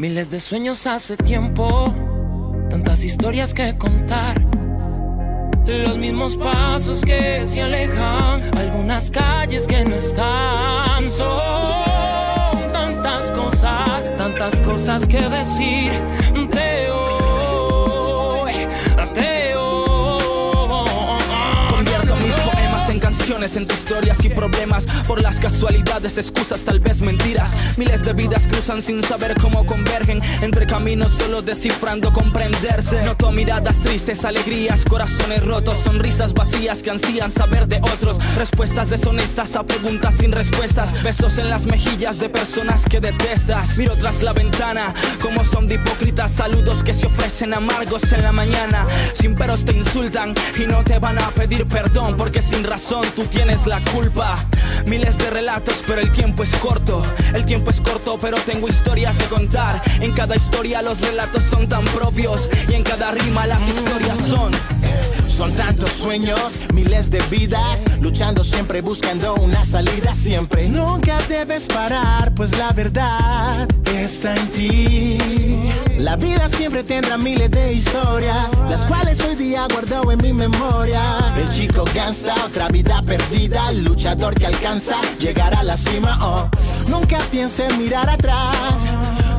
Miles de sueños hace tiempo, tantas historias que contar. Los mismos pasos que se alejan, algunas calles que no están. Son tantas cosas, tantas cosas que decir. Te entre historias y problemas por las casualidades, excusas, tal vez mentiras. Miles de vidas cruzan sin saber cómo convergen entre caminos solo descifrando comprenderse. Noto miradas tristes, alegrías, corazones rotos, sonrisas vacías que ansían saber de otros, respuestas deshonestas a preguntas sin respuestas, besos en las mejillas de personas que detestas. Miro tras la ventana como son de hipócritas, saludos que se ofrecen amargos en la mañana. Sin peros te insultan y no te van a pedir perdón porque sin razón tú tienes la culpa. Miles de relatos, pero el tiempo es corto. El tiempo es corto, pero tengo historias que contar. En cada historia los relatos son tan propios y en cada rima las historias son son tantos sueños, miles de vidas, luchando siempre buscando una salida siempre. Nunca debes parar, pues la verdad está en ti. La vida siempre tendrá miles de historias, las cuales hoy día guardo en mi memoria. El chico gangsta, otra vida perdida, luchador que alcanza llegar a la cima. Oh, nunca piense mirar atrás,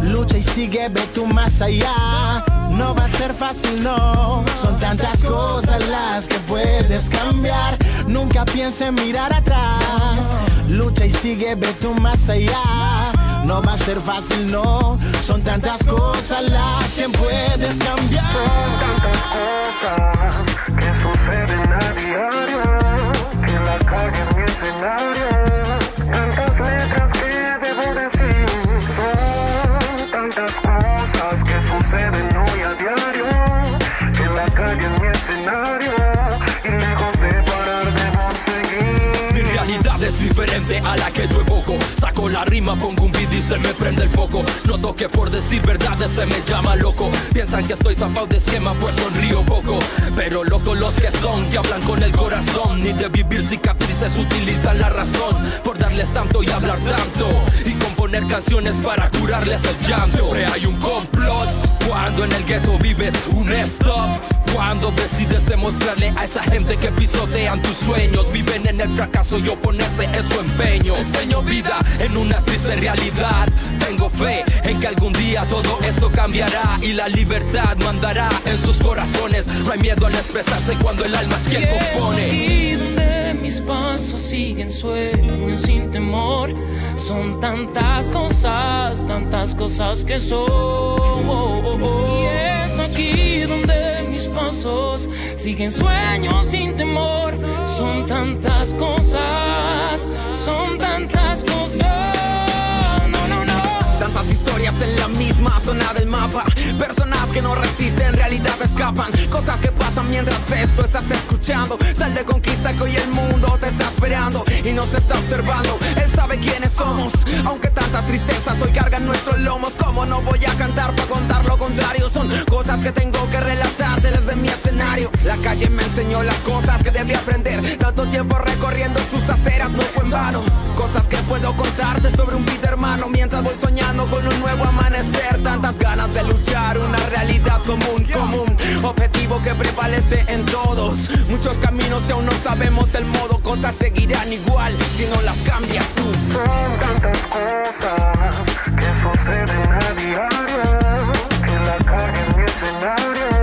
lucha y sigue, ve tú más allá no va a ser fácil, no. Son tantas cosas las que puedes cambiar. Nunca pienses mirar atrás. Lucha y sigue, ve tú más allá. No va a ser fácil, no. Son tantas cosas las que puedes cambiar. Son tantas cosas que suceden a diario. Que la calle es mi escenario. A la que yo evoco. Saco la rima, pongo un beat y se me prende el foco. Noto que por decir verdades se me llama loco. Piensan que estoy zafado de esquema, pues sonrío poco. Pero loco los que son, que hablan con el corazón. Ni de vivir cicatrices utilizan la razón. Por darles tanto y hablar tanto. Y componer canciones para curarles el llanto. Siempre hay un complot cuando en el gueto vives un stop. Cuando decides demostrarle a esa gente que pisotean tus sueños, viven en el fracaso y oponerse es su empeño. Enseño vida en una triste realidad. Tengo fe en que algún día todo esto cambiará y la libertad mandará en sus corazones. No hay miedo al expresarse cuando el alma es quien compone. Y donde mis pasos siguen sueños sin temor. Son tantas cosas, tantas cosas que son. Y es aquí donde siguen sueños sin temor. Son tantas cosas, son tantas cosas. No, no, no. Tantas historias en la misma zona del mapa. Personas que no resisten, en realidad escapan. Cosas que pasan mientras esto estás escuchando. Sal de conquista que hoy el mundo te está esperando y nos está observando. Él sabe quiénes somos. Aunque tantas tristezas hoy cargan nuestros lomos. ¿Cómo no voy a cantar para contar lo contrario? Son cosas que tengo que relatarte desde mi escenario. La calle me enseñó las cosas que debí aprender. Tanto tiempo recorriendo sus aceras no fue en vano. Cosas que puedo contarte sobre un beat hermano mientras voy soñando con un nuevo amanecer. Tantas ganas de luchar, una realidad común, común. Objetivo que prevalece en todos. Muchos caminos y aún no sabemos el modo. Cosas seguirán igual si no las cambias tú. Son tantas cosas que suceden a diario. Que la calle es mi escenario.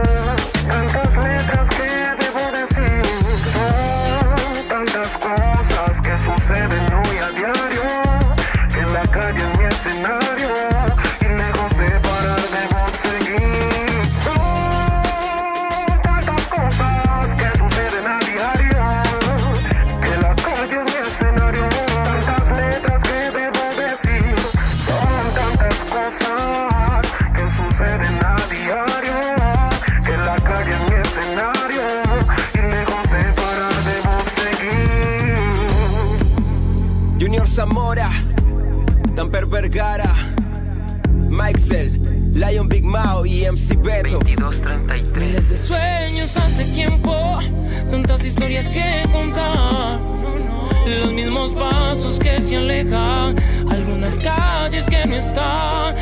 Que contar. Los mismos pasos que se alejan, algunas calles que no están.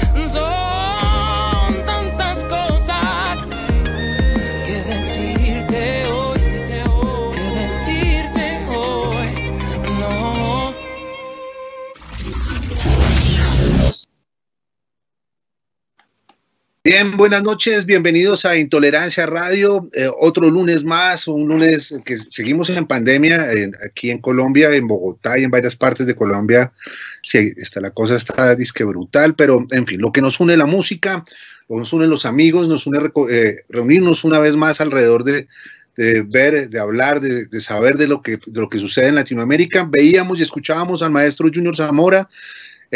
Buenas noches, bienvenidos a Intolerancia Radio, eh, otro lunes más, un lunes que seguimos en pandemia aquí en Colombia, en Bogotá y en varias partes de Colombia, sí, está, la cosa está disque brutal, pero en fin, lo que nos une la música, lo que nos une los amigos, nos une eh, reunirnos una vez más alrededor de, de ver, de hablar, de, de saber de lo, que, de lo que sucede en Latinoamérica. Veíamos y escuchábamos al maestro Junior Zamora,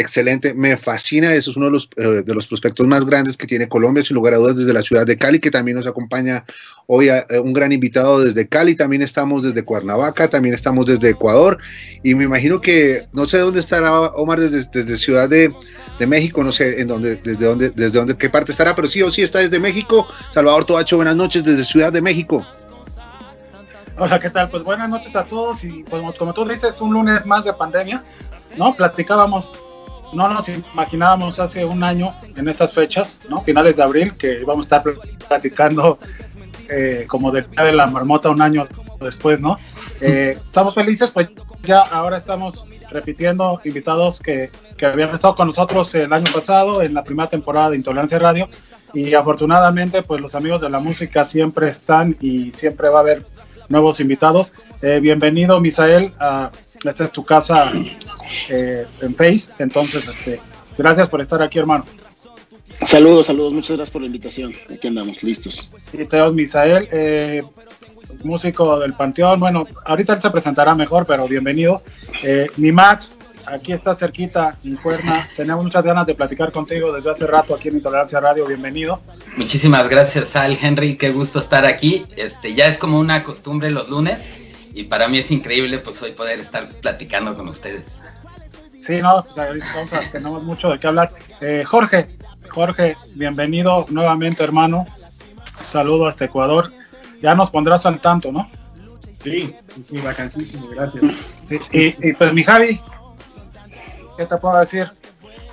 excelente, me fascina, eso es uno de los, eh, de los prospectos más grandes que tiene Colombia, sin lugar a dudas, desde la ciudad de Cali, que también nos acompaña hoy a, eh, un gran invitado desde Cali, también estamos desde Cuernavaca, también estamos desde Ecuador, y me imagino que, no sé dónde estará Omar desde, desde Ciudad de, de México, no sé en dónde, desde dónde, desde dónde, qué parte estará, pero sí o sí está desde México. Salvador Toacho, buenas noches desde Ciudad de México. Hola, ¿qué tal? Pues buenas noches a todos y pues, como tú dices, un lunes más de pandemia, ¿no? Platicábamos, no nos imaginábamos hace un año en estas fechas, ¿no? Finales de abril, que íbamos a estar platicando eh, como de de la marmota un año después, ¿no? Eh, estamos felices, pues ya ahora estamos repitiendo invitados que, que habían estado con nosotros el año pasado en la primera temporada de Intolerancia Radio y afortunadamente pues los amigos de la música siempre están y siempre va a haber nuevos invitados. Eh, bienvenido Misael, a, esta es tu casa eh, en Face, entonces este, gracias por estar aquí hermano. Saludos, saludos, muchas gracias por la invitación. Aquí andamos, listos. Y Teos Misael, eh, músico del Panteón. Bueno, ahorita él se presentará mejor, pero bienvenido. Eh, mi Max, aquí está cerquita, en Cuerna. Tenemos muchas ganas de platicar contigo desde hace rato aquí en Intolerancia Radio. Bienvenido. Muchísimas gracias Al Henry, qué gusto estar aquí. Este ya es como una costumbre los lunes y para mí es increíble pues hoy poder estar platicando con ustedes. Sí, no, pues ahorita vamos a, tenemos mucho de qué hablar. Eh, Jorge, Jorge, bienvenido nuevamente, hermano. Saludo hasta Ecuador. Ya nos pondrás al tanto, ¿no? Sí, sí, vacancísimo, gracias. Sí, y, y pues mi Javi, ¿qué te puedo decir?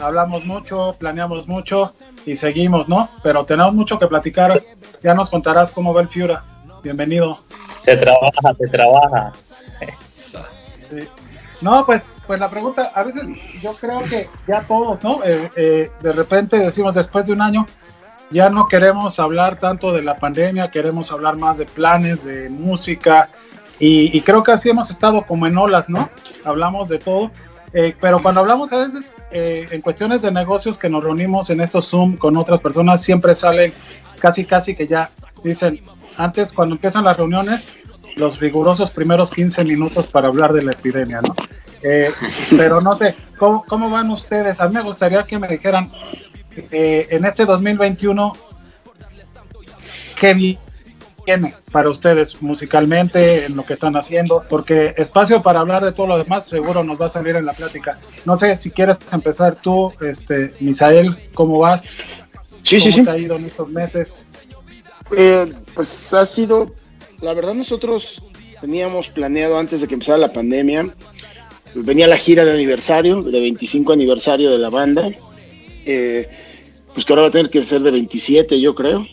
Hablamos mucho, planeamos mucho y seguimos, ¿no? Pero tenemos mucho que platicar. Ya nos contarás cómo va el Fiura. Bienvenido. Se trabaja, se trabaja. No, pues, pues la pregunta, a veces yo creo que ya todos, ¿no? Eh, eh, de repente decimos después de un año, ya no queremos hablar tanto de la pandemia, queremos hablar más de planes, de música, y, creo que así hemos estado como en olas, ¿no? Hablamos de todo, eh, pero cuando hablamos a veces en cuestiones de negocios que nos reunimos en estos Zoom con otras personas, siempre salen casi, casi que ya dicen, antes cuando empiezan las reuniones, los rigurosos primeros 15 minutos para hablar de la epidemia, ¿no? Eh, pero no sé, ¿cómo, ¿cómo van ustedes? A mí me gustaría que me dijeran, eh, en este 2021, ¿qué viene para ustedes musicalmente, en lo que están haciendo? Porque espacio para hablar de todo lo demás seguro nos va a salir en la plática. No sé si quieres empezar tú, este, Misael, ¿cómo vas? Sí, sí, ¿Cómo sí. te ha ido en estos meses? Eh, pues ha sido, la verdad nosotros teníamos planeado antes de que empezara la pandemia, pues venía la gira de aniversario, de 25 aniversario de la banda, eh, pues que ahora va a tener que ser de 27 yo creo,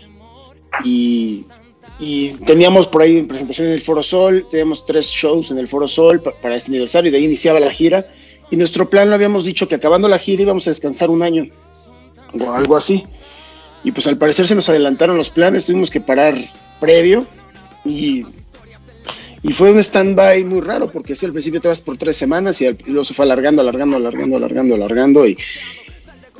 y, teníamos por ahí presentación en el Foro Sol, teníamos tres shows en el Foro Sol pa- para este aniversario, y de ahí iniciaba la gira, y nuestro plan lo habíamos dicho que acabando la gira íbamos a descansar un año, o algo así. Y pues al parecer se nos adelantaron los planes, tuvimos que parar previo y, fue un stand-by muy raro porque así al principio te vas por tres semanas y, al- y se fue alargando, alargando, alargando, alargando, alargando y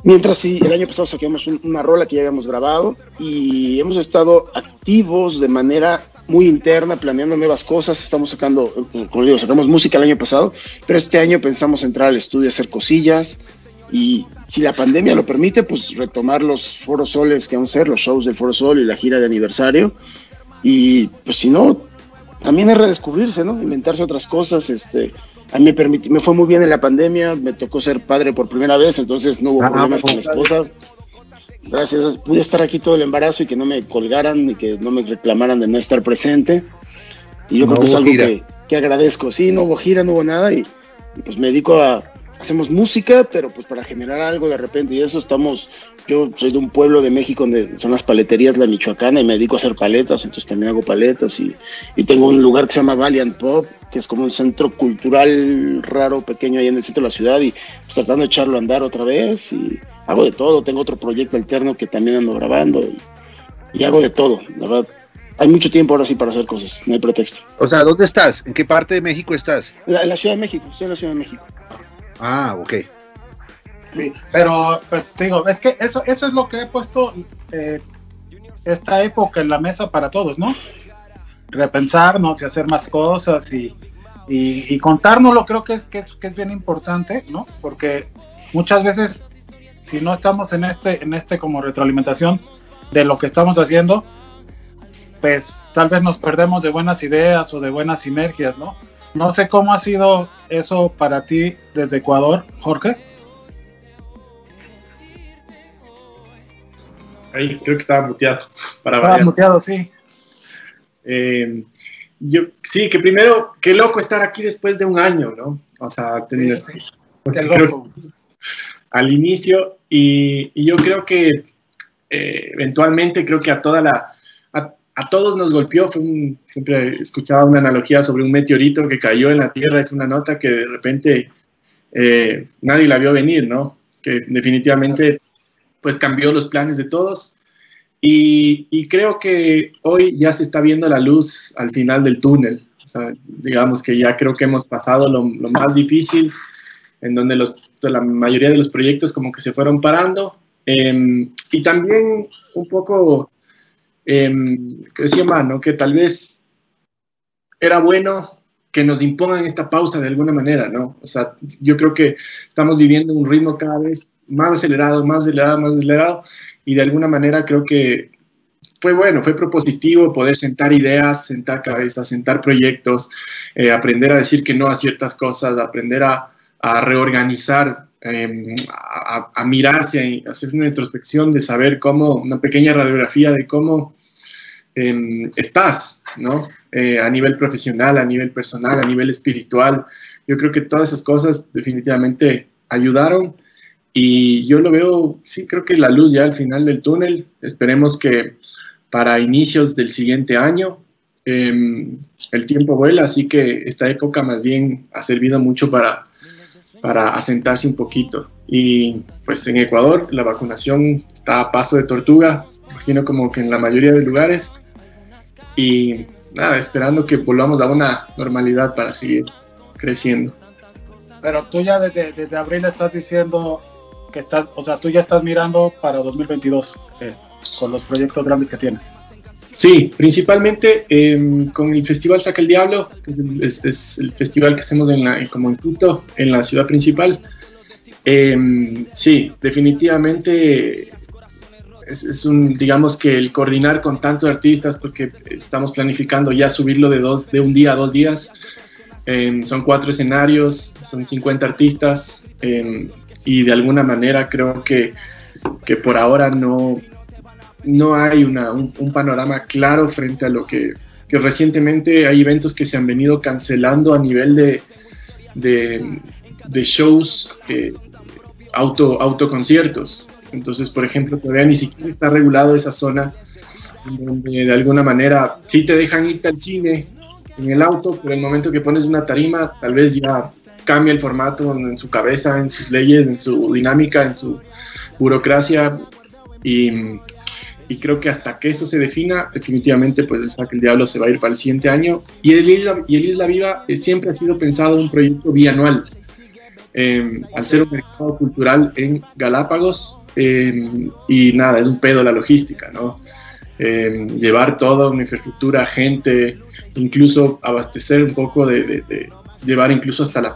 mientras sí, el año pasado un- una rola que ya habíamos grabado y hemos estado activos de manera muy interna, planeando nuevas cosas, estamos sacando, como digo, sacamos música el año pasado, pero este año pensamos entrar al estudio a hacer cosillas y si la pandemia lo permite, pues retomar los foros soles que vamos a hacer, los shows del Foro Sol y la gira de aniversario. Y pues si no, también es redescubrirse, ¿no? Inventarse otras cosas, este, a mí me, permiti- me fue muy bien en la pandemia, me tocó ser padre por primera vez, entonces no hubo Ah, problemas con mi pues, esposa. Gracias, pude estar aquí todo el embarazo y que no me colgaran y que no me reclamaran de no estar presente. Y yo No creo que es algo que, que agradezco. Sí, no hubo gira, no hubo nada y, y pues me dedico a, hacemos música, pero pues para generar algo de repente y eso estamos, yo soy de un pueblo de México donde son las paleterías La Michoacana y me dedico a hacer paletas, entonces también hago paletas y, y tengo un lugar que se llama Valiant Pop, que es como un centro cultural raro, pequeño ahí en el centro de la ciudad y pues, tratando de echarlo a andar otra vez y hago de todo, tengo otro proyecto alterno que también ando grabando y, y hago de todo, la verdad. Hay mucho tiempo ahora sí para hacer cosas, no hay pretexto. O sea, ¿dónde estás? ¿En qué parte de México estás? La, en la Ciudad de México, estoy en la Ciudad de México. Ah, ok. Sí, pero te digo, es que eso, eso es lo que he puesto eh, esta época en la mesa para todos, ¿no? Repensarnos y hacer más cosas y, y, y contárnoslo creo que es, que, es, que es bien importante, ¿no? Porque muchas veces, si no estamos en este, en este como retroalimentación de lo que estamos haciendo, pues tal vez nos perdemos de buenas ideas o de buenas sinergias, ¿no? No sé cómo ha sido eso para ti desde Ecuador, Jorge. Ahí creo que estaba muteado. Para Estaba variar. muteado, sí. Eh, yo, sí, que primero, qué loco estar aquí después de un año, ¿no? O sea, tener- Sí, sí. porque Qué creo- loco. al inicio y, y yo creo que eh, eventualmente creo que a toda la a, todos nos golpeó fue un- siempre escuchaba una analogía sobre un meteorito que cayó en la tierra es una nota que de repente eh, nadie la vio venir no que definitivamente pues cambió los planes de todos. Y, y creo que hoy ya se está viendo la luz al final del túnel. O sea, digamos que ya creo que hemos pasado lo, lo más difícil en donde los, la mayoría de los proyectos como que se fueron parando. eh, y también un poco, que decía Mano, que tal vez era bueno que nos impongan esta pausa de alguna manera, ¿no? O sea, yo creo que estamos viviendo un ritmo cada vez más acelerado, más acelerado, más acelerado, y de alguna manera creo que fue bueno, fue propositivo poder sentar ideas, sentar cabezas, sentar proyectos, eh, aprender a decir que no a ciertas cosas, aprender a reorganizar, eh, a, a, mirarse y hacer una introspección de saber cómo, una pequeña radiografía de cómo eh, estás, ¿no? Eh, a nivel profesional, a nivel personal, a nivel espiritual. Yo creo que todas esas cosas definitivamente ayudaron y yo lo veo, sí, creo que la luz ya al final del túnel. Esperemos que para inicios del siguiente año eh, el tiempo vuela, así que esta época más bien ha servido mucho para, para asentarse un poquito. Y pues en Ecuador la vacunación está a paso de tortuga, imagino como que en la mayoría de lugares. Y nada, esperando que volvamos a una normalidad para seguir creciendo. Pero tú ya desde, desde abril estás diciendo que estás, o sea, tú ya estás mirando para 2022 eh, con los proyectos grandes que tienes. Sí, principalmente eh, con el Festival Saca el Diablo, que es, es, el festival que hacemos en la, como en Quito, en la ciudad principal. Eh, sí, definitivamente es, un, digamos que el coordinar con tantos artistas, porque estamos planificando ya subirlo de, dos, de un día a dos días. Eh, son cuatro escenarios, son 50 artistas y de alguna manera creo que, que por ahora no, no hay una, un, panorama claro frente a lo que, que, recientemente hay eventos que se han venido cancelando a nivel de, de, de shows, eh, auto, autoconciertos. Entonces, por ejemplo, todavía ni siquiera está regulado esa zona donde de alguna manera sí te dejan irte al cine en el auto, pero el momento que pones una tarima, tal vez ya cambia el formato en su cabeza, en sus leyes, en su dinámica, en su burocracia. Y, y creo que hasta que eso se defina, definitivamente pues el Saque el Diablo se va a ir para el siguiente año. Y el Isla, y el Isla Viva eh, siempre ha sido pensado un proyecto bianual. Eh, al ser un mercado cultural en Galápagos, eh, y nada, es un pedo la logística, ¿no? Eh, llevar toda una infraestructura, gente, incluso abastecer un poco de, llevar incluso hasta los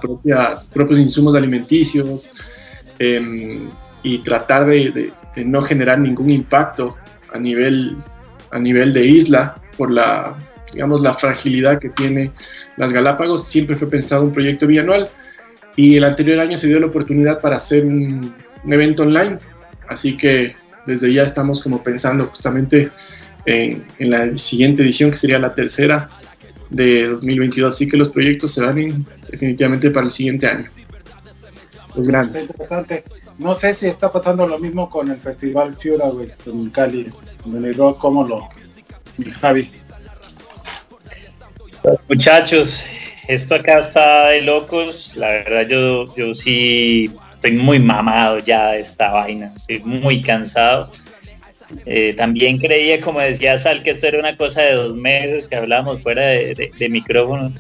propios insumos alimenticios y tratar de, de, no generar ningún impacto a nivel, a nivel de isla por la, digamos, la fragilidad que tiene las Galápagos, siempre fue pensado un proyecto bianual y el anterior año se dio la oportunidad para hacer un, un evento online, así que desde ya estamos como pensando justamente en, en, la siguiente edición, que sería la tercera de 2022, así que los proyectos se van definitivamente para el siguiente año. Los grandes. Interesante. No sé si está pasando lo mismo con el Festival Fiora, güey, en Cali, en rock, ¿cómo lo, Javi? Muchachos, esto acá está de locos. La verdad, yo, yo sí estoy muy mamado ya de esta vaina. Estoy muy cansado. Eh, también creía, como decía Sal, que esto era una cosa de dos meses que hablábamos fuera de micrófono,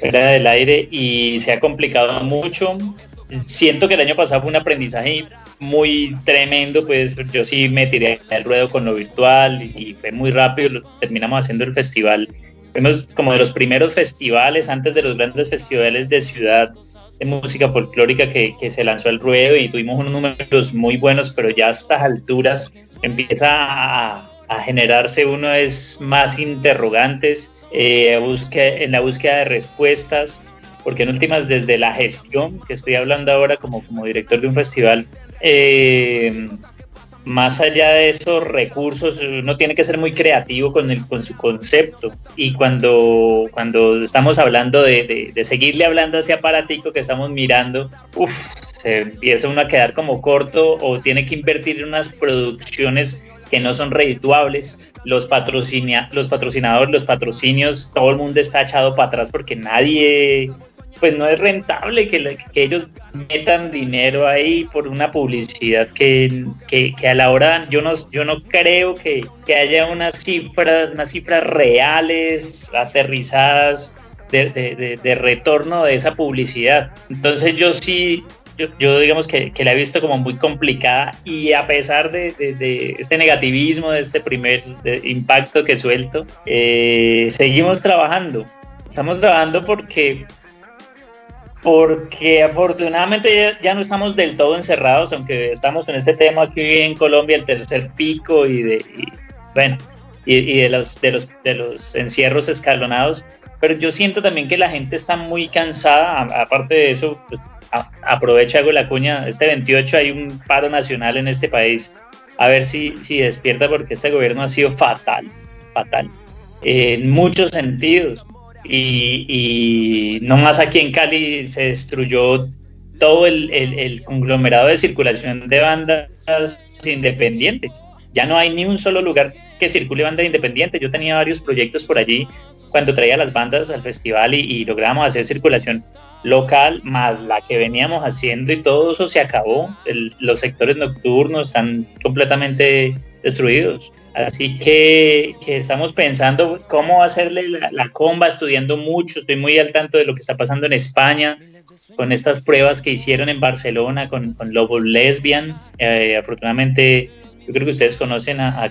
fuera del aire, y se ha complicado mucho. Siento que el año pasado fue un aprendizaje muy tremendo, pues yo sí me tiré al ruedo con lo virtual y fue muy rápido, terminamos haciendo el festival. Fuimos como de los primeros festivales, antes de los grandes festivales de ciudad de música folclórica que, que, se lanzó al ruedo y tuvimos unos números muy buenos, pero ya a estas alturas empieza a, a generarse uno es más interrogantes eh, busque, en la búsqueda de respuestas, porque en últimas desde la gestión, que estoy hablando ahora como, como director de un festival, eh, más allá de esos recursos, uno tiene que ser muy creativo con, el, con su concepto. Y cuando, cuando estamos hablando de, de, de seguirle hablando a ese aparatico que estamos mirando, uff, se empieza uno a quedar como corto o tiene que invertir en unas producciones que no son redituables. Los, patrocinia, los patrocinadores, los patrocinios, todo el mundo está echado para atrás porque nadie pues no es rentable que, que, ellos metan dinero ahí por una publicidad que, que, que, a la hora yo no, yo no creo que, que haya unas cifras, unas cifras reales, aterrizadas de, de, de, retorno de esa publicidad. Entonces yo sí, yo, yo digamos que, que, la he visto como muy complicada y a pesar de, de este negativismo, de este primer impacto que suelto, eh, seguimos trabajando. Estamos trabajando porque porque afortunadamente ya, no estamos del todo encerrados, aunque estamos con este tema aquí en Colombia, el tercer pico y de, y, bueno, y, y, de, los, de, los, de los encierros escalonados, pero yo siento también que la gente está muy cansada, aparte de eso, aprovecho, hago la cuña, este 28 hay un paro nacional en este país, a ver si, si despierta porque este gobierno ha sido fatal, fatal, en muchos sentidos y, y no más aquí en Cali se destruyó todo el, el, el, conglomerado de circulación de bandas independientes. Ya no hay ni un solo lugar que circule banda independiente. Yo tenía varios proyectos por allí cuando traía las bandas al festival y, y logramos hacer circulación local, más la que veníamos haciendo y todo eso se acabó. Los sectores nocturnos están completamente destruidos. Así que, que, estamos pensando cómo hacerle la, la, comba, estudiando mucho, estoy muy al tanto de lo que está pasando en España, con estas pruebas que hicieron en Barcelona con, con Lobo Lesbian. Eh, afortunadamente, yo creo que ustedes conocen a, a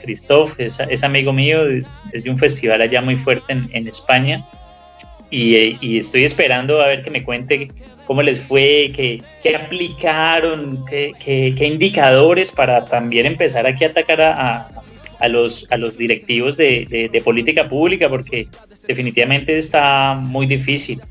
es, amigo mío, es de un festival allá muy fuerte en, España. Y, y, estoy esperando a ver que me cuente cómo les fue, qué, aplicaron, qué, indicadores para también empezar aquí a atacar a, los, directivos de, de, política pública, porque definitivamente está muy difícil.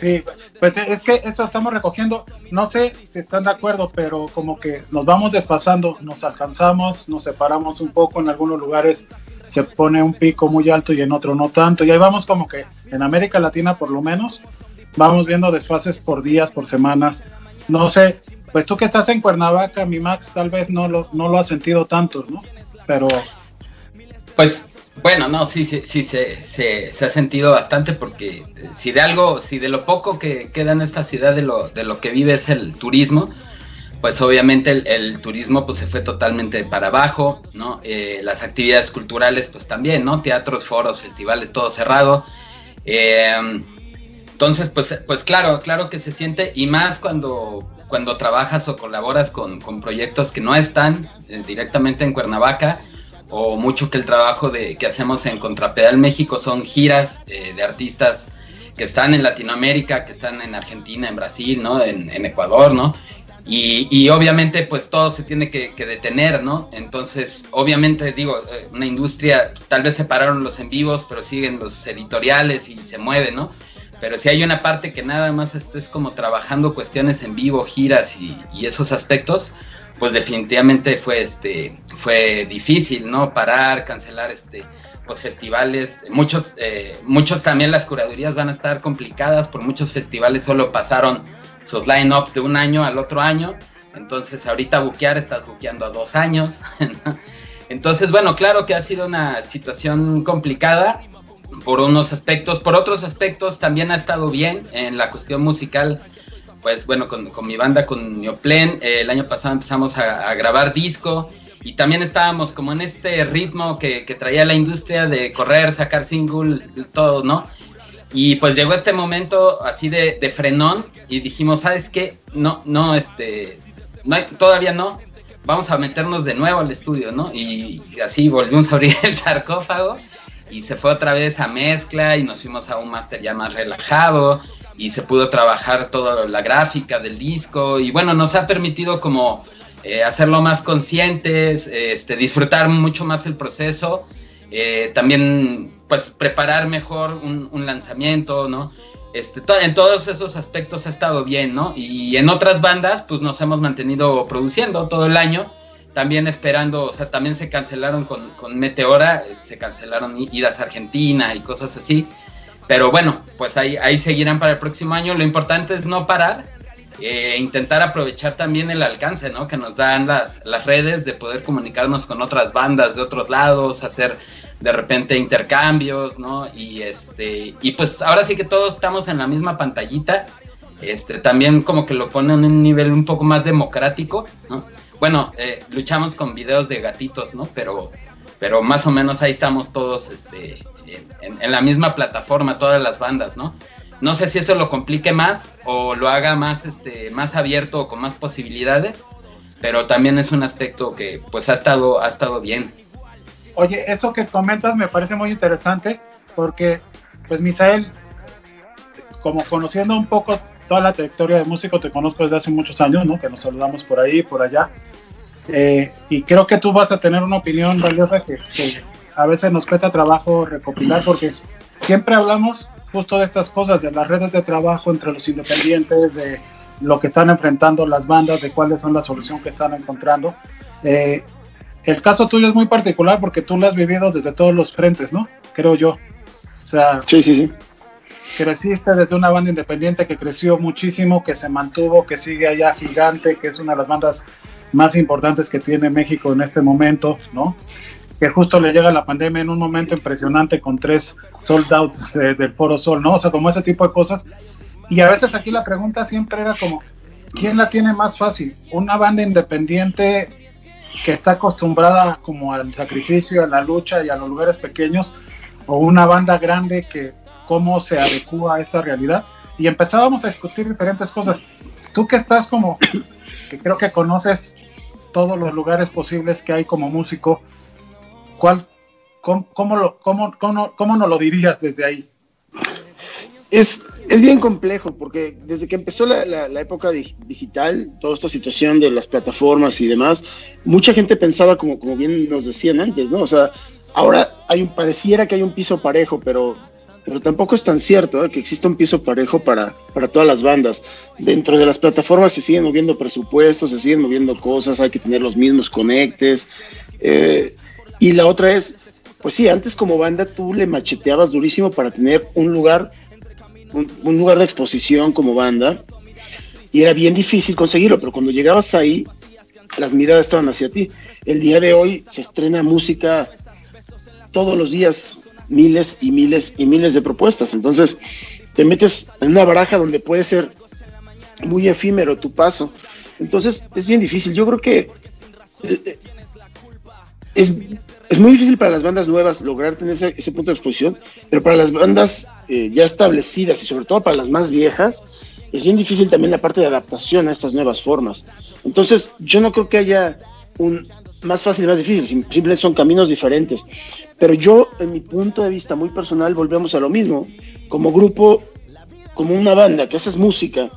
Sí, pues es que eso estamos recogiendo, no sé si están de acuerdo, pero como que nos vamos desfasando, nos alcanzamos, nos separamos un poco. En algunos lugares, se pone un pico muy alto y en otro no tanto, y ahí vamos como que en América Latina por lo menos, vamos viendo desfases por días, por semanas, no sé, pues tú que estás en Cuernavaca, mi Max, tal vez no lo, no lo has sentido tanto, ¿no? Pero... Pues bueno, no, sí, sí, sí se, se, ha sentido bastante porque si de algo, si de lo poco que queda en esta ciudad de lo, de lo que vive es el turismo, pues obviamente el, el turismo pues se fue totalmente para abajo, ¿no? Eh, las actividades culturales pues también, ¿no? Teatros, foros, festivales, todo cerrado. Eh, entonces, pues, pues claro, claro que se siente y más cuando cuando trabajas o colaboras con, con proyectos que no están eh, directamente en Cuernavaca, o mucho que el trabajo de, que hacemos en Contrapedal México son giras eh, de artistas que están en Latinoamérica, que están en Argentina, en Brasil, ¿no? En, en, Ecuador, ¿no? Y, y, obviamente pues todo se tiene que, que, detener, ¿no? Entonces, obviamente digo, eh, una industria, tal vez separaron los en vivos, pero siguen los editoriales y se mueve, ¿no? Pero si hay una parte que nada más estés como trabajando cuestiones en vivo, giras y, y esos aspectos, pues definitivamente fue, este, fue difícil, ¿no? Parar, cancelar este, pues festivales, muchos, eh, muchos también las curadurías van a estar complicadas, por muchos festivales solo pasaron sus line-ups de un año al otro año, entonces ahorita buquear estás buqueando a dos años, entonces bueno, claro que ha sido una situación complicada por unos aspectos, por otros aspectos también ha estado bien en la cuestión musical, pues bueno, con, con mi banda, con Neoplen, eh, el año pasado empezamos a, a, grabar disco y también estábamos como en este ritmo que, que traía la industria de correr, sacar single, todo, ¿no? Y pues llegó este momento así de, de frenón y dijimos, ¿sabes qué? No, no, este, no hay, todavía no, vamos a meternos de nuevo al estudio, ¿no? Y, y así volvimos a abrir el sarcófago y se fue otra vez a mezcla y nos fuimos a un máster ya más relajado y se pudo trabajar toda la gráfica del disco y bueno, nos ha permitido como eh, hacerlo más conscientes, este, disfrutar mucho más el proceso, eh, también pues preparar mejor un, lanzamiento, ¿no? Este, en todos esos aspectos ha estado bien, ¿no? Y en otras bandas pues nos hemos mantenido produciendo todo el año, también esperando, o sea, también se cancelaron con, con Meteora, se cancelaron idas a Argentina y cosas así. Pero bueno, pues ahí, ahí seguirán para el próximo año. Lo importante es no parar, eh, intentar aprovechar también el alcance ¿no? que nos dan las, las redes de poder comunicarnos con otras bandas de otros lados, hacer de repente intercambios, ¿no? Y este, y pues ahora sí que todos estamos en la misma pantallita. Este, también como que lo ponen en un nivel un poco más democrático, ¿no? Bueno, eh, luchamos con videos de gatitos, ¿no? Pero, pero más o menos ahí estamos todos, este, en, la misma plataforma, todas las bandas, ¿no? No sé si eso lo complique más o lo haga más, este, más abierto o con más posibilidades, pero también es un aspecto que pues ha estado, ha estado bien. Oye, eso que comentas me parece muy interesante porque pues Misael, como conociendo un poco toda la trayectoria de músico, te conozco desde hace muchos años, ¿no? Que nos saludamos por ahí, por allá. Eh, y creo que tú vas a tener una opinión valiosa que a veces nos cuesta trabajo recopilar porque siempre hablamos justo de estas cosas, de las redes de trabajo entre los independientes, de lo que están enfrentando las bandas, de cuáles son las soluciones que están encontrando. Eh, el caso tuyo es muy particular porque tú lo has vivido desde todos los frentes, ¿no? Creo yo. O sea, sí, sí, sí. Creciste desde una banda independiente que creció muchísimo, que se mantuvo, que sigue allá gigante, que es una de las bandas más importantes que tiene México en este momento, ¿no? Que justo le llega la pandemia en un momento impresionante con tres sold outs eh, del Foro Sol, ¿no? O sea, como ese tipo de cosas. Y a veces aquí la pregunta siempre era como, ¿quién la tiene más fácil? ¿Una banda independiente que está acostumbrada como al sacrificio, a la lucha y a los lugares pequeños? ¿O una banda grande que cómo se adecua a esta realidad? Y empezábamos a discutir diferentes cosas. Tú que estás como, que creo que conoces todos los lugares posibles que hay como músico, ¿Cuál, cómo, cómo, lo, cómo, cómo, cómo nos lo dirías desde ahí? Es, es, bien complejo porque desde que empezó la, la, la, época digital, toda esta situación de las plataformas y demás, mucha gente pensaba como, como bien nos decían antes, ¿no? O sea, ahora hay un, pareciera que hay un piso parejo, pero, pero tampoco es tan cierto ¿eh? que exista un piso parejo para, para todas las bandas. Dentro de las plataformas se siguen moviendo presupuestos, se siguen moviendo cosas, hay que tener los mismos conectes. Eh, y la otra es, pues sí, antes como banda tú le macheteabas durísimo para tener un lugar, un, un, lugar de exposición como banda, y era bien difícil conseguirlo, pero cuando llegabas ahí, las miradas estaban hacia ti. El día de hoy se estrena música todos los días, miles y miles y miles de propuestas. Entonces, te metes en una baraja donde puede ser muy efímero tu paso. Entonces, es bien difícil. Yo creo que eh, es, es, muy difícil para las bandas nuevas lograr tener ese, punto de exposición, pero para las bandas eh, ya establecidas y sobre todo para las más viejas, es bien difícil también la parte de adaptación a estas nuevas formas. Entonces, yo no creo que haya un más fácil y más difícil, simplemente son caminos diferentes. Pero yo, en mi punto de vista muy personal, volvemos a lo mismo. Como grupo, como una banda que haces música,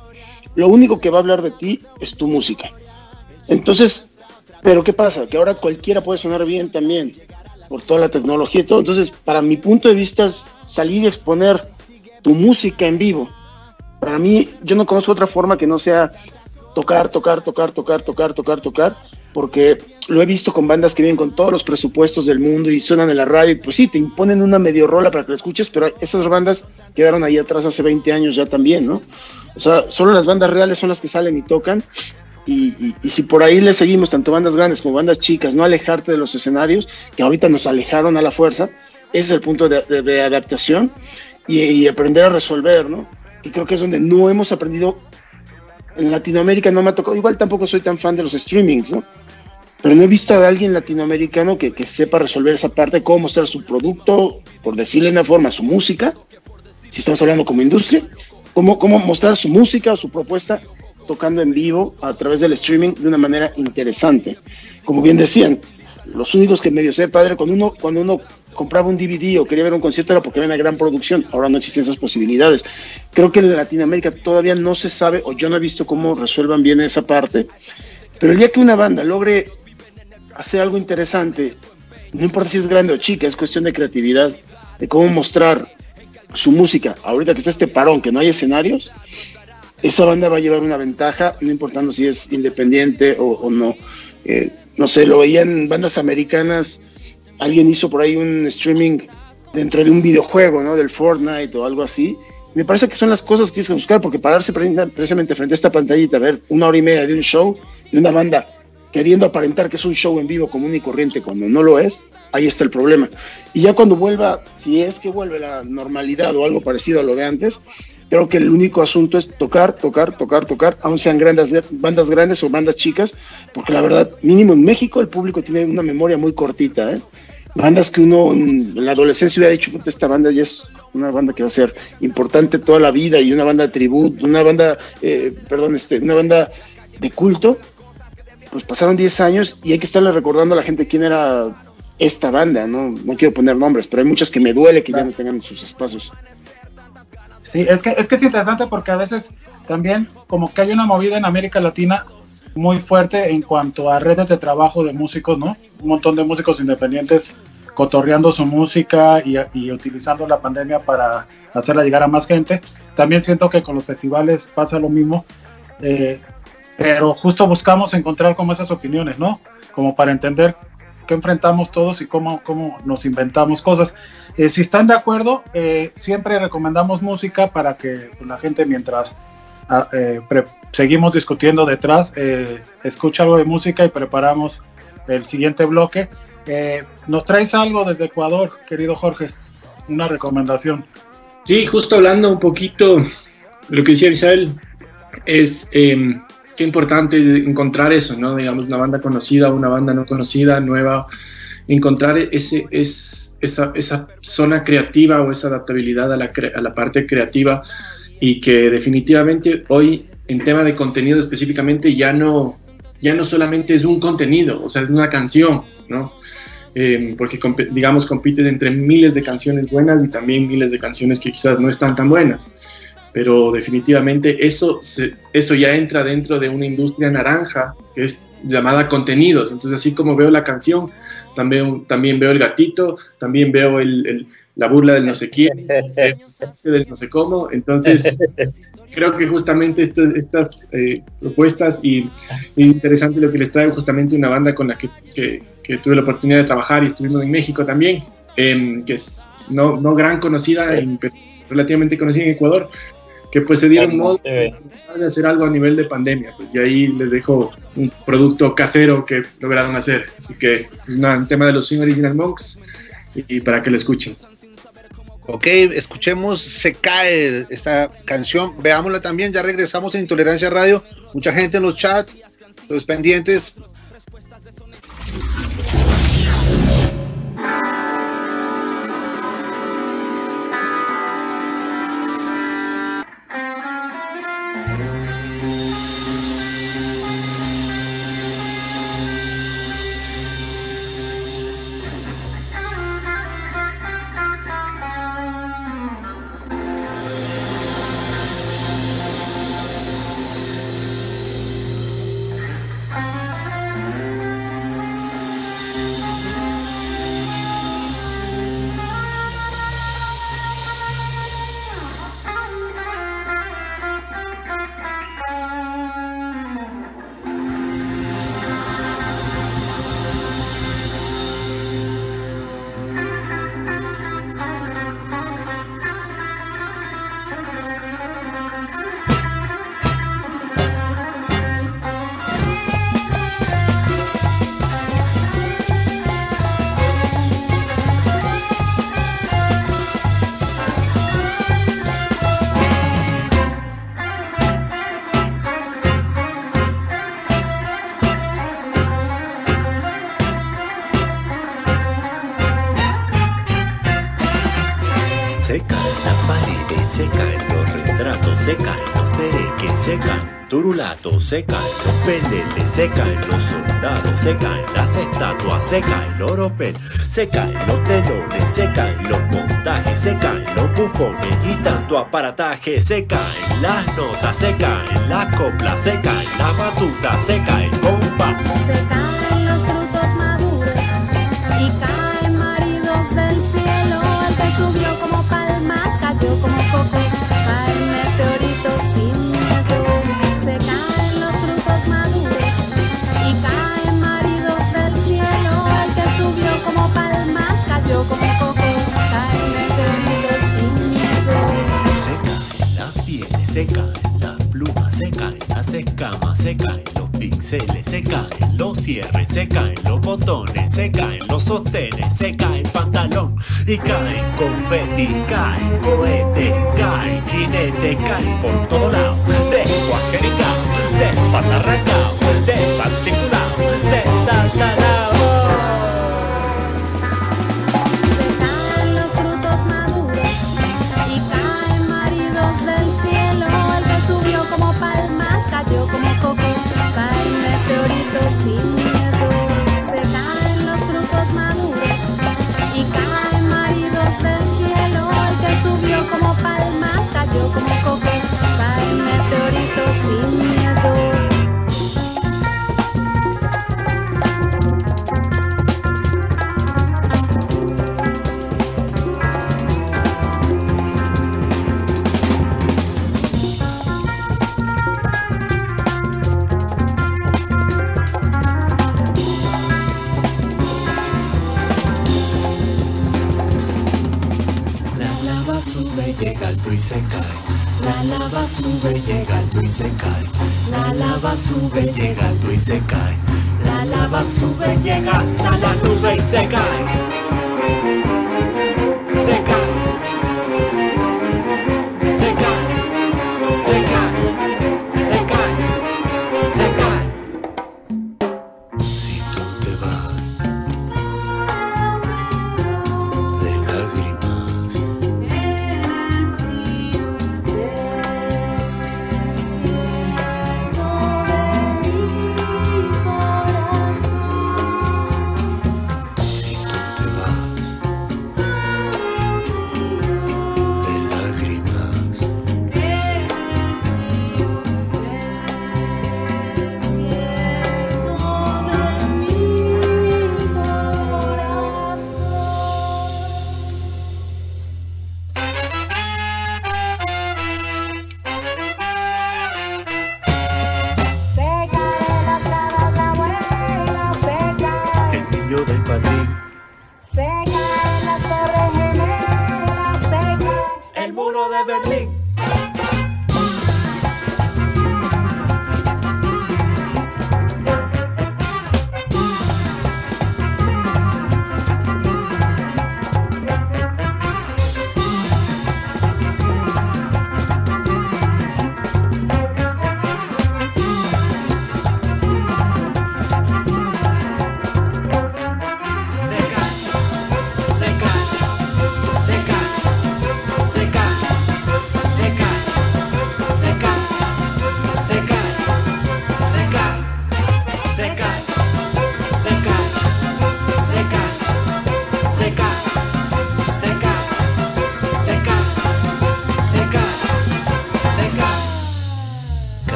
lo único que va a hablar de ti es tu música. Entonces, pero ¿qué pasa? Que ahora cualquiera puede sonar bien también, por toda la tecnología y todo. Entonces, para mi punto de vista, salir y exponer tu música en vivo. Para mí, yo no conozco otra forma que no sea tocar, tocar, tocar, tocar, tocar, tocar, tocar, porque lo he visto con bandas que vienen con todos los presupuestos del mundo y suenan en la radio, y pues sí, te imponen una medio rola para que la escuches, pero esas bandas quedaron ahí atrás hace 20 años ya también, ¿no? O sea, solo las bandas reales son las que salen y tocan, y, y, si por ahí le seguimos, tanto bandas grandes como bandas chicas, no alejarte de los escenarios, que ahorita nos alejaron a la fuerza, ese es el punto de, de, adaptación y, y, aprender a resolver, ¿no? Y creo que es donde no hemos aprendido. En Latinoamérica no me ha tocado, igual tampoco soy tan fan de los streamings, ¿no? Pero no he visto a alguien latinoamericano que, que sepa resolver esa parte, cómo mostrar su producto, por decirle de una forma, su música, si estamos hablando como industria, cómo, cómo mostrar su música o su propuesta tocando en vivo a través del streaming de una manera interesante. Como bien decían, los únicos que medio sé, padre, cuando uno, cuando uno compraba un DVD o quería ver un concierto era porque había una gran producción, ahora no existen esas posibilidades. Creo que en Latinoamérica todavía no se sabe, o yo no he visto cómo resuelvan bien esa parte, pero el día que una banda logre hacer algo interesante, no importa si es grande o chica, es cuestión de creatividad, de cómo mostrar su música. Ahorita que está este parón, que no hay escenarios, esa banda va a llevar una ventaja, no importando si es independiente o, no. Eh, no sé, lo veían bandas americanas, alguien hizo por ahí un streaming dentro de un videojuego, ¿no? Del Fortnite o algo así. Me parece que son las cosas que tienes que buscar, porque pararse precisamente frente a esta pantallita, ver una hora y media de un show y una banda queriendo aparentar que es un show en vivo común y corriente cuando no lo es, ahí está el problema. Y ya cuando vuelva, si es que vuelve la normalidad o algo parecido a lo de antes, Creo que el único asunto es tocar, tocar, tocar, tocar, aun sean grandes, bandas grandes o bandas chicas, porque la verdad, mínimo en México el público tiene una memoria muy cortita, ¿eh? Bandas que uno en la adolescencia hubiera dicho, esta banda ya es una banda que va a ser importante toda la vida y una banda de tributo, una banda, eh, perdón, este, una banda de culto, pues pasaron 10 años y hay que estarle recordando a la gente quién era esta banda, ¿no? No quiero poner nombres, pero hay muchas que me duele que ya no tengan sus espacios. Sí, es que, es que es interesante porque a veces también como que hay una movida en América Latina muy fuerte en cuanto a redes de trabajo de músicos, ¿no? Un montón de músicos independientes cotorreando su música y, y, utilizando la pandemia para hacerla llegar a más gente. También siento que con los festivales pasa lo mismo, eh, pero justo buscamos encontrar como esas opiniones, ¿no? Como para entender qué enfrentamos todos y cómo, cómo nos inventamos cosas. Eh, si están de acuerdo, eh, siempre recomendamos música para que la gente mientras ah, eh, seguimos discutiendo detrás, escucha algo de música y preparamos el siguiente bloque. ¿Nos traes algo desde Ecuador, querido Jorge? Una recomendación. Sí, justo hablando un poquito lo que decía Isabel, es em, qué importante encontrar eso, ¿no? Digamos, una banda conocida, una banda no conocida, nueva, encontrar ese, es, esa, esa zona creativa o esa adaptabilidad a la, a la parte creativa y que definitivamente hoy en tema de contenido específicamente ya no, ya no solamente es un contenido, o sea, es una canción, ¿no? Eh, porque digamos compiten entre miles de canciones buenas y también miles de canciones que quizás no están tan buenas pero definitivamente eso, eso ya entra dentro de una industria naranja que es llamada contenidos. Entonces, así como veo la canción, también, también veo el gatito, también veo el, la burla del no sé quién, del no sé cómo. Entonces, creo que justamente estas eh, propuestas y, interesante lo que les trae justamente una banda con la que, que, tuve la oportunidad de trabajar y estuvimos en México también, em, que es no, no gran conocida, pero relativamente conocida en Ecuador, que pues se dieron modo de hacer algo a nivel de pandemia, pues y ahí les dejo un producto casero que lograron hacer. Así que es pues, un tema de los Swing Original Monks y, para que lo escuchen. Ok, escuchemos Se cae esta canción, veámosla también, ya regresamos en Intolerancia Radio, mucha gente en los chats, los pendientes, se caen los peleles, se caen los soldados, se caen las estatuas, se cae el oropel, se caen los telones, se caen los montajes, se caen los bufones y tanto aparataje, se caen las notas, se caen las coplas, se caen la batuta, se cae el compás. Se caen los frutos maduros y caen maridos del cielo. El que subió como palma cayó como coco. Caen se caen las plumas, se caen las escamas, se caen los píxeles, se caen los cierres, se caen los botones, se caen los sostenes, se cae el pantalón y caen confeti, caen cohetes, caen jinetes, caen por todo lado, descuajericao, despatarracao, desarticulado, sube, llega alto y se cae. La lava sube, llega alto y se cae. La lava sube, llega hasta la nube y se cae.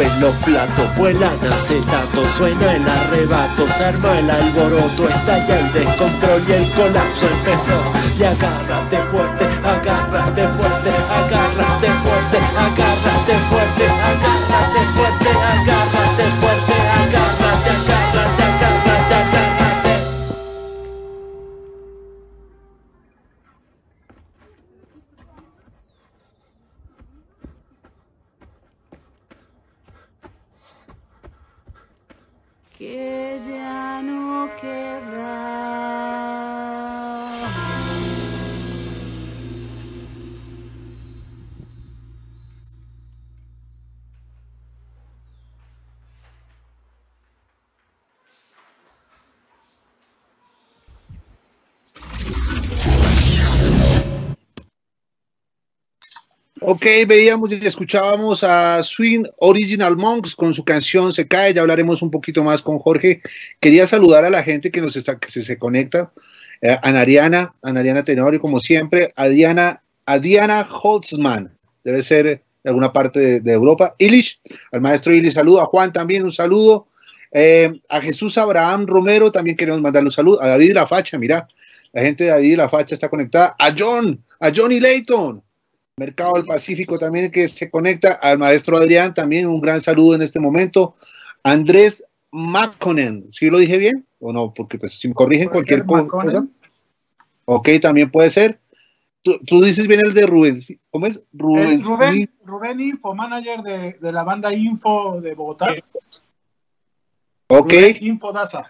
Rompen los platos, vuelan acetato, suena el arrebato, se arma el alboroto, estalla el descontrol y el colapso empezó. Y agárrate fuerte, agárrate fuerte, agárrate fuerte, agárrate fuerte, agárrate fuerte, agárrate fuerte, que ya no queda. Ok, veíamos y escuchábamos a Swing Original Monks con su canción Se cae, ya hablaremos un poquito más con Jorge. Quería saludar a la gente que nos está, que se, conecta, eh, a Nariana, a Nariana Tenorio, como siempre, a Diana, a Diana Holtzman, debe ser de alguna parte de, de Europa, Ilish, al maestro Ilish, saludo, a Juan también un saludo, eh, a Jesús Abraham Romero también queremos mandarle un saludo, a David La Facha, mira, la gente de David La Facha está conectada, a John, a Johnny Layton, Mercado del Pacífico también que se conecta, al maestro Adrián también un gran saludo en este momento, Andrés Maconen, ¿sí lo dije bien o no? Porque pues si me corrigen cualquier co- cosa. Ok, también puede ser. Tú, tú dices bien el de Rubén, ¿cómo es? Rubén. Es Rubén, Rubén Info, manager de, de la banda Info de Bogotá. Ok, Rubén Info Daza.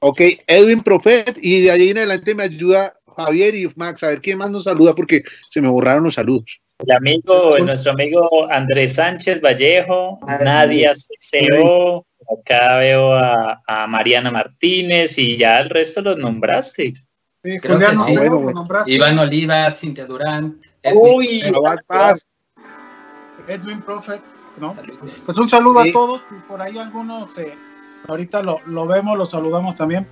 ok, Edwin Profet y de ahí en adelante me ayuda Javier y Max, a ver quién más nos saluda porque se me borraron los saludos. El amigo, nuestro amigo Andrés Sánchez Vallejo, Nadia Ceo, acá veo a, a Mariana Martínez y ya el resto los nombraste. Sí, Creo Julián que sí. Overo, Bueno, lo nombraste. Iván Oliva, Cintia Durán. Uy, Abad Paz, Edwin Prophet, ¿no? Pues un saludo Sí. a todos y por ahí algunos, eh, ahorita lo, lo vemos, lo saludamos también.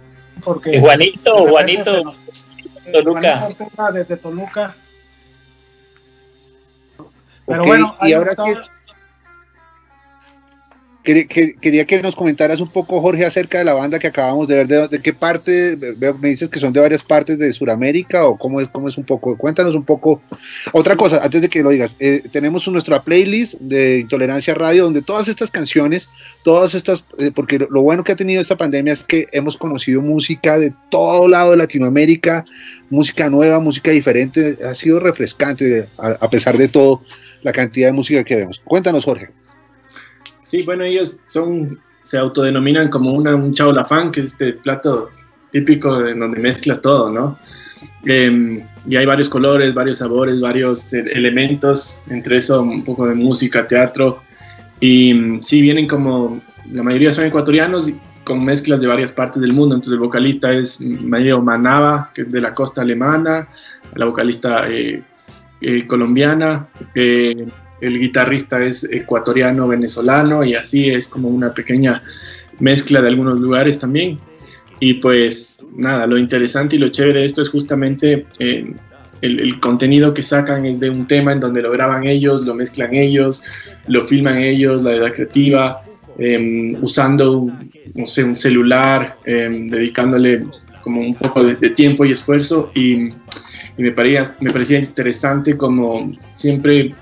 Porque Juanito, Juanito, nos- Toluca. Desde Toluca. Pero Ok, bueno, y ahora está. sí, quería que, nos comentaras un poco, Jorge, acerca de la banda que acabamos de ver, de, qué parte, veo- me dices que son de varias partes de Sudamérica o cómo es, cómo es un poco, cuéntanos un poco. Otra cosa, antes de que lo digas, eh, tenemos nuestra playlist de Intolerancia Radio donde todas estas canciones, todas estas, eh, porque lo, bueno que ha tenido esta pandemia es que hemos conocido música de todo lado de Latinoamérica, música nueva, música diferente, ha sido refrescante a pesar de todo la cantidad de música que vemos. Cuéntanos, Jorge. Sí, bueno, ellos son, se autodenominan como una, un chaulafán, que es este plato típico en donde mezclas todo, ¿no? Em, y hay varios colores, varios sabores, varios eh, elementos, entre eso un poco de música, teatro. Y mm, sí, vienen como, la mayoría son ecuatorianos con mezclas de varias partes del mundo. Entonces el vocalista es Mario Manaba, que es de la costa alemana, la vocalista eh, eh, colombiana, eh, el guitarrista es ecuatoriano venezolano y así es como una pequeña mezcla de algunos lugares también. Y pues nada, lo interesante y lo chévere de esto es justamente eh, el, el contenido que sacan es de un tema en donde lo graban ellos, lo mezclan ellos, lo filman ellos, la edad creativa, eh, usando, no sé, un celular, eh, dedicándole como un poco de, de tiempo y esfuerzo y, y me, parecía, me parecía interesante como siempre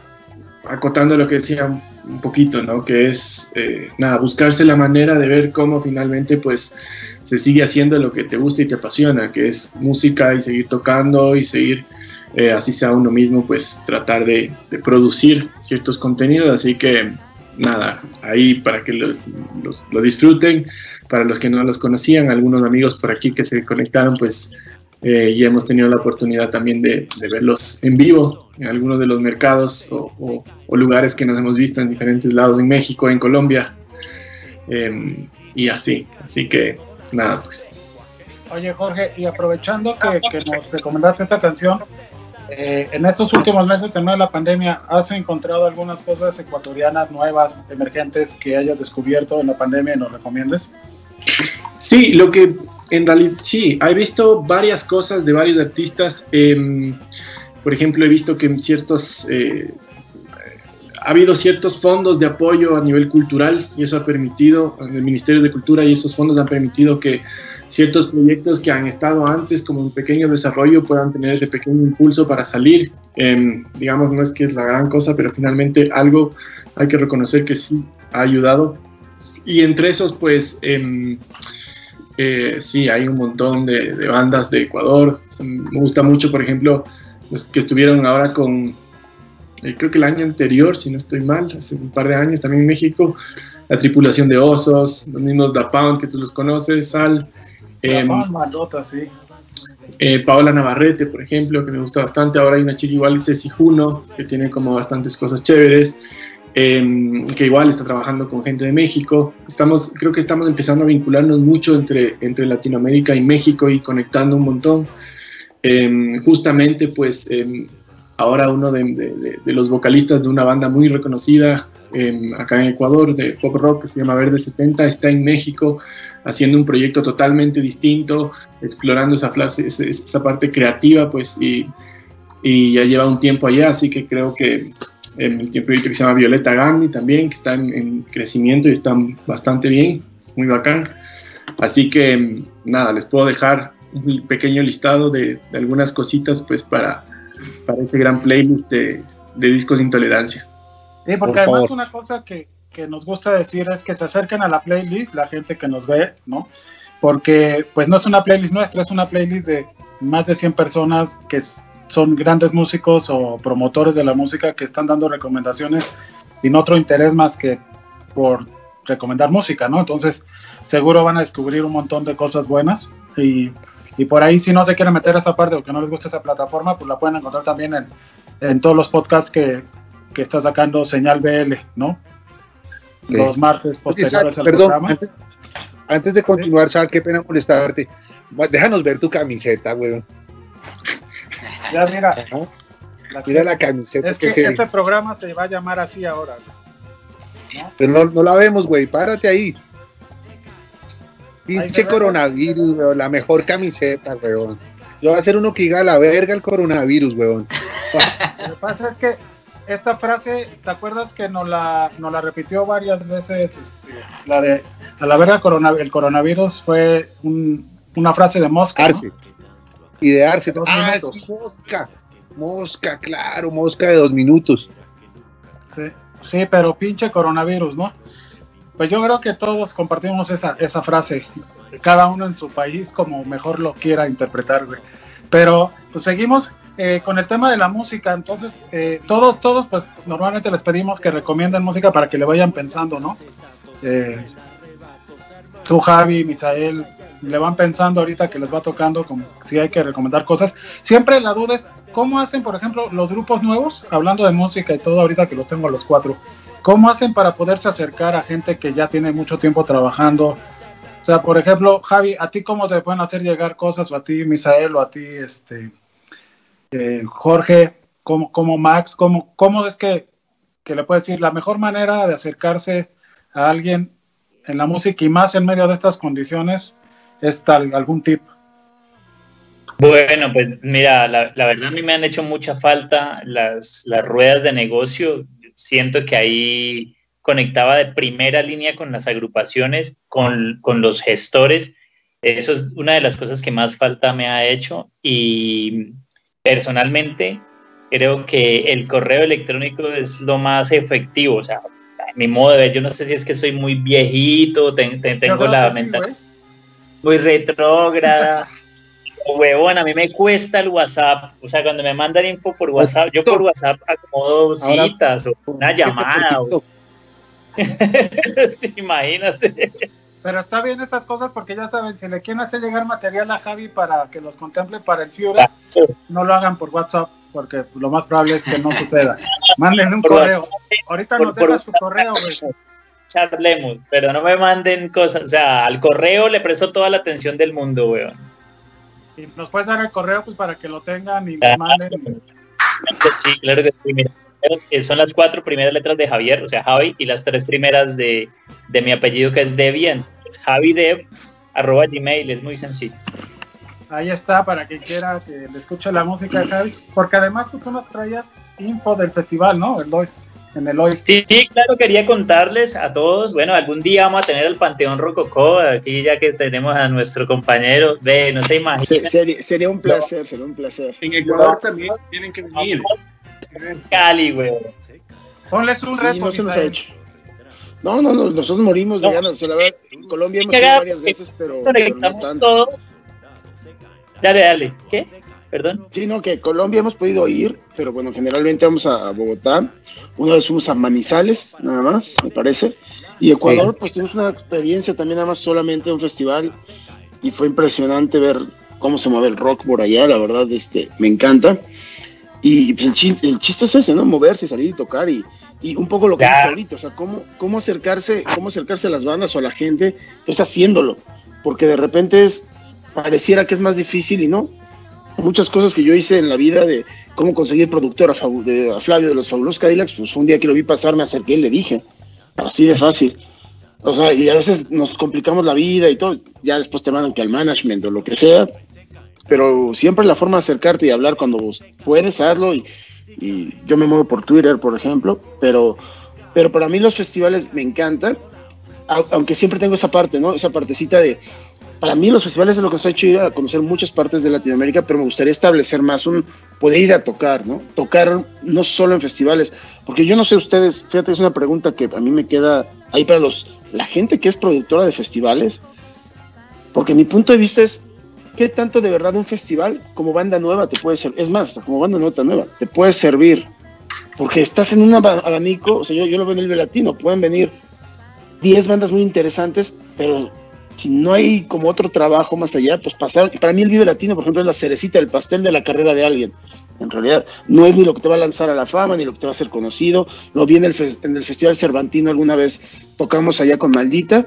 acotando lo que decía un- poquito, ¿no? Que es, eh, nada, buscarse la manera de ver cómo finalmente, pues, se sigue haciendo lo que te gusta y te apasiona, que es música y seguir tocando y seguir, eh, así sea uno mismo, pues, tratar de, producir ciertos contenidos. Así que, nada, ahí para que los- lo disfruten. Para los que no los conocían, algunos amigos por aquí que se conectaron, pues, eh, y hemos tenido la oportunidad también de, verlos en vivo en algunos de los mercados o, lugares que nos hemos visto en diferentes lados en México, en Colombia em, y así. Así que nada, pues Oye, Jorge, y aprovechando que, que nos recomendaste esta canción, eh, en estos últimos meses, en medio de la pandemia, ¿has encontrado algunas cosas ecuatorianas nuevas, emergentes, que hayas descubierto en la pandemia y nos recomiendes? Sí, lo que en realidad sí, he visto varias cosas de varios artistas. em, por ejemplo, he visto que ciertos eh, ha habido ciertos fondos de apoyo a nivel cultural y eso ha permitido, en el Ministerio de Cultura y esos fondos han permitido que ciertos proyectos que han estado antes como un pequeño desarrollo puedan tener ese pequeño impulso para salir. Em, digamos, no es que es la gran cosa, pero finalmente algo hay que reconocer que sí ha ayudado. Y entre esos, pues, em, eh, sí, hay un montón de, de bandas de Ecuador. Son- me gusta mucho, por ejemplo, los que estuvieron ahora con, eh, creo que el año anterior, si no estoy mal, hace un par de años también en México, la tripulación de osos, los mismos Da Pound que tú los conoces, Sal, em, malota, sí. eh, Paola Navarrete, por ejemplo, que me gusta bastante. Ahora hay una chica igual, Ceci Juno, que tiene como bastantes cosas chéveres, em, que igual está trabajando con gente de México. Estamos, creo que estamos empezando a vincularnos mucho entre, entre Latinoamérica y México y conectando un montón. Em, justamente, pues, em, ahora uno de, de- de- los vocalistas de una banda muy reconocida acá en Ecuador, de pop rock, que se llama Verde 70, está en México haciendo un proyecto totalmente distinto, explorando esa, frase, esa, parte creativa, pues, y, y ya lleva un tiempo allá, así que creo que el tiempo que se llama Violeta Gandhi también, que está en, en crecimiento y está bastante bien, muy bacán. Así que, nada, les puedo dejar un pequeño listado de, de algunas cositas, pues, para, para ese gran playlist de, de discos de intolerancia. Sí, porque Por además favor. una cosa que, que nos gusta decir es que se acerquen a la playlist, la gente que nos ve, ¿no? Porque pues no es una playlist nuestra, es una playlist de más de 100 personas que son grandes músicos o promotores de la música que están dando recomendaciones sin otro interés más que por recomendar música, ¿no? Entonces seguro van a descubrir un montón de cosas buenas y, y por ahí si no se quieren meter a esa parte o que no les gusta esa plataforma, pues la pueden encontrar también en, en todos los podcasts que, que está sacando Señal BL, ¿no? Los martes posteriores Sal, al perdón, programa. antes, antes de continuar, Sal, qué pena molestarte. Déjanos ver tu camiseta, weón. Ya mira, la Mira la camiseta es que, este programa se va a llamar así ahora. Pero no, no la vemos, güey. Párate ahí. Pinche coronavirus, weón. La mejor camiseta, weón. Yo voy a hacer uno que diga a la verga el coronavirus, weón. Lo que pasa es que esta frase, ¿te acuerdas que nos la, nos la repitió varias veces? este, la de a la verga corona- el coronavirus fue un- una frase de Mosca. Arce. De Arce. Dos Ah, minutos. sí, mosca. Mosca, claro, mosca de dos minutos. Sí, sí, pero pinche coronavirus, ¿no? Pues yo creo que todos compartimos esa, esa frase, cada uno en su país como mejor lo quiera interpretar, güey. Pero pues seguimos eh, con el tema de la música, entonces eh, todos, todos pues normalmente les pedimos que recomienden música para que le vayan pensando, ¿no? Eh, tú, Javi, Misael, le van pensando ahorita que les va tocando como si hay que recomendar cosas. Siempre la duda es, ¿cómo hacen, por ejemplo, los grupos nuevos, hablando de música y todo ahorita que los tengo a los cuatro, ¿cómo hacen para poderse acercar a gente que ya tiene mucho tiempo trabajando? O sea, por ejemplo, Javi, ¿a ti cómo te pueden hacer llegar cosas? O a ti, Misael, o a ti, este, eh, Jorge, como, como Max, ¿cómo, cómo es que, que le puedes decir la mejor manera de acercarse a alguien en la música y más en medio de estas condiciones es tal, algún tip? Bueno, pues mira, la, la verdad a mí me han hecho mucha falta las, las ruedas de negocio. Siento que ahí conectaba de primera línea con las agrupaciones, con, con los gestores. Eso es una de las cosas que más falta me ha hecho y personalmente creo que el correo electrónico es lo más efectivo. O sea, a mi modo de ver, yo no sé si es que soy muy viejito, ten- ten- tengo la sí, mentalidad muy retrógrada. Huevón, a mí me cuesta el WhatsApp. O sea, cuando me mandan info por WhatsApp, yo por WhatsApp acomodo Ahora- citas o una llamada. o- Sí, imagínate. Pero está bien esas cosas porque ya saben, si le quieren hacer llegar material a Javi para que los contemple para el Fiura, no lo hagan por WhatsApp porque lo más probable es que no suceda. Mándenle un Por correo. WhatsApp. Ahorita Por- nos dejas tu correo, güey. Charlemos, pero no me manden cosas. O sea, al correo le presto toda la atención del mundo, weón. Y nos puedes dar el correo pues para que lo tengan y manden. Claro que sí, claro que sí. Mira, son las cuatro primeras letras de Javier, o sea, Javi, y las tres primeras de, de mi apellido que es Debian. Javidev, arroba Gmail, es muy sencillo. Ahí está para quien quiera que le escuche la música de Javi. Porque además tú nos traías info del festival, ¿no? El hoy, en el hoy. Sí, claro, quería contarles a todos, bueno, algún día vamos a tener el Panteón Rococó, aquí ya que tenemos a nuestro compañero, ve, no se imagina. Se- sería, sería un placer, sería un placer. En Ecuador también tienen que venir. Cali, güey. Ponles un Sí, reto. no se nos ha hecho. No, no, no, nosotros morimos de No. ganas. O sea, la verdad, en Colombia hemos ido varias veces, pero, pero no todos. Dale, dale. ¿Qué? Perdón. Sí, no, que Colombia hemos podido ir, pero bueno, generalmente vamos a, Bogotá. Una vez fuimos a Manizales, nada más, me parece. Y Ecuador, pues tuvimos una experiencia también, nada más solamente un festival. Y fue impresionante ver cómo se mueve el rock por allá, la verdad, este, me encanta. Y pues, el, chiste, el chiste es ese, ¿no? Moverse, salir y tocar y, y un poco lo que Claro. dices ahorita, o sea, cómo, cómo acercarse, cómo acercarse a las bandas o a la gente, pues haciéndolo, porque de repente es, pareciera que es más difícil y no. Muchas cosas que yo hice en la vida de cómo conseguir productor a, Fabu- de- a Flavio de los Fabulosos Cadillacs, pues un día que lo vi pasar me acerqué y le dije, así de fácil. O sea, y a veces nos complicamos la vida y todo, ya después te mandan que al management o lo que sea, pero siempre la forma de acercarte y hablar cuando puedes, hazlo. Y, y yo me muevo por Twitter, por ejemplo, pero, pero para mí los festivales me encantan, au- aunque siempre tengo esa parte, ¿no? Esa partecita de, para mí los festivales es lo que nos ha hecho ir a conocer muchas partes de Latinoamérica, pero me gustaría establecer más un poder ir a tocar, ¿no? Tocar no solo en festivales, porque yo no sé ustedes, fíjate, es una pregunta que a mí me queda ahí para los, la gente que es productora de festivales, porque mi punto de vista es, ¿qué tanto de verdad un festival como banda nueva te puede servir? Es más, como banda nota nueva, te puede servir, porque estás en un aba- abanico, o sea, yo, yo lo veo en el Latino, pueden venir 10 bandas muy interesantes, pero si no hay como otro trabajo más allá, pues pasar, para mí el Vive Latino, por ejemplo, es la cerecita del pastel de la carrera de alguien. En realidad, no es ni lo que te va a lanzar a la fama, ni lo que te va a hacer conocido. Lo vi en el, en el Festival Cervantino alguna vez, tocamos allá con Maldita,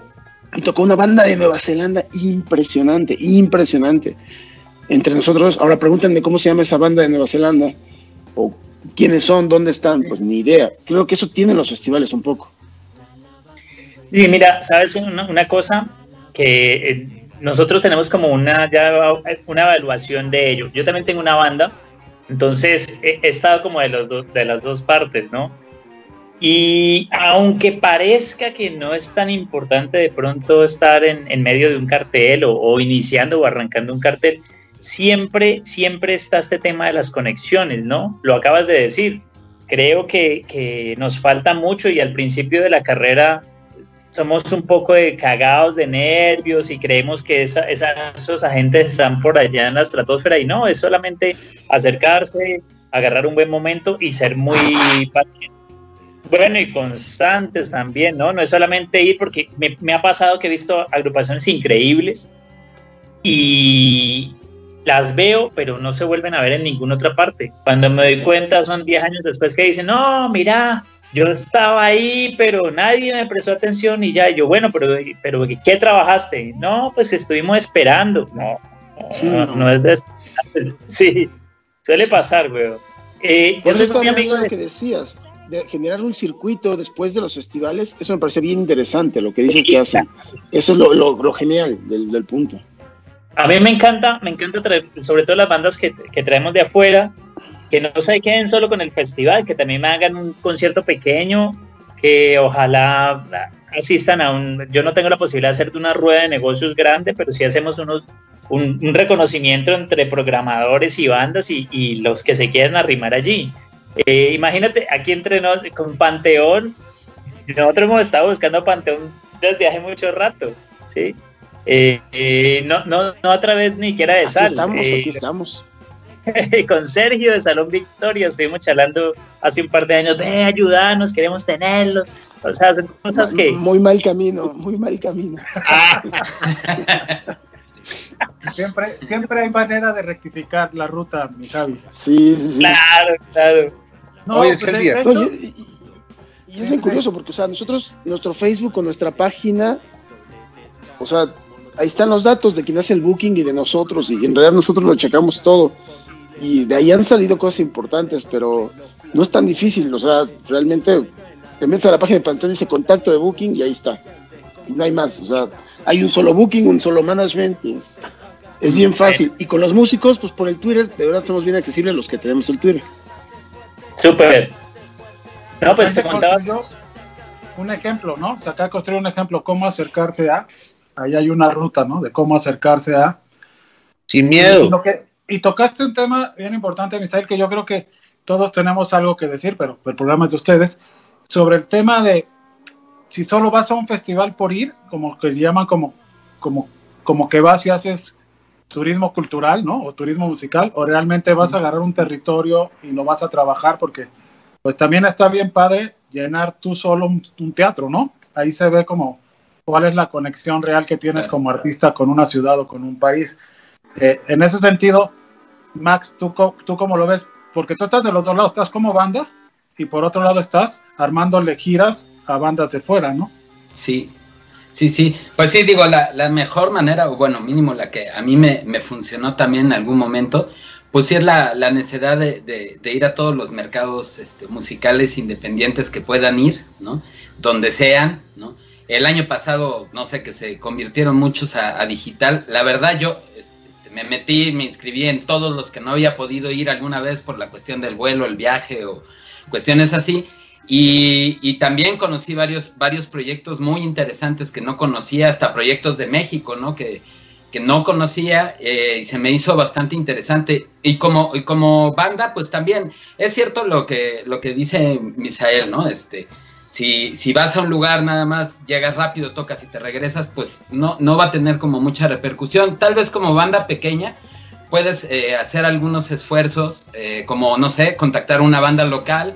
y tocó una banda de Nueva Zelanda impresionante, impresionante. Entre nosotros, ahora pregúntenme cómo se llama esa banda de Nueva Zelanda, o quiénes son, dónde están, pues ni idea. Creo que eso tienen los festivales un poco. Y mira, ¿sabes una cosa? Que eh, nosotros tenemos como una, una evaluación de ello. Yo también tengo una banda, entonces he, estado como de, los de las dos partes, ¿no? Y aunque parezca que no es tan importante de pronto estar en, en medio de un cartel o, o iniciando o arrancando un cartel, siempre, siempre está este tema de las conexiones, ¿no? Lo acabas de decir. Creo que, que nos falta mucho y al principio de la carrera somos un poco de cagados de nervios y creemos que esa, esa- esos agentes están por allá en la estratosfera y no, es solamente acercarse, agarrar un buen momento y ser muy paciente. Bueno, y constantes también, ¿no? No es solamente ir, porque me, me ha pasado que he visto agrupaciones increíbles y las veo, pero no se vuelven a ver en ninguna otra parte. Cuando me doy cuenta son 10 años después que dicen, no, mira, yo estaba ahí, pero nadie me prestó atención y ya, y yo, bueno, pero, pero ¿qué trabajaste? No, pues estuvimos esperando. No, no, no, no es de... Sí, suele pasar, güey. Eh, yo soy eso muy amigo lo que decías, de generar un circuito después de los festivales, eso me parece bien interesante lo que dices que hacen. Eso es lo, lo- lo genial del, del punto. A mí me encanta, me encanta traer, sobre todo las bandas que, que traemos de afuera, que no se queden solo con el festival, que también me hagan un concierto pequeño, que ojalá asistan a un, yo no tengo la posibilidad de hacer una rueda de negocios grande, pero sí hacemos unos, un, un reconocimiento entre programadores y bandas y, y los que se quieran arrimar allí. Eh, imagínate, aquí entre nos, con Panteón, nosotros hemos estado buscando Panteón desde hace mucho rato, ¿sí? Eh, eh, no, no, no a través ni siquiera de Aquí sal. estamos, eh, aquí estamos. con Sergio de Salón Victoria estuvimos charlando hace un par de años, ve, ayudanos, queremos tenerlo. O sea, son cosas que... Muy mal camino, muy mal camino. Siempre, siempre hay manera de rectificar la ruta, mi Javi. Sí, sí, sí. Claro, claro. No, Hoy es pues, el día. hecho, No, y, y- y es bien curioso porque, o sea, nosotros, nuestro Facebook o nuestra página, o sea, ahí están los datos de quien hace el booking y de nosotros, y en realidad nosotros lo checamos todo. Y de ahí han salido cosas importantes, pero no es tan difícil, o sea, realmente te metes a la página de Panteón y dice contacto de booking y ahí está. Y no hay más, o sea, hay un solo booking, un solo management, y es, es bien fácil. Y con los músicos, pues por el Twitter, de verdad somos bien accesibles los que tenemos el Twitter. Súper. No, pues te contaba. construyó Un ejemplo, ¿no? O sea, acá construir un ejemplo, cómo acercarse a. Ahí hay una ruta, ¿no? De cómo acercarse a. Sin miedo. lo que- y tocaste un tema bien importante, Misael, que yo creo que todos tenemos algo que decir, pero el programa es de ustedes, sobre el tema de si solo vas a un festival por ir, como que llaman como, como, como que vas y haces turismo cultural, ¿no? O turismo musical, o realmente vas a agarrar un territorio y lo vas a trabajar porque pues también está bien padre llenar tú solo un, un teatro, ¿no? Ahí se ve como cuál es la conexión real que tienes como artista con una ciudad o con un país. Eh, en ese sentido, Max, ¿tú, ¿tú cómo lo ves? Porque tú estás de los dos lados, estás como banda y por otro lado estás armándole giras a bandas de fuera, ¿no? Sí, sí, sí. Pues sí, digo, la, la mejor manera, o bueno, mínimo la que a mí me, funcionó también en algún momento, pues sí es la, necesidad de, ir a todos los mercados este, musicales independientes que puedan ir, ¿no? Donde sean, ¿no? El año pasado, no sé, que se convirtieron muchos a digital. La verdad, yo me metí, me inscribí en todos los que no había podido ir alguna vez por la cuestión del vuelo, el viaje o cuestiones así. Y, y también conocí varios, varios proyectos muy interesantes que no conocía, hasta proyectos de México, ¿no? Que, que no conocía eh, y se me hizo bastante interesante. Y como, y como banda, pues también es cierto lo que, lo que dice Misael, ¿no? Este, si, vas a un lugar nada más, llegas rápido, tocas y te regresas, pues no, no va a tener como mucha repercusión. Tal vez como banda pequeña puedes eh, hacer algunos esfuerzos, eh, como, no sé, contactar una banda local,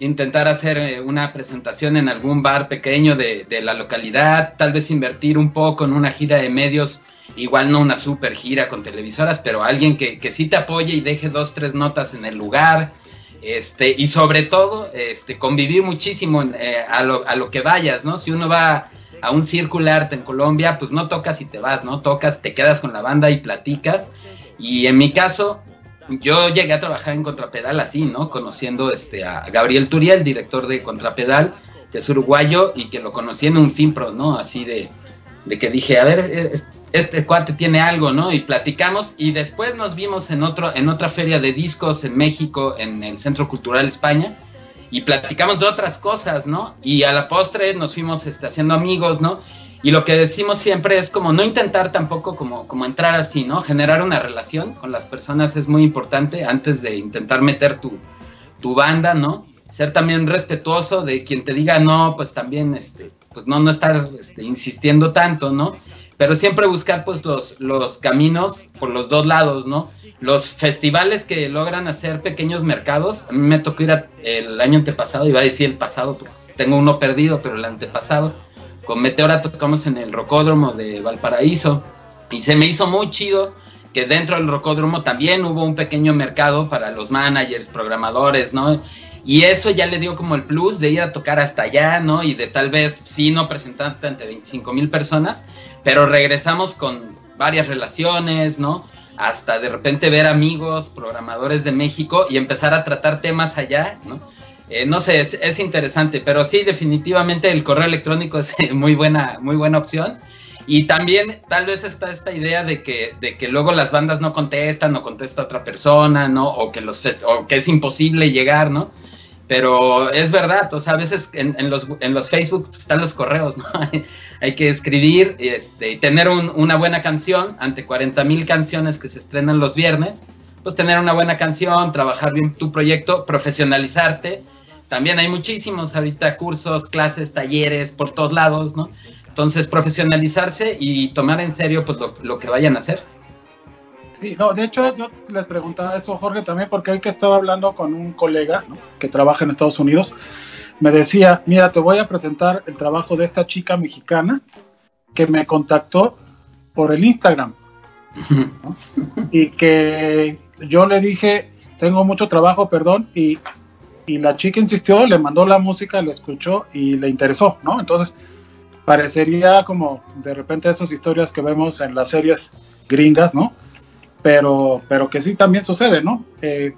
intentar hacer eh, una presentación en algún bar pequeño de, de la localidad, tal vez invertir un poco en una gira de medios, igual no una super gira con televisoras, pero alguien que, que sí te apoye y deje dos, tres notas en el lugar. Este, y sobre todo, este, convivir muchísimo eh, a, lo, a lo que vayas, ¿no? Si uno va a un Circular Art en Colombia, pues no tocas y te vas, ¿no? Tocas, te quedas con la banda y platicas. Y en mi caso, yo llegué a trabajar en Contrapedal así, ¿no? Conociendo este, a Gabriel Turiel, director de Contrapedal, que es uruguayo y que lo conocí en un Finpro, ¿no? Así de, de que dije, a ver, es- este cuate tiene algo, ¿no? Y platicamos y después nos vimos en, otro, en otra feria de discos en México, en el Centro Cultural España, y platicamos de otras cosas, ¿no? Y a la postre nos fuimos este, haciendo amigos, ¿no? Y lo que decimos siempre es como no intentar tampoco como, como entrar así, ¿no? Generar una relación con las personas es muy importante antes de intentar meter tu, tu banda, ¿no? Ser también respetuoso de quien te diga no, pues también, este, pues no, no estar este, insistiendo tanto, ¿no? Pero siempre buscar pues los, los caminos por los dos lados, ¿no? Los festivales que logran hacer pequeños mercados, a mí me tocó ir el año antepasado, iba a decir el pasado, porque tengo uno perdido, pero el antepasado, con Meteora tocamos en el Rocódromo de Valparaíso y se me hizo muy chido que dentro del Rocódromo también hubo un pequeño mercado para los managers, programadores, ¿no? Y eso ya le dio como el plus de ir a tocar hasta allá, ¿no? Y de tal vez, sí, no presentarte ante 25 mil personas, pero regresamos con varias relaciones, ¿no? Hasta de repente ver amigos, programadores de México y empezar a tratar temas allá, ¿no? Eh, no sé, es, es interesante, pero sí, definitivamente el correo electrónico es muy buena, muy buena opción. Y también tal vez está esta idea de que, de que luego las bandas no contestan o contesta otra persona, ¿no? O que, los o que es imposible llegar, ¿no? Pero es verdad, o sea, a veces en, los, en los Facebook están los correos, ¿no? Hay que escribir este, y tener un- una buena canción ante 40 mil canciones que se estrenan los viernes, pues tener una buena canción, trabajar bien tu proyecto, profesionalizarte. También hay muchísimos ahorita cursos, clases, talleres por todos lados, ¿no? Entonces, profesionalizarse y tomar en serio pues lo, lo que vayan a hacer. Sí, no, de hecho yo les preguntaba eso, Jorge, también porque hoy que estaba hablando con un colega ¿no? que trabaja en Estados Unidos, me decía, mira, te voy a presentar el trabajo de esta chica mexicana que me contactó por el Instagram ¿no? y que yo le dije, tengo mucho trabajo, perdón, y, y la chica insistió, le mandó la música, le escuchó y le interesó, ¿no? Entonces, parecería como de repente esas historias que vemos en las series gringas, ¿no? Pero, pero que sí también sucede, ¿no? Eh,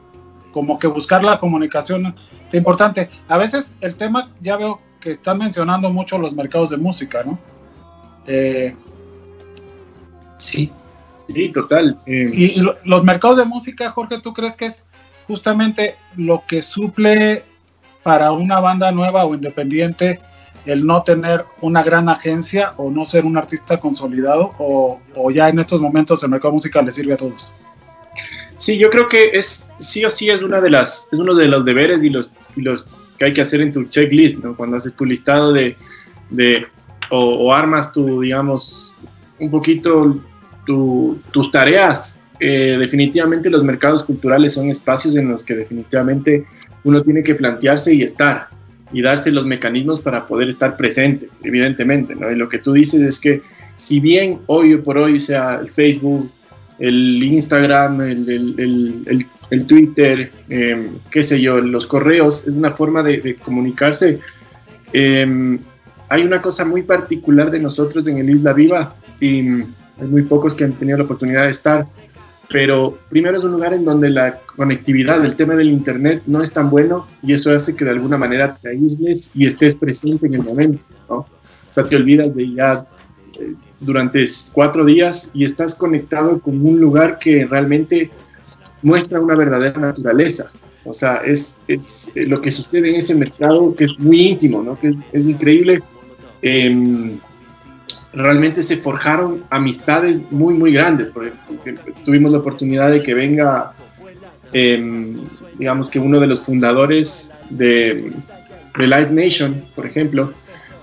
como que buscar la comunicación es importante. A veces el tema, ya veo que están mencionando mucho los mercados de música, ¿no? Eh, sí. Sí, total. Eh, Y lo- los mercados de música, Jorge, ¿tú crees que es justamente lo que suple para una banda nueva o independiente el no tener una gran agencia o no ser un artista consolidado o, ya en estos momentos el mercado musical le sirve a todos? Sí, yo creo que es sí o sí es una de las es uno de los deberes y los que hay que hacer en tu checklist, ¿no? Cuando haces tu listado de, de o, o armas tu digamos un poquito tu- tus tareas. Eh, definitivamente los mercados culturales son espacios en los que definitivamente uno tiene que plantearse y estar y darse los mecanismos para poder estar presente, evidentemente, ¿no? Y lo que tú dices es que si bien hoy por hoy sea el Facebook, el Instagram, el, el- el- el- Twitter, eh, qué sé yo, los correos, es una forma de, de comunicarse. Eh, hay una cosa muy particular de nosotros en el Isla Viva y hay muy pocos que han tenido la oportunidad de estar, pero primero es un lugar en donde la conectividad, el tema del Internet no es tan bueno y eso hace que de alguna manera te aísles y estés presente en el momento, ¿no? O sea, te olvidas de ya eh, durante cuatro días y estás conectado con un lugar que realmente muestra una verdadera naturaleza. O sea, es, es eh, lo que sucede en ese mercado que es muy íntimo, ¿no? Que es, increíble. Em, realmente se forjaron amistades muy, muy grandes. Porque, tuvimos la oportunidad de que venga, em, digamos que uno de los fundadores de, de Live Nation, por ejemplo,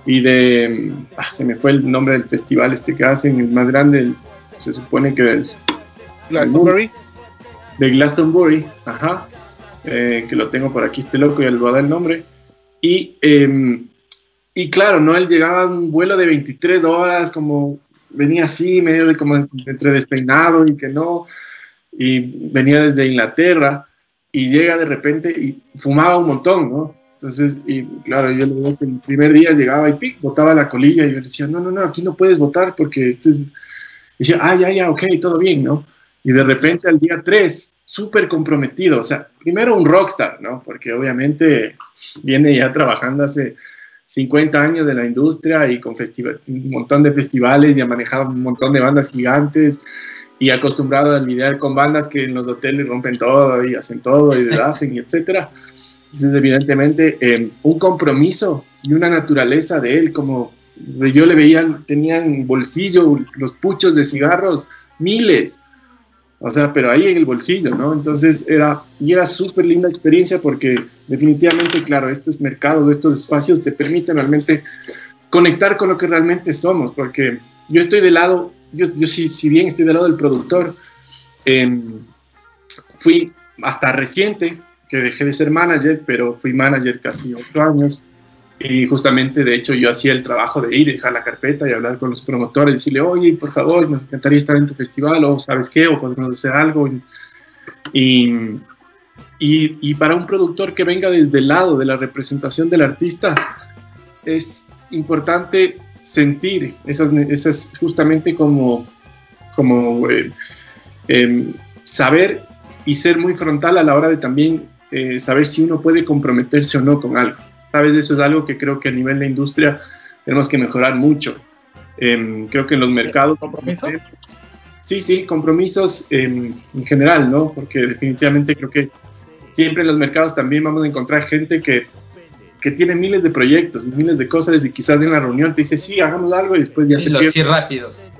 y de, ah, se me fue el nombre del festival este que hacen, el más grande, el- se supone que del, Glastonbury. de Glastonbury, ajá, eh, que lo tengo por aquí, este loco, y le voy a dar el nombre. Y, eh, y claro, ¿no? Él llegaba a un vuelo de 23 horas, como venía así, medio de como entre despeinado y que no, y venía desde Inglaterra, y llega de repente y fumaba un montón, ¿no? Entonces, y claro, yo le digo que el primer día llegaba y pic, botaba la colilla, y yo decía, no, no, no, aquí no puedes votar porque esto es... Y decía, ah, ya, ya, ok, todo bien, ¿no? Y de repente al día 3, súper comprometido, o sea, primero un rockstar, ¿no? Porque obviamente viene ya trabajando hace 50 años de la industria y con un montón de festivales y ha manejado un montón de bandas gigantes y acostumbrado a lidiar con bandas que en los hoteles rompen todo y hacen todo y deshacen etcétera. Entonces, evidentemente, eh, un compromiso y una naturaleza de él, como yo le veía, tenía en bolsillo los puchos de cigarros, miles, o sea, pero ahí en el bolsillo, ¿no? Entonces era, y era súper linda experiencia porque definitivamente, claro, estos mercados, estos espacios te permiten realmente conectar con lo que realmente somos, porque yo estoy del lado, yo, yo sí, si bien estoy del lado del productor, em, fui hasta reciente que dejé de ser manager, pero fui manager casi ocho años. Y justamente, de hecho, yo hacía el trabajo de ir, dejar la carpeta y hablar con los promotores, decirle, oye, por favor, nos encantaría estar en tu festival, o sabes qué, o podemos hacer algo. Y, y, y para un productor que venga desde el lado de la representación del artista, es importante sentir esas, esas justamente como, como eh, em, saber y ser muy frontal a la hora de también eh, saber si uno puede comprometerse o no con algo. Sabes, eso es algo que creo que a nivel de industria tenemos que mejorar mucho. Em, creo que en los mercados... ¿Compromiso? Sí, sí, compromisos em, en general, ¿no? Porque definitivamente creo que siempre en los mercados también vamos a encontrar gente que, que tiene miles de proyectos y miles de cosas y quizás en la reunión te dice, sí, hagamos algo y después ya Sí, se los pierde sí rápidos.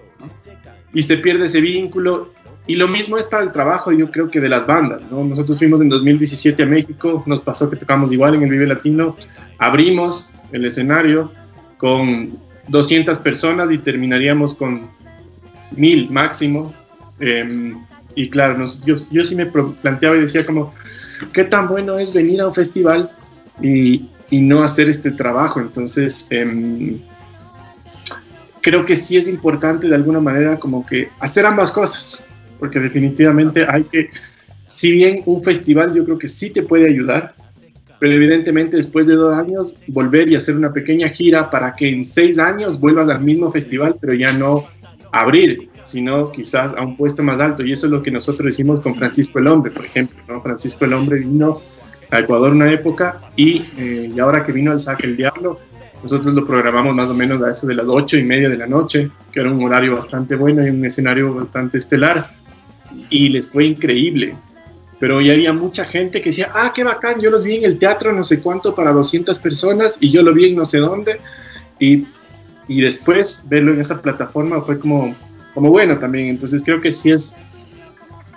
y se pierde ese vínculo. Y lo mismo es para el trabajo, yo creo que de las bandas, ¿no? Nosotros fuimos en 2017 a México, nos pasó que tocamos igual en el Vive Latino, abrimos el escenario con 200 personas y terminaríamos con 1000 máximo. Eh, y claro, nos- yo, yo sí me planteaba y decía como, ¿qué tan bueno es venir a un festival y, y no hacer este trabajo? Entonces, em, creo que sí es importante de alguna manera como que hacer ambas cosas, porque definitivamente hay que, si bien un festival yo creo que sí te puede ayudar, pero evidentemente después de dos años volver y hacer una pequeña gira para que en seis años vuelvas al mismo festival, pero ya no abrir, sino quizás a un puesto más alto. Y eso es lo que nosotros hicimos con Francisco el Hombre, por ejemplo. Francisco el Hombre vino a Ecuador una época y, eh, y ahora que vino al Saque el Diablo, nosotros lo programamos más o menos a eso de las ocho y media de la noche, que era un horario bastante bueno y un escenario bastante estelar. Y les fue increíble. Pero ya había mucha gente que decía, ah, qué bacán, yo los vi en el teatro no sé cuánto para 200 personas y yo lo vi en no sé dónde. Y, y después verlo en esa plataforma fue como, como bueno también. Entonces creo que sí es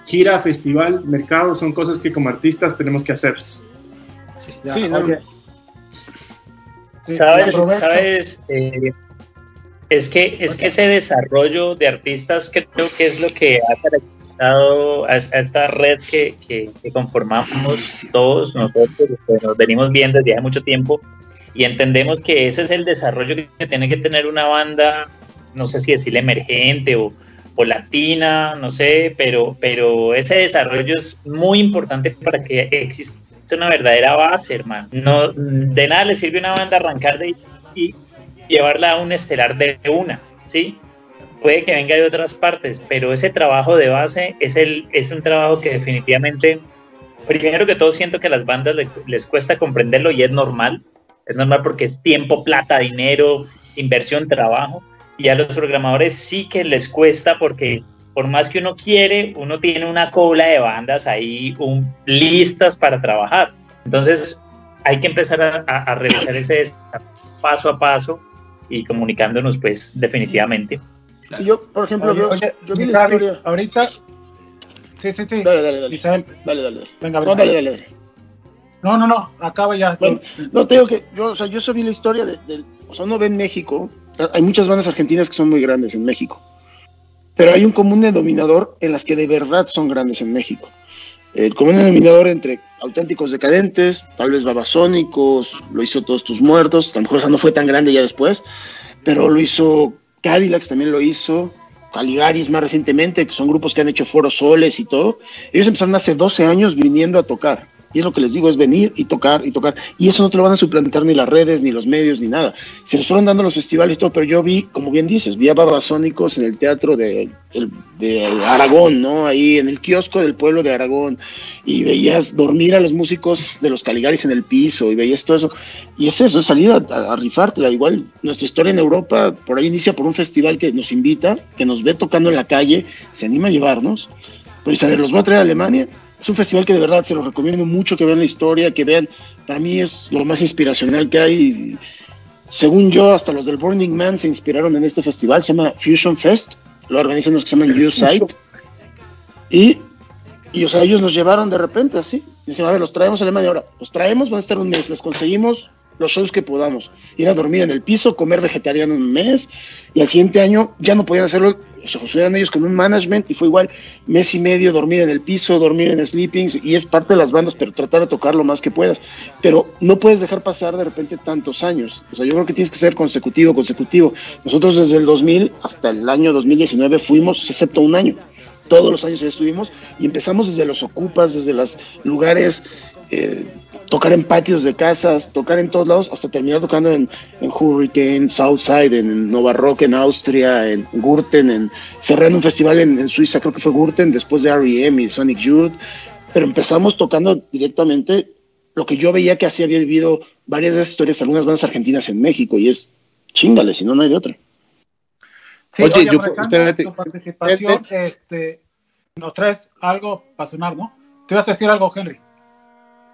gira, festival, mercado, son cosas que como artistas tenemos que hacer. Sí, sí, ¿Sabes? ¿Sabes? Eh, Es que, es que ese desarrollo de artistas creo que es lo que ha caracterizado a, a esta red que, que- que conformamos todos nosotros, que nos venimos viendo desde hace mucho tiempo, y entendemos que ese es el desarrollo que, tiene que tener una banda, no sé si decirle emergente o, o latina, no sé, pero, pero ese desarrollo es muy importante para que exista una verdadera base, hermano. No, de nada le sirve a una banda arrancar de y llevarla a un estelar de una, ¿sí? Puede que venga de otras partes, pero ese trabajo de base es, el, es un trabajo que definitivamente, primero que todo, siento que a las bandas le- les cuesta comprenderlo y es normal. Es normal porque es tiempo, plata, dinero, inversión, trabajo. Y a los programadores sí que les cuesta porque por más que uno quiere, uno tiene una cola de bandas ahí un- listas para trabajar. Entonces hay que empezar a, a- revisar ese paso a paso y comunicándonos pues definitivamente. Y yo, por ejemplo, yo, Oye, yo vi la historia. Ahorita. Sí, sí, sí. Dale, dale, dale. Dale, dale, dale. venga, No, dale, dale. dale. No, no, no, acaba ya. Bueno, no te digo que yo, o sea, yo sabía la historia de, del- o sea, uno ve en México, hay muchas bandas argentinas que son muy grandes en México, pero hay un común denominador en las que de verdad son grandes en México. El común denominador entre auténticos decadentes, tal vez babasónicos, lo hizo Todos Tus Muertos, que a lo mejor esa no fue tan grande ya después, pero lo hizo Cadillacs, también lo hizo, Caligaris más recientemente, que son grupos que han hecho foros soles y todo. Ellos empezaron hace 12 años viniendo a tocar. Y es lo que les digo, es venir y tocar y tocar. Y eso no te lo van a suplantar ni las redes, ni los medios, ni nada. Se les fueron dando los festivales y todo, pero yo vi, como bien dices, vi a Babasónicos en el teatro de, de Aragón, ¿no? Ahí en el kiosco del pueblo de Aragón. Y veías dormir a los músicos de los Caligaris en el piso y veías todo eso. Y es eso, es salir a, a, a rifártela. Igual nuestra historia en Europa, por ahí inicia por un festival que nos invita, que nos ve tocando en la calle, se anima a llevarnos. Dice, a ver, los voy a traer a Alemania. Es un festival que de verdad se los recomiendo mucho que vean la historia, que vean, para mí es lo más inspiracional que hay. Según yo, hasta los del Burning Man se inspiraron en este festival, se llama Fusion Fest, lo organizan los que se llaman U-Site. Y, y, o sea, ellos nos llevaron de repente así. Dijeron, a ver, los traemos a Alemania ahora. Los traemos, van a estar un mes, les conseguimos los shows que podamos. Ir a dormir en el piso, comer vegetariano un mes, y al siguiente año ya no podían hacerlo. Se construyeron ellos con un management y fue igual mes y medio dormir en el piso, dormir en sleepings, y es parte de las bandas, pero tratar de tocar lo más que puedas. Pero no puedes dejar pasar de repente tantos años. O sea, yo creo que tienes que ser consecutivo, consecutivo. Nosotros desde el 2000 hasta el año 2019 fuimos, excepto un año todos los años ahí estuvimos y empezamos desde los ocupas, desde los lugares, eh, tocar en patios de casas, tocar en todos lados, hasta terminar tocando en, en Hurricane, Southside, en, en Nova Rock, en Austria, en Gurten, en, cerré en un festival en, en Suiza, creo que fue Gurten, después de R.E.M. y Sonic Youth, pero empezamos tocando directamente lo que yo veía que así había vivido varias de esas historias, algunas bandas argentinas en México, y es chingale, si no, no hay de otra. Sí, Oye, oye, yo- espérate. tu participación, este, nos traes algo para sonar, ¿no? Te ibas a decir algo, Henry.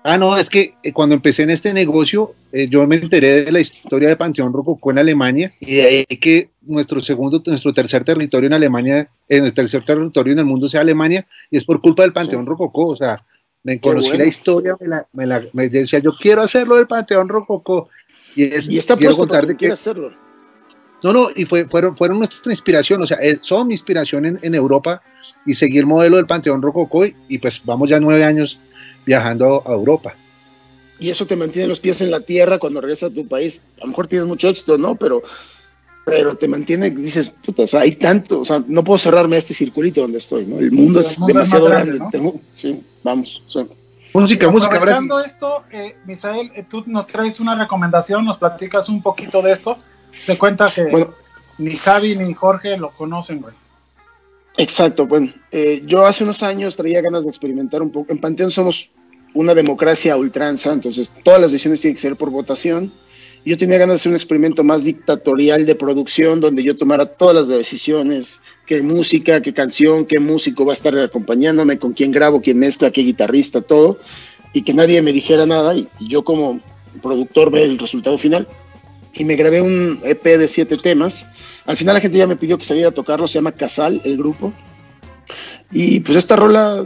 Ah, no, es que eh, cuando empecé en este negocio, eh, yo me enteré de la historia de Panteón Rococó en Alemania y de ahí que nuestro segundo, nuestro tercer territorio en Alemania, en el tercer territorio en el mundo sea Alemania, y es por culpa del Panteón Rococó. O sea, me conocí bueno. la historia, me, la, me, la- me decía, yo quiero hacerlo del Panteón Rococó. Y, es, Y está quiero contar de que hacerlo. no, no, y fue, fueron, fueron nuestra inspiración, o sea, eh, son mi inspiración en, en Europa y seguir modelo del Panteón Rococó y, y pues vamos ya nueve años viajando a Europa. y eso te mantiene los pies en la tierra cuando regresas a tu país. A lo mejor tienes mucho éxito, ¿no? Pero, pero te mantiene, dices, puta, o sea, hay tanto, o sea, no puedo cerrarme a este circulito donde estoy, ¿no? El mundo es mundo demasiado grande. grande, ¿no? Tengo- sí, vamos, sí. Música, música. Aprovechando esto, eh, Misael, eh, tú nos traes una recomendación, nos platicas un poquito de esto. Te cuenta que Bueno, ni Javi ni Jorge lo conocen, güey. Exacto, bueno, eh, yo hace unos años traía ganas de experimentar un poco. En Panteón somos una democracia a ultranza, entonces todas las decisiones tienen que ser por votación. Yo tenía ganas de hacer un experimento más dictatorial de producción, donde yo tomara todas las decisiones, qué música, qué canción, qué músico va a estar acompañándome, con quién grabo, quién mezcla, qué guitarrista, todo, y que nadie me dijera nada, y, y yo como productor ver el resultado final. Y me grabé un EP de siete temas. Al final la gente ya me pidió que saliera a tocarlo, se llama Casal, el grupo. Y pues esta rola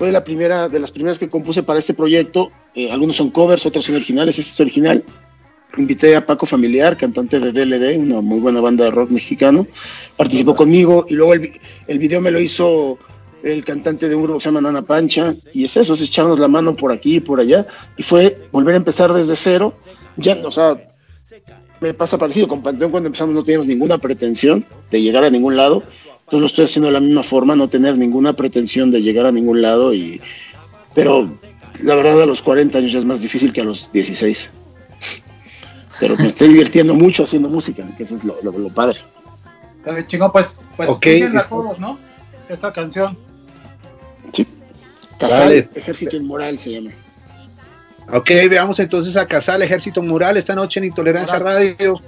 fue la primera de las primeras que compuse para este proyecto. Eh, algunos son covers, otros son originales, este es original. invité a Paco Familiar, cantante de DLD, una muy buena banda de rock mexicano, participó conmigo y luego el, el video me lo hizo el cantante de un grupo que se llama Nana Pancha. Y es eso, es echarnos la mano por aquí y por allá. Y fue volver a empezar desde cero, ya, o sea, me pasa parecido con Panteón cuando empezamos no teníamos ninguna pretensión de llegar a ningún lado, entonces lo estoy haciendo de la misma forma, no tener ninguna pretensión de llegar a ningún lado y pero la verdad a los 40 años ya es más difícil que a los 16. Pero me estoy divirtiendo mucho haciendo música, que eso es lo, lo- lo padre. Está bien, chingón, pues, pues Ok. pídenla a todos, ¿no? Esta canción. Casal, Dale. Ejército Inmoral se llama. Ok, veamos entonces a Casal Ejército Mural esta noche en Intolerancia Radio.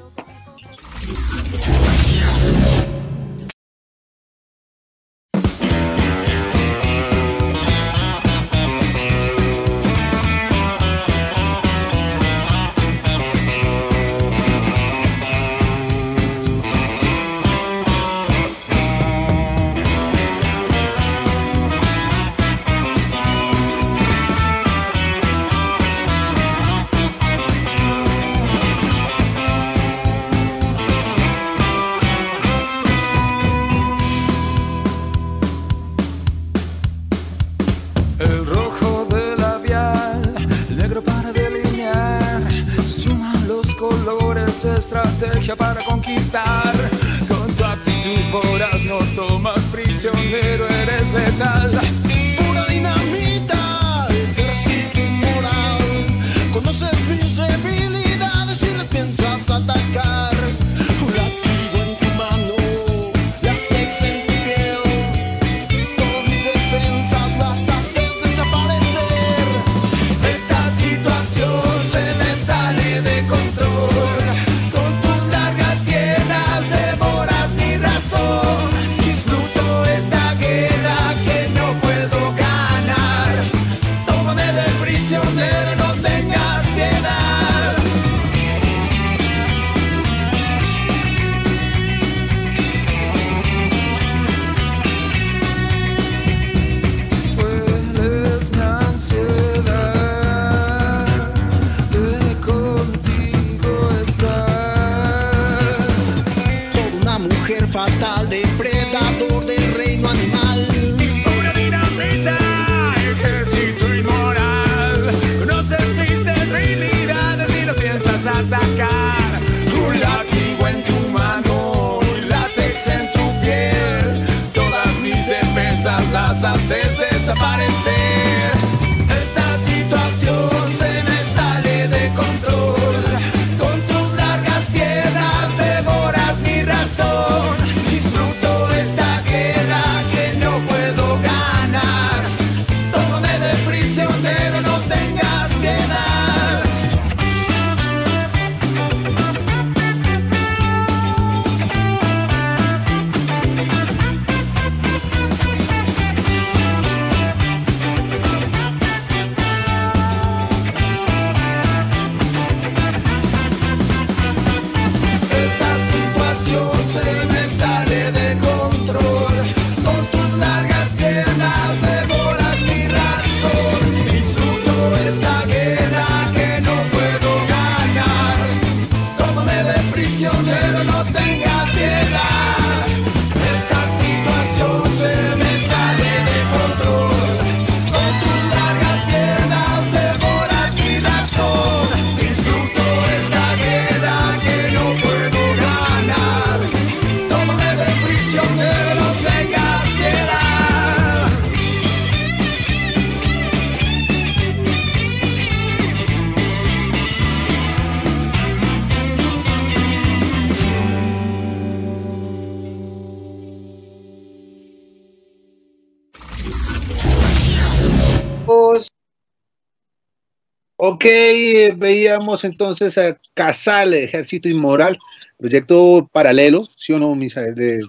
Veíamos entonces a Casal Ejército Inmoral, proyecto paralelo, ¿sí o no, Misael? De,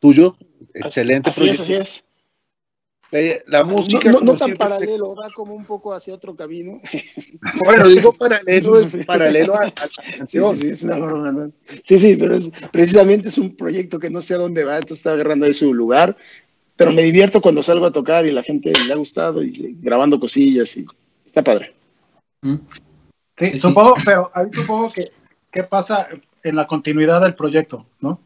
tuyo, excelente Así es, proyecto. así es. Eh, La música, no, no, no tan siempre, paralelo, va como un poco hacia otro camino. Bueno, digo paralelo, es paralelo a, a la Sí, canción. sí, sí, es una broma, ¿no? Sí, sí, pero es, precisamente es un proyecto que no sé a dónde va, entonces está agarrando ahí su lugar, pero me divierto cuando salgo a tocar y la gente le ha gustado y grabando cosillas y está padre. Sí, Sí, sí. supongo, pero ahí supongo que qué pasa en la continuidad del proyecto, ¿no?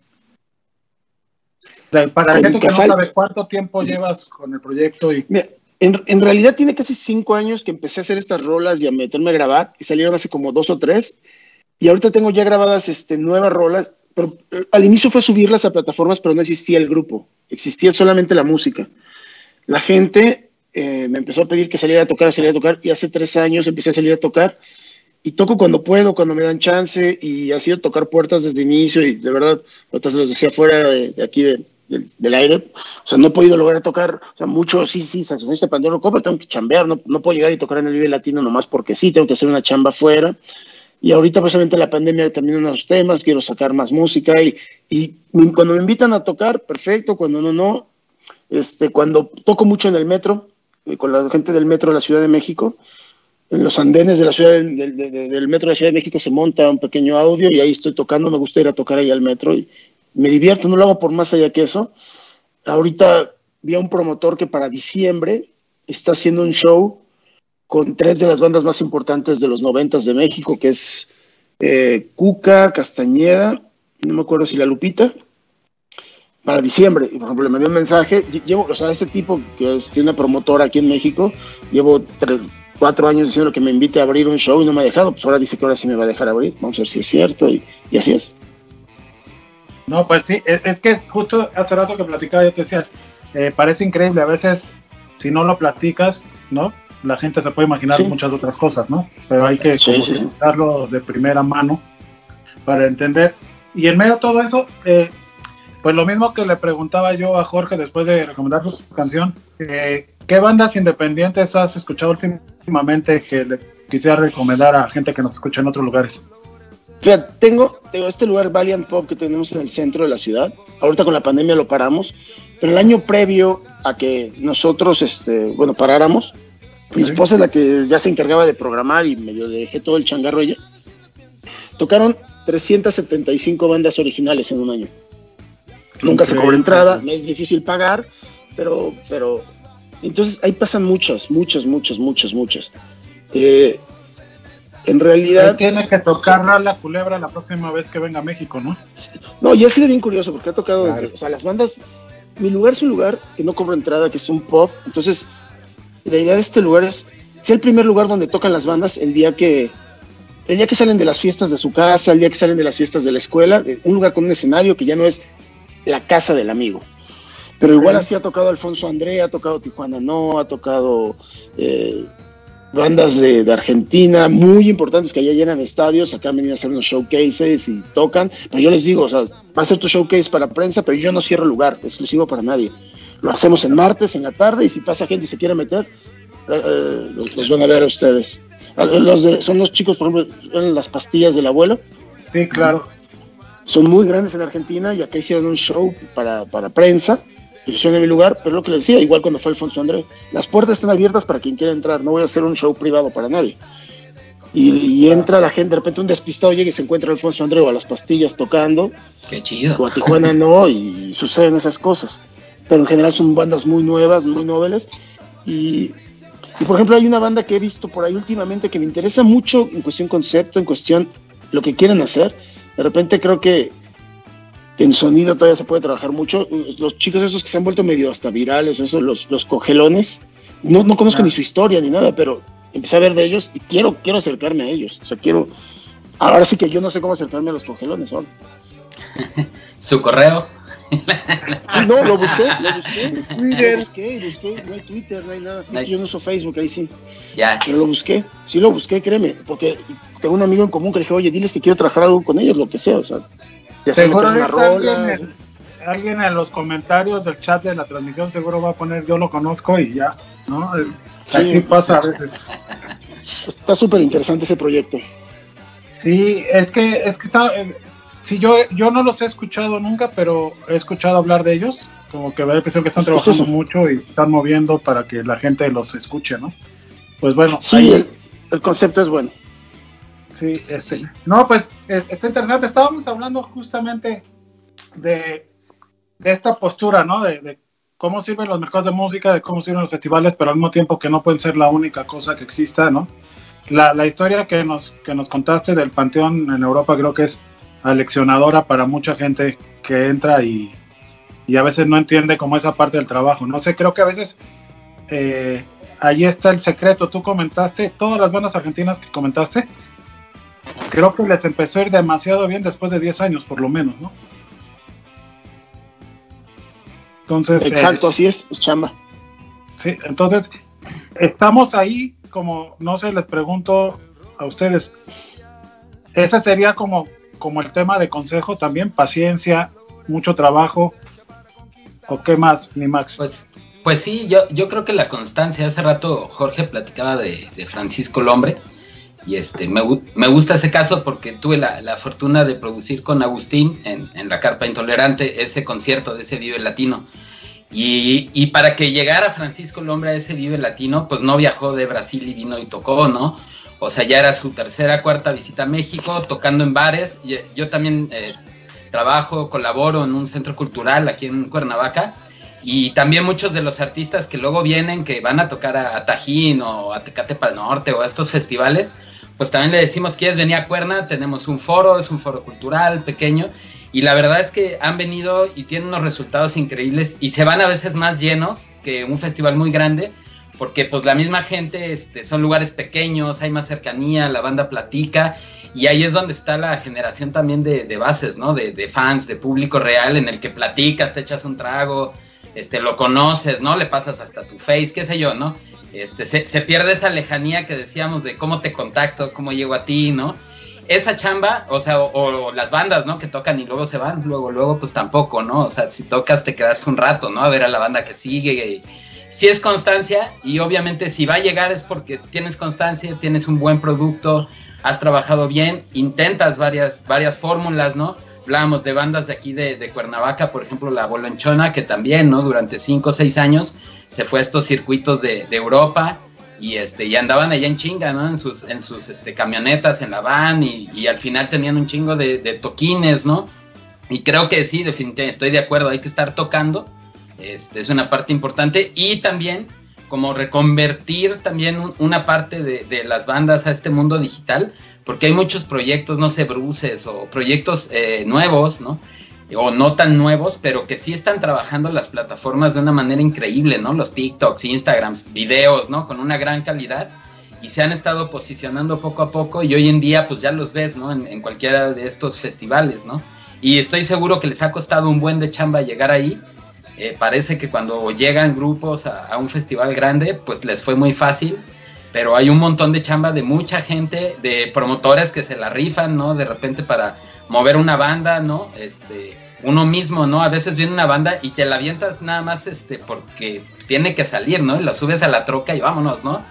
Para gente que no sabe cuánto tiempo llevas con el proyecto y Mira, en, en realidad tiene casi cinco años que empecé a hacer estas rolas y a meterme a grabar y salieron hace como dos o tres. Y ahorita tengo ya grabadas este, nuevas rolas, pero eh, al inicio fue subirlas a plataformas, pero no existía el grupo, existía solamente la música. La gente eh, me empezó a pedir que saliera a tocar, saliera a tocar, y hace tres años empecé a salir a tocar. Y toco cuando puedo, cuando me dan chance, y ha sido tocar puertas desde el inicio, y de verdad, ahorita se los decía fuera de, de aquí de- del- del aire, o sea, no he podido lograr tocar, o sea, mucho, sí, sí, saxofonista pandero, pero tengo que chambear, no, no puedo llegar y tocar en el Vive Latino nomás porque sí, tengo que hacer una chamba afuera. Y ahorita, precisamente, la pandemia también unos temas, quiero sacar más música y, y cuando me invitan a tocar, perfecto, cuando no, no. Este, cuando toco mucho en el metro, eh, con la gente del metro de la Ciudad de México, los andenes de la ciudad del, metro de la Ciudad de México se monta un pequeño audio y ahí estoy tocando, me gusta ir a tocar ahí al metro y me divierto, no lo hago por más allá que eso. Ahorita vi a un promotor que para diciembre está haciendo un show con tres de las bandas más importantes de los noventas de México, que es eh, Cuca, Castañeda, no me acuerdo si La Lupita, para diciembre. Por ejemplo, le mandé un mensaje, lle- llevo, o sea, ese tipo que es, tiene una promotora aquí en México, llevo tres, cuatro años diciendo que me invite a abrir un show y no me ha dejado, pues ahora dice que ahora sí me va a dejar abrir, vamos a ver si es cierto, y, y así es. No, pues sí, es, es que justo hace rato que platicaba yo te decía, eh, parece increíble, a veces si no lo platicas, ¿no? La gente se puede imaginar Sí. muchas otras cosas, ¿no? Pero hay que Sí, sí, de primera mano para entender. Y en medio de todo eso, eh, pues lo mismo que le preguntaba yo a Jorge después de recomendar su canción, eh, ¿qué bandas independientes has escuchado últimamente que le quisiera recomendar a gente que nos escucha en otros lugares? Fíjate, tengo, tengo este lugar Valiant Pop que tenemos en el centro de la ciudad. Ahorita con la pandemia lo paramos, pero el año previo a que nosotros, este, bueno, paráramos, mi esposa es la que ya se encargaba de programar y medio dejé todo el changarro ella. Tocaron 375 bandas originales en un año. Nunca se cobra entrada, me es difícil pagar, pero, pero, entonces ahí pasan muchas, muchas, muchas, muchas, muchas. Eh, en realidad... Tiene que tocar la culebra la próxima vez que venga a México, ¿no? No, y ha sido bien curioso porque ha tocado, Claro. desde- o sea, las bandas, mi lugar es un lugar que no cobra entrada, que es un pop, entonces la idea de este lugar es, es el primer lugar donde tocan las bandas el día que, el día que salen de las fiestas de su casa, el día que salen de las fiestas de la escuela, de- un lugar con un escenario que ya no es la casa del amigo. Pero igual así ha tocado Alfonso André, ha tocado Tijuana No, ha tocado eh, bandas de, de Argentina muy importantes que allá llenan estadios, acá han venido a hacer unos showcases y tocan, pero yo les digo, o sea, va a ser tu showcase para prensa, pero yo no cierro lugar, exclusivo para nadie. Lo hacemos en martes, en la tarde, y si pasa gente y se quiere meter, eh, eh, los, los van a ver a ustedes. A- Los de- son los chicos, por ejemplo, las pastillas del abuelo. Sí, claro. Son muy grandes en Argentina y acá hicieron un show para, para prensa. Hicieron en mi lugar, pero lo que les decía, igual cuando fue Alfonso André, las puertas están abiertas para quien quiera entrar, no voy a hacer un show privado para nadie. Y, y entra la gente, de repente un despistado llega y se encuentra Alfonso André o a las pastillas tocando, Qué chido. o a Tijuana no, y suceden esas cosas. Pero en general son bandas muy nuevas, muy noveles. Y, y por ejemplo, hay una banda que he visto por ahí últimamente que me interesa mucho en cuestión concepto, en cuestión lo que quieren hacer. De repente creo que en sonido todavía se puede trabajar mucho. Los chicos esos que se han vuelto medio hasta virales, esos, los, los cogelones, no, no conozco ni su historia ni nada, pero empecé a ver de ellos y quiero, quiero acercarme a ellos. O sea, quiero... Ahora sí que yo no sé cómo acercarme a los cogelones. ahora. Su correo. Sí, no, lo busqué, lo busqué. Lo busqué, busqué, no hay Twitter, no hay nada. Es que yo no uso Facebook, ahí sí. Ya. Pero lo busqué, sí lo busqué, créeme, porque tengo un amigo en común que le dije, oye, diles que quiero trabajar algo con ellos, lo que sea, o sea, ya Seguro ahorita rola. alguien, en- alguien en los comentarios del chat de la transmisión seguro va a poner yo lo conozco y ya, ¿no? Sí. Así pasa a veces. Está súper interesante ese proyecto. Sí, es que es que está eh, sí yo yo no los he escuchado nunca, pero he escuchado hablar de ellos, como que me da la impresión que están pues trabajando eso. mucho y están moviendo para que la gente los escuche, ¿no? Pues bueno, Sí, ahí- el, el concepto es bueno. Sí, este, no, pues eh, está interesante. Estábamos hablando justamente de, de esta postura, ¿no? De, de cómo sirven los mercados de música, de cómo sirven los festivales, pero al mismo tiempo que no pueden ser la única cosa que exista, ¿no? la, la historia que nos, que nos contaste del Panteón en Europa creo que es aleccionadora para mucha gente que entra y, y a veces no entiende como esa parte del trabajo. No sé, creo que a veces eh, ahí está el secreto. Tú comentaste, todas las bandas argentinas que comentaste, creo que les empezó a ir demasiado bien después de 10 años, por lo menos, ¿no? Entonces, eh, Exacto, así es, es chamba. Sí, entonces estamos ahí, como no sé, les pregunto a ustedes, ese sería como, como el tema de consejo también, paciencia, mucho trabajo, o qué más, mi Max. Pues, pues sí, yo, yo creo que la constancia, hace rato Jorge platicaba de, de Francisco Lombre, y este, me, me gusta ese caso porque tuve la, la fortuna de producir con Agustín en, en la Carpa Intolerante ese concierto de ese Vive Latino. Y, y para que llegara Francisco Lombre a ese Vive Latino, pues no viajó de Brasil y vino y tocó, ¿no? O sea, ya era su tercera, cuarta visita a México, tocando en bares. Y, yo también eh, trabajo, colaboro en un centro cultural aquí en Cuernavaca. Y también muchos de los artistas que luego vienen, que van a tocar a, Tajín o a Tecate Norte o a estos festivales, pues también le decimos, ¿quieres venir a Cuerna? Tenemos un foro, es un foro cultural pequeño. Y la verdad es que han venido y tienen unos resultados increíbles y se van a veces más llenos que un festival muy grande, porque pues la misma gente, este, son lugares pequeños, hay más cercanía, la banda platica y ahí es donde está la generación también de, de bases, ¿no? De, de fans, de público real en el que platicas, te echas un trago, este, lo conoces, ¿no? Le pasas hasta tu face, qué sé yo, ¿no? Este, se, se pierde esa lejanía que decíamos de cómo te contacto, cómo llego a ti, ¿no? Esa chamba, o sea, o, las bandas, ¿no? Que tocan y luego se van, luego, luego, pues tampoco, ¿no? O sea, si tocas te quedas un rato, ¿no? A ver a la banda que sigue. Si es constancia y obviamente si va a llegar es porque tienes constancia, tienes un buen producto, has trabajado bien, intentas varias, varias fórmulas, ¿no? Hablábamos de bandas de aquí de, de Cuernavaca, por ejemplo, la Bolonchona, que también, ¿no? Durante cinco o seis años se fue a estos circuitos de, de Europa y este y andaban allá en chinga, ¿no? En sus, en sus este, camionetas, en la van y, y al final tenían un chingo de, de toquines, ¿no? Y creo que sí, definitivamente estoy de acuerdo, hay que estar tocando, este, es una parte importante y también como reconvertir también un- una parte de, de las bandas a este mundo digital, porque hay muchos proyectos, no sé, bruces o proyectos eh, nuevos, ¿no? O no tan nuevos, pero que sí están trabajando las plataformas de una manera increíble, ¿no? Los TikToks, Instagrams, videos, ¿no? Con una gran calidad y se han estado posicionando poco a poco y hoy en día pues ya los ves, ¿no? En, en cualquiera de estos festivales, ¿no? Y estoy seguro que les ha costado un buen de chamba llegar ahí. Eh, parece que cuando llegan grupos a, a un festival grande, pues les fue muy fácil, pero hay un montón de chamba de mucha gente, de promotores que se la rifan, ¿no? De repente para mover una banda, ¿no? Este, uno mismo, ¿no? A veces viene una banda y te la avientas nada más, este, porque tiene que salir, ¿no? Y la subes a la troca y vámonos, ¿no?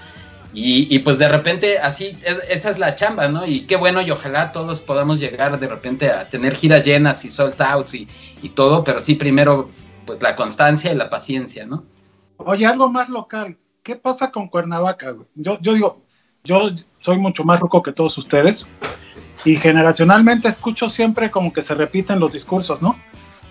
Y, y, pues de repente así, es- esa es la chamba, ¿no? Y qué bueno y ojalá todos podamos llegar de repente a tener giras llenas y sold outs y, y todo, pero sí primero pues la constancia y la paciencia, ¿no? Oye, algo más local. ¿Qué pasa con Cuernavaca? Yo, yo digo, yo soy mucho más ruco que todos ustedes y generacionalmente escucho siempre como que se repiten los discursos, ¿no?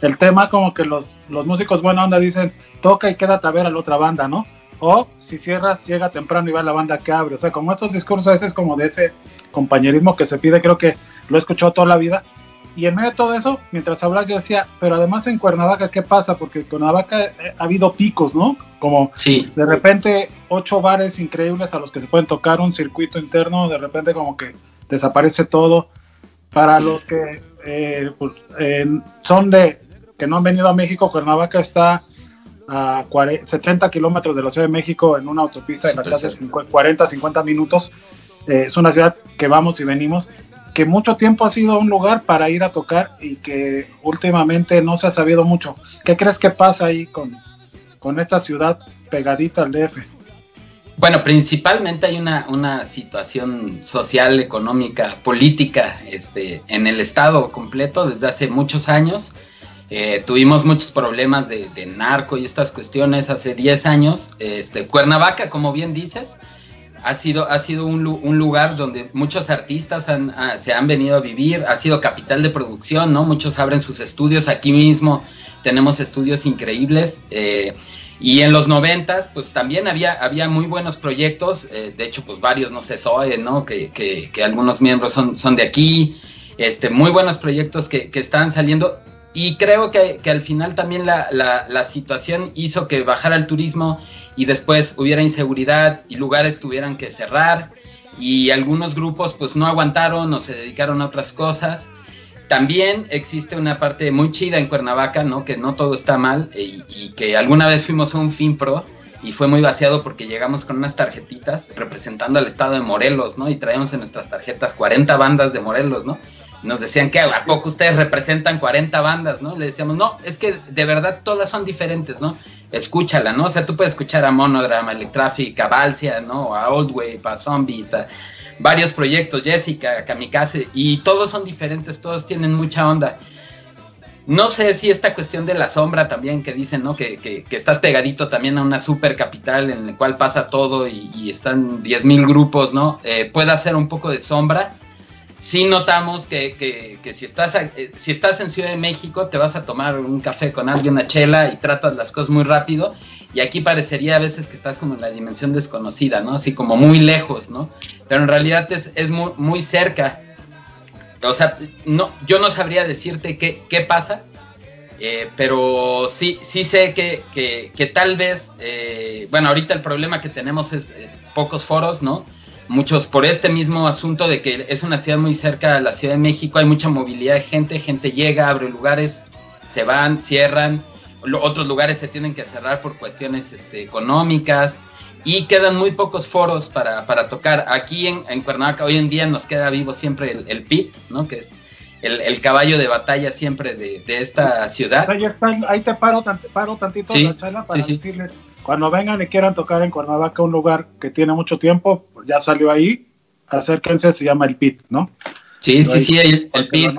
El tema como que los, los músicos buena onda dicen, toca y quédate a ver a la otra banda, ¿no? O si cierras, llega temprano y va la banda que abre. O sea, como estos discursos a veces como de ese compañerismo que se pide, creo que lo he escuchado toda la vida. Y en medio de todo eso, mientras hablas, yo decía, pero además en Cuernavaca, ¿qué pasa? Porque en Cuernavaca eh, ha habido picos, ¿no? Como Sí, de repente ocho bares increíbles a los que se pueden tocar un circuito interno, de repente como que desaparece todo. Para Sí. los que eh, pues, eh, son de que no han venido a México, Cuernavaca está a 40 70 kilómetros de la Ciudad de México en una autopista de la clase de cerca. 50, 40, 50 minutos. Eh, es una ciudad que vamos y venimos, que mucho tiempo ha sido un lugar para ir a tocar y que últimamente no se ha sabido mucho. ¿Qué crees que pasa ahí con, con esta ciudad pegadita al DF? Bueno, principalmente hay una, una situación social, económica, política este, en el Estado completo desde hace muchos años. Eh, tuvimos muchos problemas de, de narco y estas cuestiones hace 10 años. Este, Cuernavaca, como bien dices, ha sido, ha sido un, un lugar donde muchos artistas han- ah, se han venido a vivir, ha sido capital de producción, ¿no? Muchos abren sus estudios aquí mismo, tenemos estudios increíbles. eh, y en los noventas, pues también había, había muy buenos proyectos, eh, de hecho, pues varios, no sé, Zoe, ¿no? Que, que- que algunos miembros son, son de aquí, este, muy buenos proyectos que, que están saliendo. Y creo que, que al final también la, la- situación hizo que bajara el turismo y después hubiera inseguridad y lugares tuvieran que cerrar y algunos grupos pues no aguantaron o se dedicaron a otras cosas. También existe una parte muy chida en Cuernavaca, ¿no? Que no todo está mal y, y que alguna vez fuimos a un FinPro y fue muy vaciado porque llegamos con unas tarjetitas representando al estado de Morelos, ¿no? Y traíamos en nuestras tarjetas 40 bandas de Morelos, ¿no? Nos decían que a poco ustedes representan 40 bandas, ¿no? Le decíamos, no, es que de verdad todas son diferentes, ¿no? Escúchala, ¿no? O sea, tú puedes escuchar a Monodrama, Electraffic, a Balsia, ¿no? A Old Wave, a Zombie, a varios proyectos, Jessica, Kamikaze, y todos son diferentes, todos tienen mucha onda. No sé si esta cuestión de la sombra también que dicen, ¿no? Que, estás pegadito también a una super capital en la cual pasa todo y, y están 10.000 grupos, ¿no? Eh, puede hacer un poco de sombra. Sí notamos que, que- que si, estás, eh, si estás en Ciudad de México te vas a tomar un café con alguien, una chela y tratas las cosas muy rápido. Y aquí parecería a veces que estás como en la dimensión desconocida, ¿no? Así como muy lejos, ¿no? Pero en realidad es, es muy, muy cerca. O sea, no, yo no sabría decirte qué, qué pasa, eh, pero sí, sí sé que, que- que tal vez, eh, bueno, ahorita el problema que tenemos es eh, pocos foros, ¿no? Muchos por este mismo asunto de que es una ciudad muy cerca a la Ciudad de México, hay mucha movilidad de gente, gente llega, abre lugares, se van, cierran, otros lugares se tienen que cerrar por cuestiones este, económicas y quedan muy pocos foros para, para tocar. Aquí en, en Cuernavaca hoy en día nos queda vivo siempre el, el PIT, ¿no? que es el, el caballo de batalla siempre de, de esta ciudad. Ahí, te paro, paro tantito Sí, la charla para sí, sí. decirles, cuando vengan y quieran tocar en Cuernavaca un lugar que tiene mucho tiempo, ya salió ahí, acérquense, se llama el PIT, ¿no? Sí, sí, sí, el, PIT.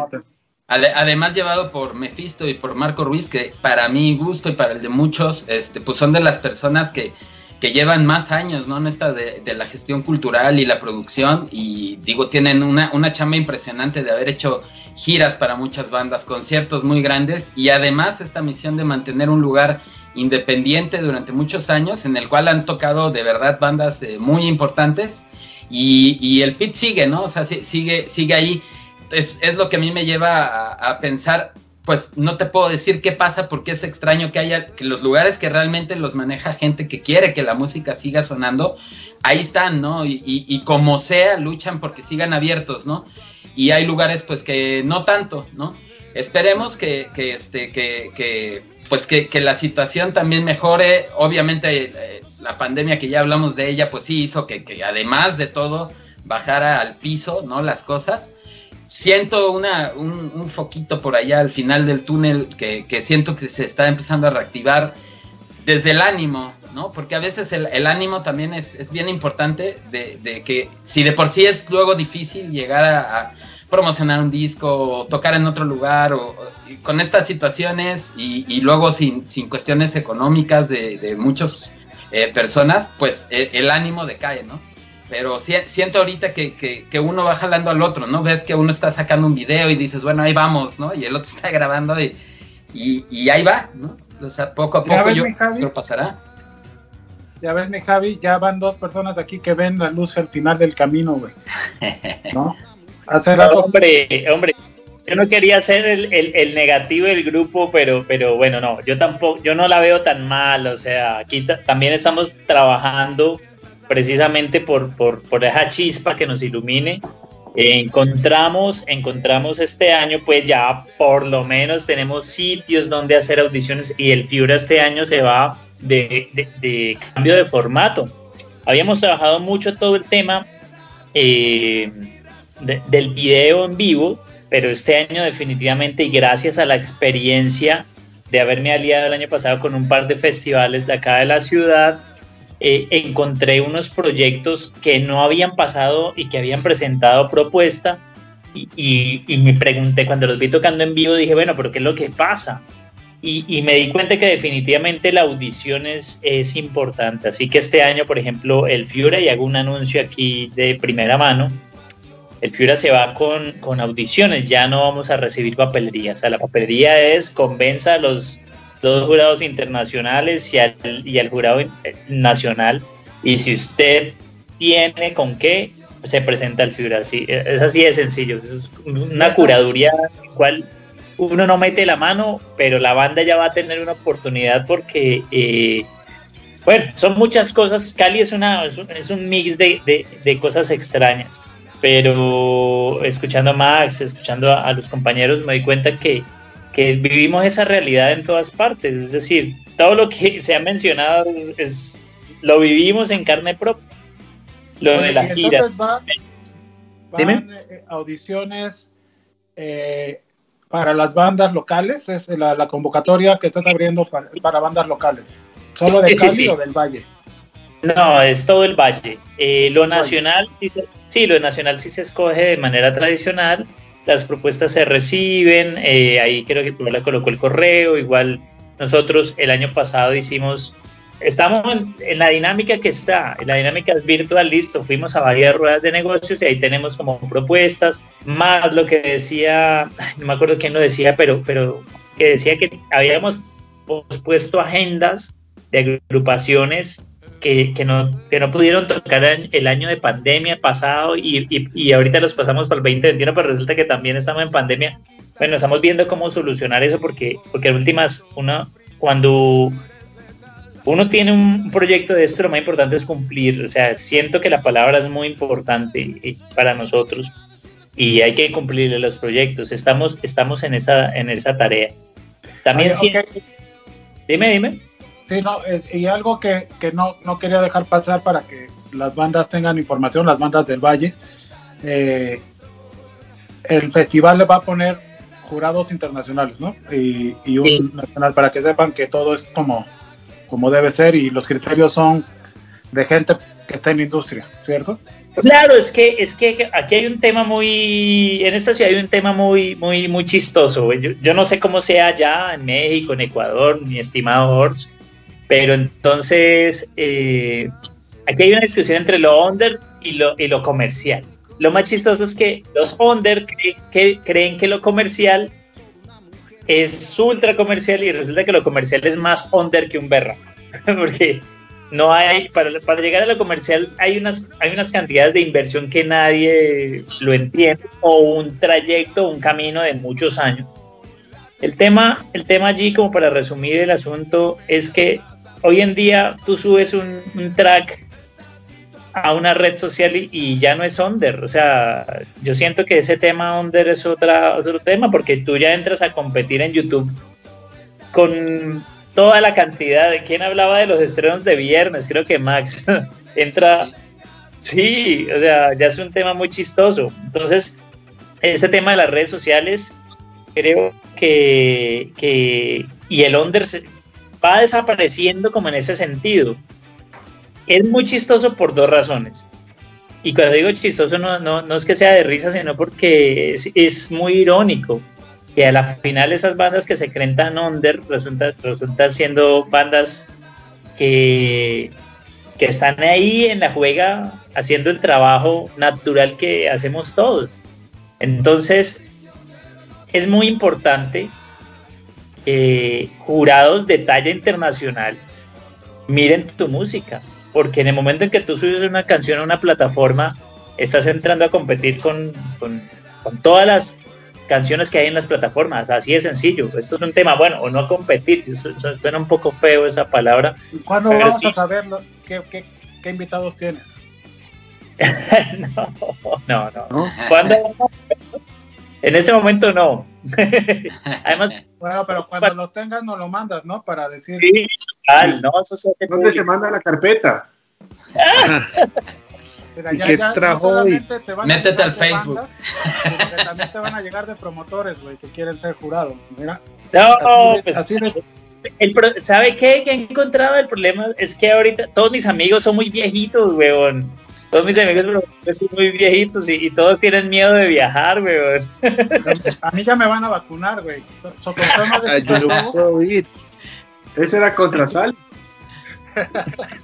Además llevado por Mephisto y por Marco Ruiz, que para mi gusto y para el de muchos, este, pues son de las personas que, que llevan más años, ¿no? En esta de, de la gestión cultural y la producción, y digo, tienen una, una chamba impresionante de haber hecho giras para muchas bandas, conciertos muy grandes, y además esta misión de mantener un lugar independiente durante muchos años, en el cual han tocado de verdad bandas eh, muy importantes, y, y el pit sigue, ¿no? O sea, sigue, sigue ahí es, es lo que a mí me lleva a, a pensar, pues no te puedo decir qué pasa porque es extraño que haya, que los lugares que realmente los maneja gente que quiere que la música siga sonando, ahí están, ¿no? Y, y- y como sea, luchan porque sigan abiertos, ¿no? Y hay lugares pues que no tanto, ¿no? Esperemos que, que, este, que, que, pues que, que la situación también mejore. Obviamente eh, la pandemia que ya hablamos de ella, pues sí hizo que, que además de todo bajara al piso, ¿no? Las cosas siento una, un, un foquito por allá al final del túnel que, que siento que se está empezando a reactivar desde el ánimo, ¿no? Porque a veces el, el ánimo también es, es bien importante de, de que si de por sí es luego difícil llegar a, a promocionar un disco o tocar en otro lugar o, con estas situaciones y, y luego sin, sin cuestiones económicas de, de muchas eh, personas, pues eh, el ánimo decae, ¿no? pero si- siento ahorita que, que- que uno va jalando al otro, ¿no? Ves que uno está sacando un video y dices, bueno, ahí vamos, ¿no? Y el otro está grabando y, y, y ahí va, ¿no? O sea, poco a poco yo creo pasará. Ya ves, mi Javi, ya van dos personas aquí que ven la luz al final del camino, güey. ¿No? Hace rato. hombre, hombre, yo no quería ser el, el- el negativo del grupo, pero, pero bueno, no, yo tampoco, yo no la veo tan mal, o sea, aquí ta- también estamos trabajando precisamente por, por, por esa chispa que nos ilumine. Eh, encontramos, encontramos este año, pues ya por lo menos tenemos sitios donde hacer audiciones y el Fiura este año se va de, de- de cambio de formato. Habíamos trabajado mucho todo el tema eh, de- del video en vivo, pero este año definitivamente y gracias a la experiencia de haberme aliado el año pasado con un par de festivales de acá de la ciudad, eh, encontré unos proyectos que no habían pasado y que habían presentado propuesta y, y- y me pregunté cuando los vi tocando en vivo, dije, bueno, pero ¿qué es lo que pasa? y, y me di cuenta que definitivamente la audición es, es importante. Así que este año, por ejemplo, el Fiura, y hago un anuncio aquí de primera mano, el Fiura se va con, con audiciones, ya no vamos a recibir papelería. O sea, la papelería es convenza a los dos jurados internacionales y al, y al jurado eh, nacional. Y si usted tiene con qué, se presenta al Fiura. Así, es así de sencillo. Es una curaduría en cual uno no mete la mano, pero la banda ya va a tener una oportunidad porque, eh, bueno, son muchas cosas. Cali es, una, es, un, es un mix de, de- de cosas extrañas, pero escuchando a Max, escuchando a, a los compañeros, me di cuenta que, que vivimos esa realidad en todas partes. Es decir, todo lo que se ha mencionado es, es- lo vivimos en carne propia. Lo Oye, de la gira. entonces va- Dime. van eh, audiciones eh, para las bandas locales, es la, la convocatoria que estás abriendo para, para bandas locales. ¿Solo de sí, Cali sí. o del Valle? No, es todo el valle. Eh, lo nacional, sí, se- sí, lo nacional sí se escoge de manera tradicional. Las propuestas se reciben. eh, ahí creo que tú le colocó el correo. Igual nosotros el año pasado hicimos, estamos en, en la dinámica que está. En la dinámica es virtual, listo. Fuimos a varias ruedas de negocios y ahí tenemos como propuestas. Más lo que decía, no me acuerdo quién lo decía, pero, pero que decía que habíamos pospuesto agendas de agrupaciones que, que no, que no pudieron tocar el año de pandemia pasado y, y, y ahorita los pasamos para el 2021, pero resulta que también estamos en pandemia. Bueno, estamos viendo cómo solucionar eso porque, porque en últimas, uno, cuando uno tiene un proyecto de esto, lo más importante es cumplir. O sea, siento que la palabra es muy importante eh, para nosotros y hay que cumplirle los proyectos. Estamos, estamos en, esa, en esa tarea. También Oye, siento- Dime, dime. Sí, no, eh, y algo que, que no, no quería dejar pasar para que las bandas tengan información, las bandas del Valle. eh, el festival le va a poner jurados internacionales, ¿no? Y, y un Sí. nacional para que sepan que todo es como, como debe ser y los criterios son de gente que está en la industria, ¿cierto? Claro, es que, es que aquí hay un tema muy, en esta ciudad hay un tema muy, muy, muy chistoso. Yo, yo no sé cómo sea allá en México, en Ecuador, mi estimado Ors, pero entonces eh, aquí hay una discusión entre lo under y lo, y lo comercial. Lo más chistoso es que los under cre- que, creen que lo comercial es ultra comercial y resulta que lo comercial es más under que un berra. Porque no hay, para, para llegar a lo comercial hay unas, hay unas cantidades de inversión que nadie lo entiende o un trayecto, un camino de muchos años. El tema, el tema allí, como para resumir el asunto, es que hoy en día tú subes un, track a una red social y, ya no es under. O sea, yo siento que ese tema under es otro tema porque tú ya entras a competir en YouTube con toda la cantidad de quién hablaba de los estrenos de viernes, creo que Max entra. Sí, o sea, ya es un tema muy chistoso. Entonces, ese tema de las redes sociales, creo que, que y el under va desapareciendo como en ese sentido. Es muy chistoso por dos razones. Y cuando digo chistoso no, no, no es que sea de risa, sino porque es, muy irónico. Que a la final esas bandas que se creen tan under resultan, resultan siendo bandas que, que están ahí en la juega haciendo el trabajo natural que hacemos todos. Entonces, es muy importante que jurados de talla internacional miren tu música, porque en el momento en que tú subes una canción a una plataforma, estás entrando a competir con, con, con todas las canciones que hay en las plataformas, así de sencillo. Esto es un tema, bueno, o no competir, suena un poco feo esa palabra. ¿Y cuándo vamos sí. a saber lo- qué, qué- qué invitados tienes? no, no, no. ¿Cuándo? En ese momento no. Además, Bueno, pero cuando los tengas nos lo mandas, ¿no? Para decir... sí, total, no, eso se hace ¿Dónde se manda la carpeta? Mira, ¿Y qué trajo hoy? solamente te van a Métete llegar al Facebook. bandas, que también te van a llegar de promotores, güey, que quieren ser jurados. Mira, No, así pues, así de- el pro- ¿sabe qué? Que he encontrado el problema es que ahorita todos mis amigos son muy viejitos, weón. Todos mis amigos son muy viejitos y, y todos tienen miedo de viajar, weón. A mí ya me van a vacunar, güey. So- de yo no puedo ir. Ese era contra sal.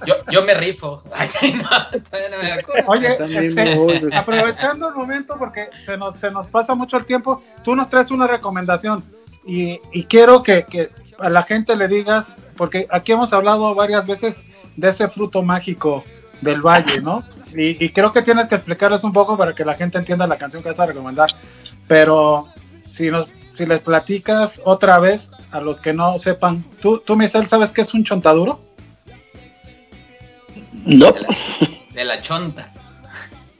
Yo, yo me rifo. Ay, no, todavía no me vacuno. Oye, este, aprovechando el momento porque se nos, se nos pasa mucho el tiempo, tú nos traes una recomendación y, y quiero que, que a la gente le digas, porque aquí hemos hablado varias veces de ese fruto mágico del valle, ¿no? Y, y creo que tienes que explicarles un poco para que la gente entienda la canción que vas a recomendar. Pero si, nos, si les platicas otra vez a los que no sepan, ¿tú, tú Michelle, sabes qué es un chontaduro? No. De la, de la chonta.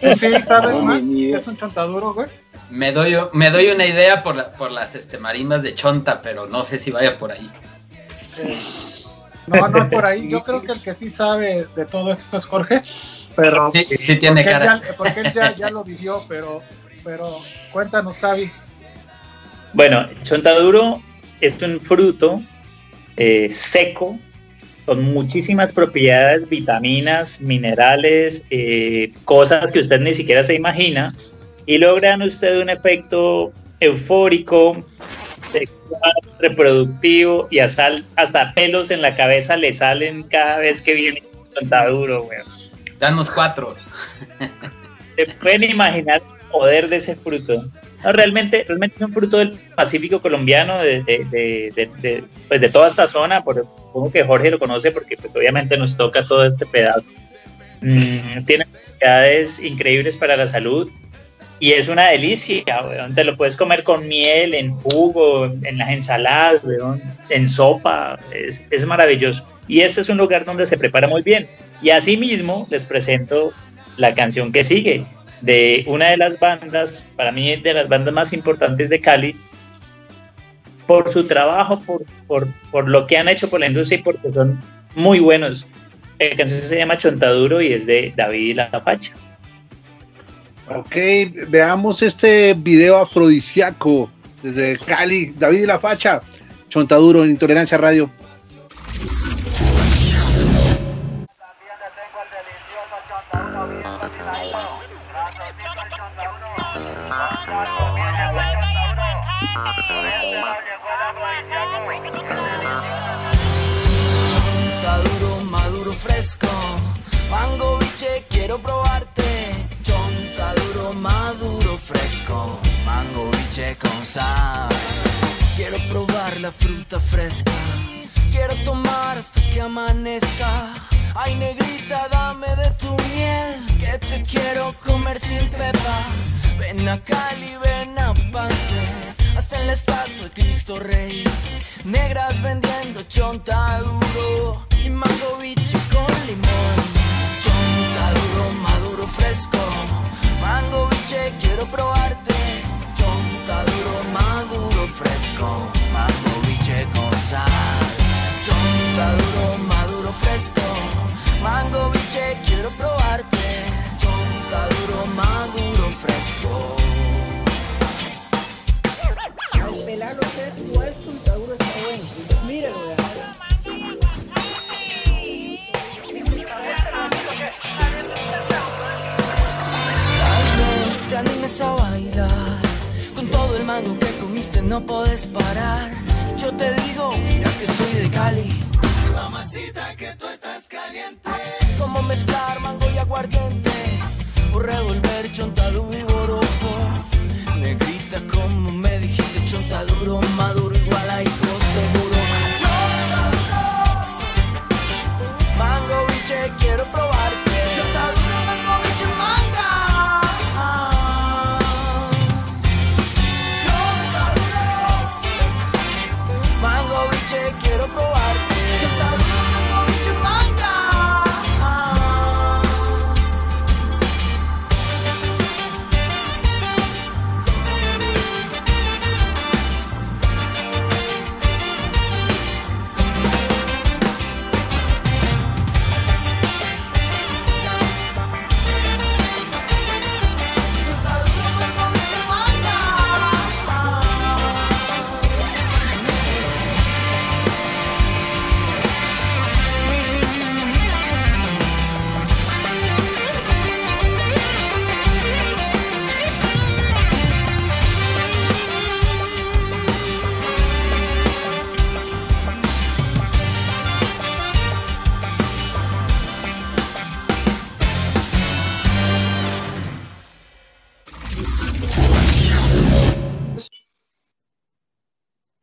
¿Tú sí sabes No, más qué idea. es un chontaduro, güey? Me doy, me doy una idea por, la- por las este, marimbas de chonta, pero no sé si vaya por ahí. No, no es por ahí. Yo creo que el que sí sabe de todo esto es Jorge, pero Sí, sí tiene porque, él cara. ya, porque él ya, ya lo vivió, pero, pero cuéntanos, Javi. Bueno, el chontaduro es un fruto eh, seco con muchísimas propiedades, vitaminas, minerales, eh, cosas que usted ni siquiera se imagina y logran usted un efecto eufórico, sexual, reproductivo y hasta, hasta pelos en la cabeza le salen cada vez que viene un chontaduro, weón. Danos cuatro. se pueden imaginar el poder de ese fruto. No, realmente, realmente es un fruto del Pacífico colombiano, de, de- de- de- de- pues de toda esta zona, por, supongo que Jorge lo conoce porque pues obviamente nos toca todo este pedazo. Mm, tiene propiedades increíbles para la salud y es una delicia. Te lo puedes comer con miel, en jugo, en las ensaladas, weón, en sopa, es, maravilloso. Y este es un lugar donde se prepara muy bien. Y asimismo les presento la canción que sigue de una de las bandas, para mí de las bandas más importantes de Cali, por su trabajo, por, por, por lo que han hecho por la industria y porque son muy buenos. La canción se llama Chontaduro y es de David La Facha. Ok, veamos este video afrodisíaco desde Cali. David y la Facha, Chontaduro en Intolerancia Radio. Chontaduro, maduro, fresco. Mango quiero probarte. Mango biche con sal. Quiero probar la fruta fresca. Quiero tomar hasta que amanezca. Ay, negrita, dame de tu miel. Que te quiero comer sin pepa. Ven a Cali, ven a Pance. Hasta en la estatua de Cristo Rey. Negras vendiendo chontaduro. Y mango biche probarte. Chontaduro, maduro, fresco. Pelarlo usted, igual su chontaduro está bueno. Míralo. Tal vez te animes a bailar Con todo el mango que comiste no puedes parar Yo te digo, mira que soy de Cali Mamacita que Como mezclar mango y aguardiente. O revolver chontaduro y borojo Negrita como me dijiste chontaduro Maduro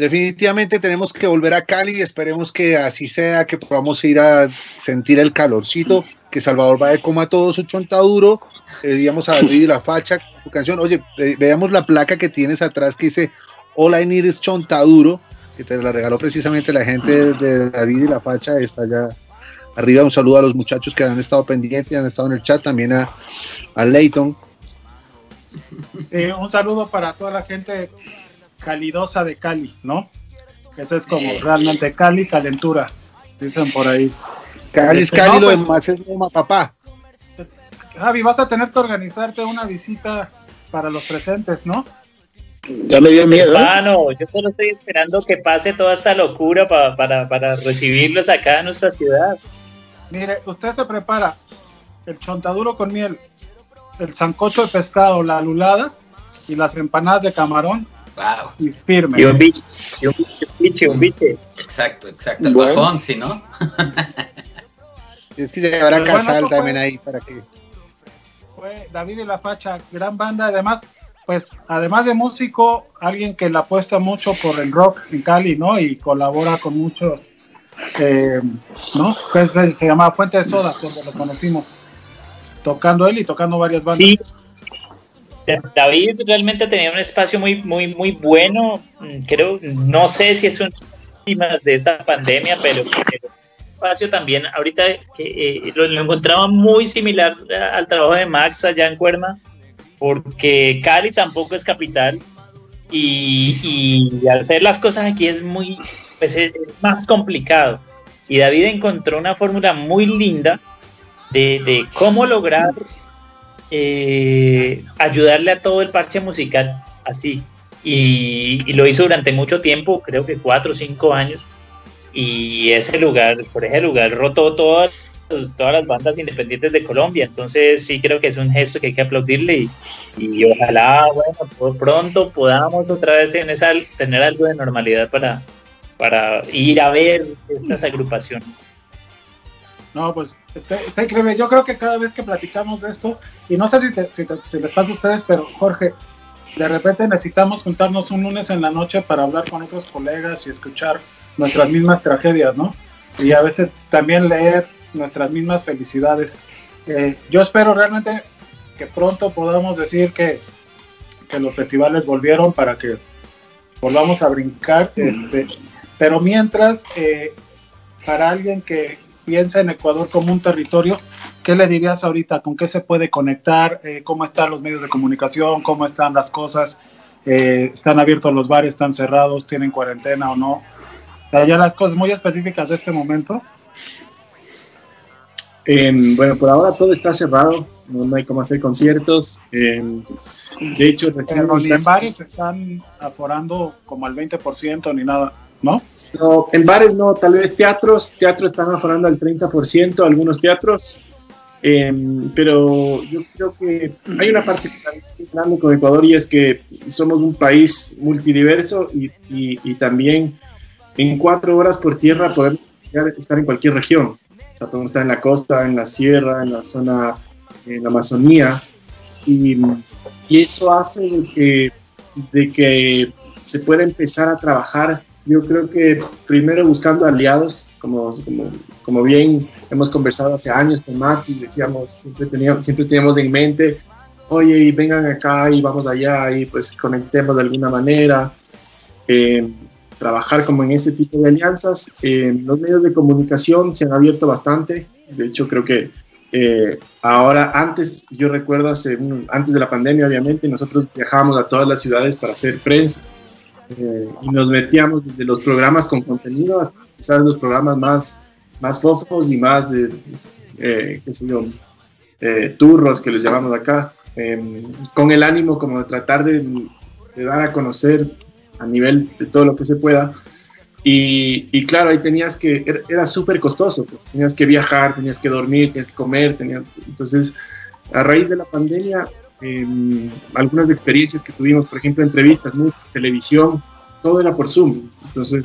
definitivamente tenemos que volver a Cali, esperemos que así sea, que podamos ir a sentir el calorcito, que Salvador va a como a todo su chontaduro, eh, digamos a David y la facha, su canción, oye, eh, veamos la placa que tienes atrás que dice All I Need is Chontaduro, que te la regaló precisamente la gente de David y la facha, está allá arriba, un saludo a los muchachos que han estado pendientes, han estado en el chat, también a, a Leighton, Eh, un saludo para toda la gente calidosa de Cali, ¿no? Ese es como realmente Cali, calentura, dicen por ahí. Cali es Este, Cali, lo pues, demás es Loma, papá. Javi, vas a tener que organizarte una visita para los presentes, ¿no? Ya me dio miedo. ¿eh? Hermano, yo solo estoy esperando que pase toda esta locura pa- para, para recibirlos acá en nuestra ciudad. Mire, usted se prepara el chontaduro con miel, el sancocho de pescado, la lulada y las empanadas de camarón. Y firme. Y un biche, y un biche, un biche. Exacto, exacto. El Bueno. bajón, sí, ¿no? Es que a Pues bueno, Casal también ahí para que. Fue David y la Facha, gran banda. Además, pues, además de músico, alguien que la apuesta mucho por el rock en Cali, ¿no? Y colabora con muchos, eh, ¿no? Que se, se llama Fuente de Soda, donde lo conocimos. Tocando él y tocando varias bandas. Sí. David realmente tenía un espacio muy, muy, muy bueno. Mm, Creo, no sé si es una de esta pandemia, pero, pero espacio también ahorita eh, lo, encontraba muy similar a- al trabajo de Max allá en Cuerna, porque Cali tampoco es capital y, y al hacer las cosas aquí es muy, pues es más complicado. Y David encontró una fórmula muy linda de cómo lograr eh, ayudarle a todo el parche musical así. Y, y lo hizo durante mucho tiempo, creo que cuatro o cinco años. Y ese lugar, por ese lugar, rotó todas, todas las bandas independientes de Colombia. Entonces sí creo que es un gesto que hay que aplaudirle y, y ojalá, bueno, por pronto podamos otra vez en esa, tener algo de normalidad para, para ir a ver estas agrupaciones. No, pues está, está increíble. Yo creo que cada vez que platicamos de esto, y no sé si, te- si te- les pasa a ustedes, pero Jorge, de repente necesitamos juntarnos un lunes en la noche para hablar con otros colegas y escuchar nuestras mismas tragedias, ¿no? Y a veces también leer nuestras mismas felicidades. Eh, yo espero realmente que pronto podamos decir que, que los festivales volvieron para que volvamos a brincar. Este, pero mientras, eh, para alguien que piensa en Ecuador como un territorio, ¿qué le dirías ahorita? ¿Con qué se puede conectar? Eh, ¿Cómo están los medios de comunicación? ¿Cómo están las cosas? Eh, ¿Están abiertos los bares? ¿Están cerrados? ¿Tienen cuarentena o no? Ya las cosas muy específicas de este momento. Em, bueno, por ahora todo está cerrado, no, no hay cómo hacer conciertos. Em, de hecho, recién en bares están aforando como al 20% ni nada, ¿no? No, en bares no, tal vez teatros, teatros están aforando al 30%, algunos teatros. Em, pero yo creo que hay una particularidad grande con Ecuador y es que somos un país multidiverso y, y- también en cuatro horas por tierra podemos estar en cualquier región. O sea, podemos estar en la costa, en la sierra, en la zona, en la Amazonía. Y, y eso hace que, de que se pueda empezar a trabajar, yo creo que primero buscando aliados, como, como, como bien hemos conversado hace años con Max y decíamos, siempre teníamos, siempre teníamos en mente, oye, y vengan acá y vamos allá y pues conectemos de alguna manera. Eh, trabajar como en este tipo de alianzas. Eh, los medios de comunicación se han abierto bastante. De hecho, creo que eh, ahora, antes, yo recuerdo, hace antes de la pandemia, obviamente, nosotros viajábamos a todas las ciudades para hacer prensa eh, y nos metíamos desde los programas con contenido hasta quizás los programas más, más fofos y más, eh, eh, qué sé yo, eh, turros que les llamamos acá, eh, con el ánimo como de tratar de, de dar a conocer a nivel de todo lo que se pueda. Y, y claro, ahí tenías que, era, era súper costoso, porque tenías que viajar, tenías que dormir, tenías que comer, tenías, entonces a raíz de la pandemia, eh, algunas experiencias que tuvimos, por ejemplo, entrevistas, mucho, televisión, todo era por Zoom. Entonces,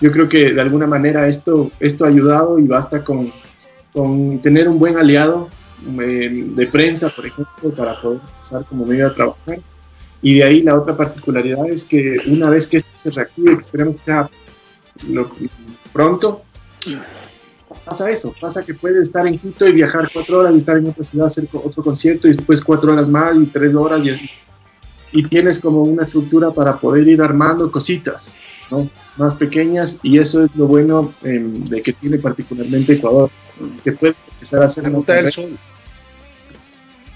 yo creo que de alguna manera esto, esto ha ayudado y basta con, con tener un buen aliado eh, de prensa, por ejemplo, para poder empezar como medio a trabajar. Y de ahí la otra particularidad es que una vez que esto se reactive, esperemos que sea lo- pronto, pasa eso, pasa que puedes estar en Quito y viajar cuatro horas y estar en otra ciudad, hacer otro concierto y después cuatro horas más y tres horas y, así. y tienes como una estructura para poder ir armando cositas, ¿no? Más pequeñas y eso es lo bueno em, de que tiene particularmente Ecuador, que puede empezar a hacer La una ruta del carrera- sol.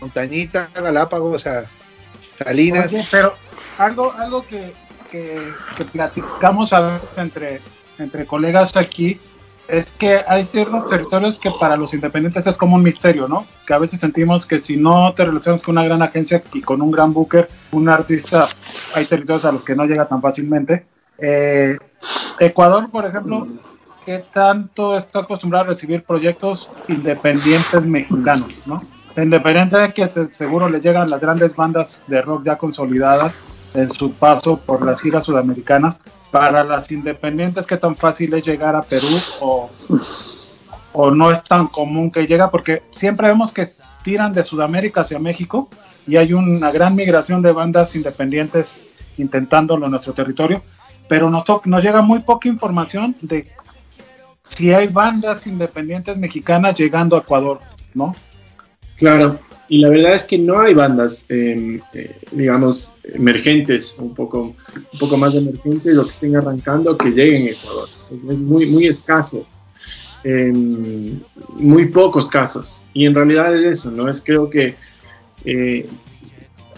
Montañita, Galápagos, o sea, Salinas. Oye, pero algo, algo que, que, que platicamos a veces entre, entre colegas aquí es que hay ciertos territorios que para los independientes es como un misterio, ¿no? Que a veces sentimos que si no te relacionas con una gran agencia y con un gran booker, un artista, hay territorios a los que no llega tan fácilmente. Eh, Ecuador, por ejemplo, ¿qué tanto está acostumbrado a recibir proyectos independientes mexicanos, ¿no? Independiente de que se- seguro le llegan las grandes bandas de rock ya consolidadas en su paso por las giras sudamericanas, para las independientes, ¿qué tan fácil es llegar a Perú o, o no es tan común que llega? Porque siempre vemos que tiran de Sudamérica hacia México y hay una gran migración de bandas independientes intentándolo en nuestro territorio, pero nos, nos llega muy poca información de si hay bandas independientes mexicanas llegando a Ecuador, ¿no? Claro, y la verdad es que no hay bandas, eh, eh, digamos, emergentes, un poco, un poco más emergentes, lo que estén arrancando, que lleguen a Ecuador. Es muy, muy escaso, en muy pocos casos. Y en realidad es eso, ¿no? Es creo que eh,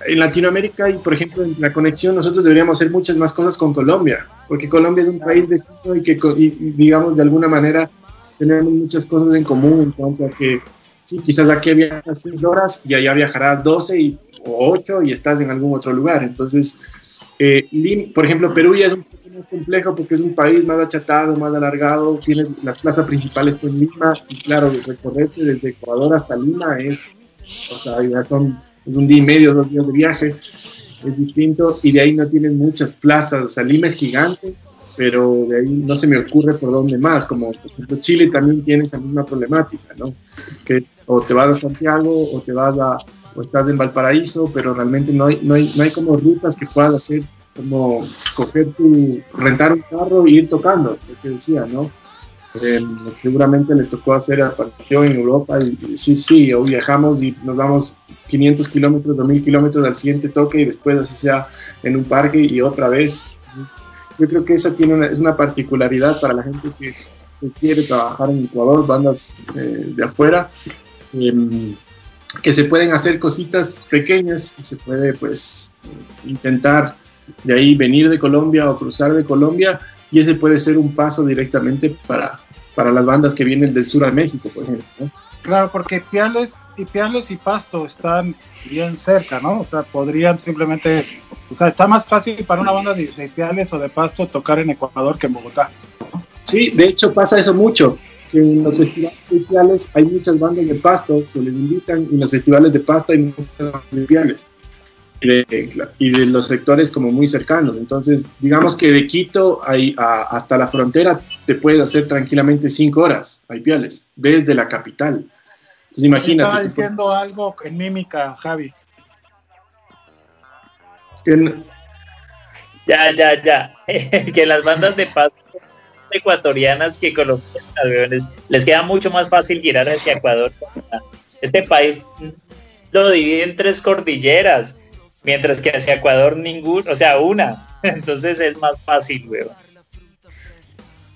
en Latinoamérica y, por ejemplo, en la conexión, nosotros deberíamos hacer muchas más cosas con Colombia, porque Colombia es un país vecino y que, y, digamos, de alguna manera tenemos muchas cosas en común en cuanto a que sí, quizás aquí viajas 6 horas y allá viajarás 12 y, o 8 y estás en algún otro lugar. Entonces, eh, por ejemplo, Perú ya es un poco más complejo porque es un país más achatado, más alargado, tiene las plazas principales en Lima y claro, recorrerte desde Ecuador hasta Lima es, o sea, ya son es un día y medio, dos días de viaje, es distinto y de ahí no tienes muchas plazas, o sea, Lima es gigante, pero de ahí no se me ocurre por dónde más, como por ejemplo Chile también tiene esa misma problemática, ¿no? Que o te vas a Santiago o te vas a, o estás en Valparaíso, pero realmente no hay, no hay, no hay como rutas que puedas hacer, como coger tu, rentar un carro e ir tocando, lo que decía, ¿no? Eh, seguramente les tocó hacer a partido en Europa y, y sí, sí, o viajamos y nos vamos 500 kilómetros, 2000 kilómetros al siguiente toque y después así sea en un parque y otra vez. Entonces, yo creo que esa tiene una, es una particularidad para la gente que, quiere trabajar en Ecuador, bandas eh, de afuera, em, que se pueden hacer cositas pequeñas se puede pues intentar de ahí venir de Colombia o cruzar de Colombia y ese puede ser un paso directamente para, para las bandas que vienen del sur a México, por ejemplo. Claro, porque Piales y Piales y Pasto están bien cerca, ¿no? O sea, podrían simplemente, o sea, está más fácil para una banda de, de Piales o de Pasto tocar en Ecuador que en Bogotá. Sí, de hecho pasa eso mucho, que en los festivales hay muchas bandas de pasto que les invitan y en los festivales de pasto hay muchas bandas de piales y de, y de los sectores como muy cercanos. Entonces, digamos que de Quito hay, a- hasta la frontera te puedes hacer tranquilamente cinco horas, hay piales, desde la capital. Entonces, imagínate. Estaba diciendo algo en mímica, Javi. Ya, ya, ya. que las bandas de paz ecuatorianas que colombianas, les queda mucho más fácil girar hacia Ecuador. Este país lo divide en tres cordilleras, mientras que hacia Ecuador ningún, o sea, una. Entonces es más fácil, weón.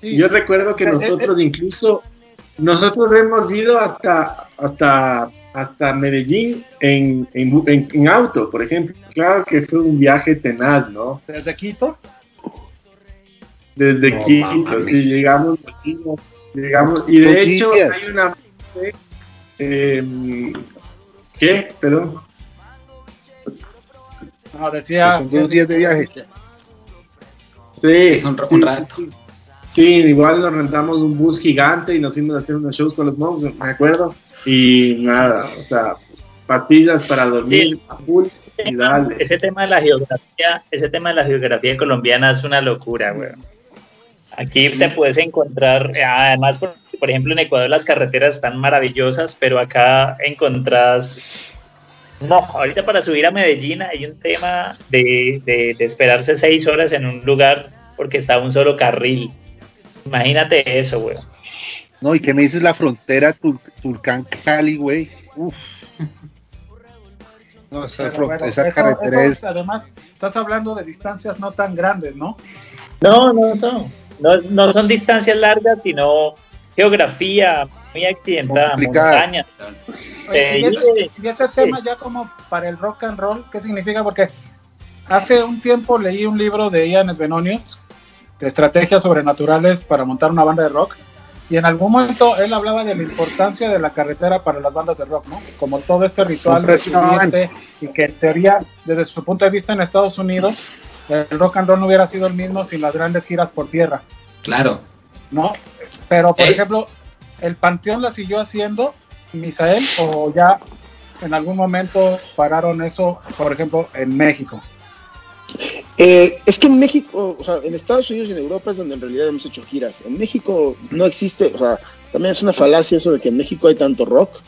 Yo recuerdo que Eh, eh, nosotros incluso, nosotros hemos ido hasta, hasta, hasta Medellín en, en, bu- en- en auto, por ejemplo. Claro que fue un viaje tenaz, ¿no? Desde Quito. Desde No, Quito, sí, llegamos, llegamos, y de hecho días. hay una... eh, ¿Qué? Perdón. No, decía. Son dos días de viaje. Sí, son sí, un rato. Sí, igual nos rentamos un bus gigante y nos fuimos a hacer unos shows con los monks, me acuerdo. Y nada, o sea, pastillas para dormir Sí. Ese tema de la geografía, ese tema de la geografía colombiana es una locura, weón. Aquí te puedes encontrar, eh, además, por, por ejemplo, en Ecuador las carreteras están maravillosas, pero acá encontrás No, ahorita para subir a Medellín hay un tema de, de- de esperarse seis horas en un lugar porque está un solo carril. Imagínate eso, güey. No, y que me dices la frontera Tul- Tulcán-Cali, güey. Uf. No, esa, bueno, esa eso- carretera eso, es. Además, estás hablando de distancias no tan grandes, ¿no? No, no son. No, no son distancias largas, sino geografía muy accidentada, Complicada. montañas. Oye, Eh, y, y- ese, y ese tema ya como para el rock and roll, ¿qué significa? Porque hace un tiempo leí un libro de Ian Svenonius de estrategias sobrenaturales para montar una banda de rock y en algún momento él hablaba de la importancia de la carretera para las bandas de rock, ¿no? Como todo este ritual de subirte y que en teoría, desde su punto de vista en Estados Unidos, el rock and roll no hubiera sido el mismo sin las grandes giras por tierra. Claro. ¿no? Pero, por ¿Eh? ejemplo, ¿el Panteón la siguió haciendo, Misael, o ya en algún momento pararon eso, por ejemplo, en México? Eh, es que en México, o sea, en Estados Unidos y en Europa es donde en realidad hemos hecho giras. En México no existe, o sea, también es una falacia eso de que en México hay tanto rock.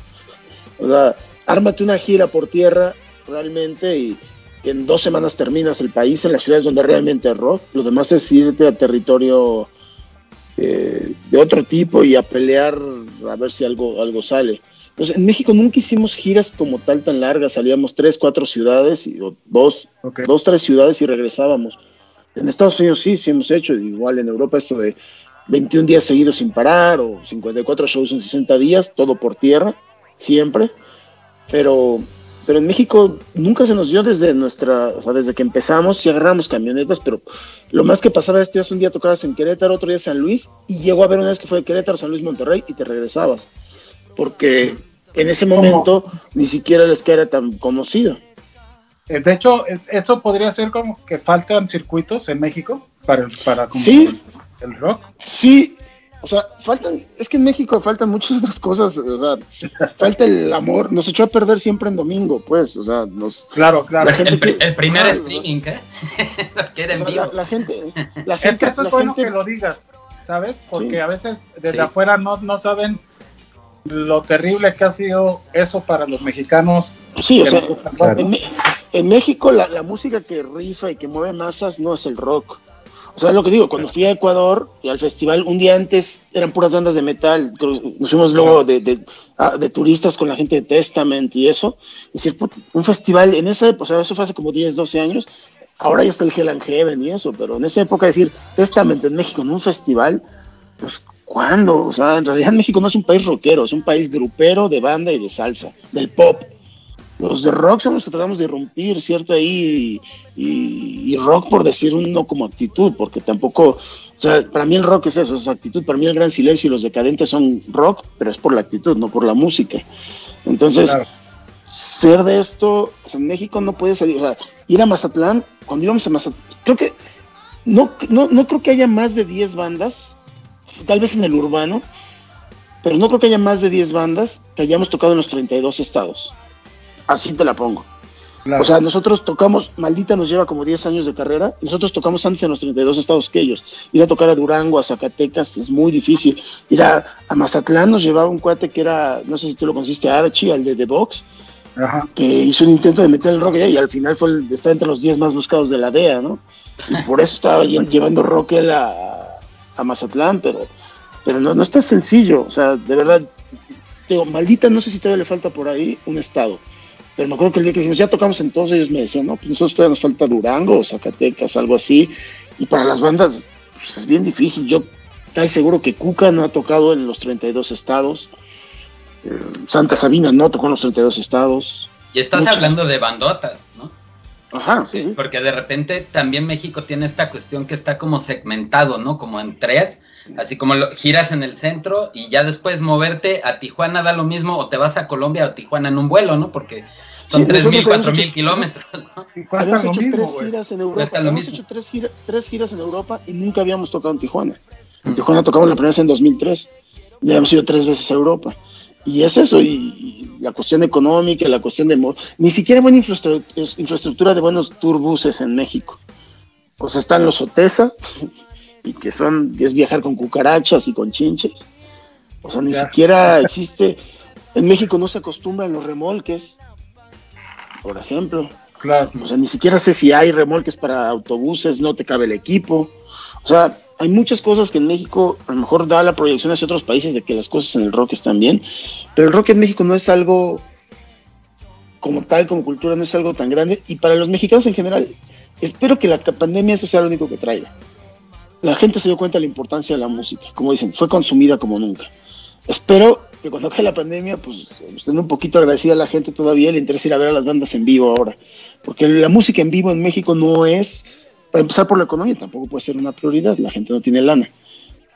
O sea, ármate una gira por tierra realmente y en dos semanas terminas el país en las ciudades donde realmente hay rock. Lo demás es irte a territorio eh, de otro tipo y a pelear a ver si algo, algo sale. Entonces, en México nunca hicimos giras como tal tan largas, salíamos tres, cuatro ciudades, y, o dos, dos, tres ciudades y regresábamos. En Estados Unidos sí, sí hemos hecho, igual en Europa esto de 21 días seguidos sin parar o 54 shows en 60 días, todo por tierra, siempre. Pero, pero en México nunca se nos dio desde nuestra, o sea, desde que empezamos, sí agarramos camionetas, pero lo más que pasaba es que un día tocabas en Querétaro, otro día San Luis, y llegó a ver una vez que fue de Querétaro, San Luis, Monterrey, y te regresabas. Porque en ese momento ni siquiera les era tan conocido. Eh, De hecho, es- eso podría ser como que faltan circuitos en México para, para como Sí. el rock. Sí, o sea, faltan, es que en México faltan muchas otras cosas, o sea, falta el amor, nos echó a perder siempre en domingo, pues, o sea, nos... Claro, claro. La gente El, pri- que- el primer claro, streaming, ¿eh? Vivo. la, la gente, la Es gente, que eso la es bueno gente- que lo digas, ¿sabes? Porque Sí. a veces desde Sí. afuera no, no saben lo terrible que ha sido eso para los mexicanos. Sí, o sea, en, México la, la música que rifa y que mueve masas no es el rock. O sea, lo que digo, cuando fui a Ecuador y al festival, un día antes eran puras bandas de metal, nos fuimos luego de, de, de turistas con la gente de Testament y eso. Y decir, un festival en esa época, o sea, eso fue hace como 10, 12 años, ahora ya está el Hell and Heaven y eso, pero en esa época decir Testament en México en un festival, pues ¿cuándo? O sea, en realidad México no es un país rockero, es un país grupero de banda y de salsa, del pop. Los de rock son los que tratamos de irrumpir, ¿cierto? Ahí, y, y rock por decir un no como actitud, porque tampoco, o sea, para mí el rock es eso, es actitud, para mí el gran silencio y los decadentes son rock, pero es por la actitud, no por la música. Entonces, Claro. ser de esto, o sea, en México no puede salir, o sea, ir a Mazatlán, cuando íbamos a Mazatlán, creo que, no, no, no creo que haya más de 10 bandas, tal vez en el urbano, pero no creo que haya más de 10 bandas que hayamos tocado en los 32 estados. Así te la pongo. Claro. O sea, nosotros tocamos, Maldita nos lleva como 10 años de carrera, nosotros tocamos antes en los 32 estados que ellos. Ir a tocar a Durango, a Zacatecas, es muy difícil. Ir a, a Mazatlán nos llevaba un cuate que era, no sé si tú lo conociste, Archie, al de The Box, Ajá. que hizo un intento de meter el rock allá y al final fue el, está entre los 10 más buscados de la DEA, ¿no? Y por eso estaba lle- llevando rock a, a Mazatlán, pero, pero no, no está sencillo, o sea, de verdad, digo, maldita, no sé si todavía le falta por ahí un estado, pero me acuerdo que el día que dijimos, ya tocamos en todos, ellos me decían, no, pues nosotros todavía nos falta Durango, Zacatecas, algo así, y para las bandas, pues es bien difícil, yo estoy seguro que Cuca no ha tocado en los 32 estados, eh, Santa Sabina no tocó en los 32 estados, Y estás hablando de bandotas. Ajá, sí, sí. Porque de repente también México tiene esta cuestión que está como segmentado, ¿no? Como en tres, así como lo, giras en el centro y ya después moverte a Tijuana da lo mismo o te vas a Colombia o Tijuana en un vuelo, ¿no? Porque son Sí, tres mil, cuatro mil kilómetros, ¿no? Habíamos hecho mismo, tres giras en Europa. Cuesta lo Habíamos mismo. hecho tres, gira- tres giras en Europa y nunca habíamos tocado en Tijuana. En Tijuana tocamos la primera vez en 2003. Ya habíamos ido tres veces a Europa. Y es eso, y, y la cuestión económica, la cuestión de... Ni siquiera buena infraestru- es- infraestructura de buenos turbuses en México. O sea, están los Otesa, y que son, que es viajar con cucarachas y con chinches. O sea, ni siquiera existe... En México no se acostumbran los remolques. por ejemplo. Claro. O sea, ni siquiera sé si hay remolques para autobuses, no te cabe el equipo. O sea, hay muchas cosas que en México a lo mejor da la proyección hacia otros países de que las cosas en el rock están bien, pero el rock en México no es algo como tal, como cultura, no es algo tan grande. Y para los mexicanos en general, espero que la pandemia eso sea lo único que traiga. La gente se dio cuenta de la importancia de la música, como dicen, fue consumida como nunca. Espero que cuando acabe la pandemia, pues estén un poquito agradecida a la gente todavía, le interesa ir a ver a las bandas en vivo ahora. Porque la música en vivo en México no es, para empezar por la economía, tampoco puede ser una prioridad, la gente no tiene lana.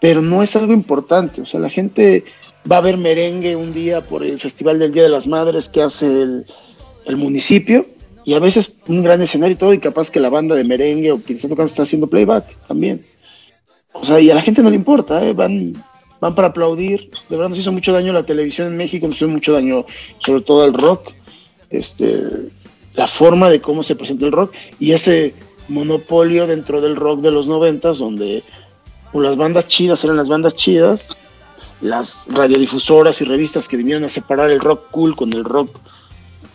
Pero no es algo importante, o sea, la gente va a ver merengue un día por el Festival del Día de las Madres que hace el, el municipio, y a veces un gran escenario y todo, y capaz que la banda de merengue o quien está tocando está haciendo playback también. O sea, y a la gente no le importa, ¿eh? van, van para aplaudir. De verdad nos hizo mucho daño la televisión en México, nos hizo mucho daño sobre todo al rock. Este, la forma de cómo se presenta el rock y ese monopolio dentro del rock de los noventas, donde pues, las bandas chidas eran las bandas chidas, las radiodifusoras y revistas que vinieron a separar el rock cool con el rock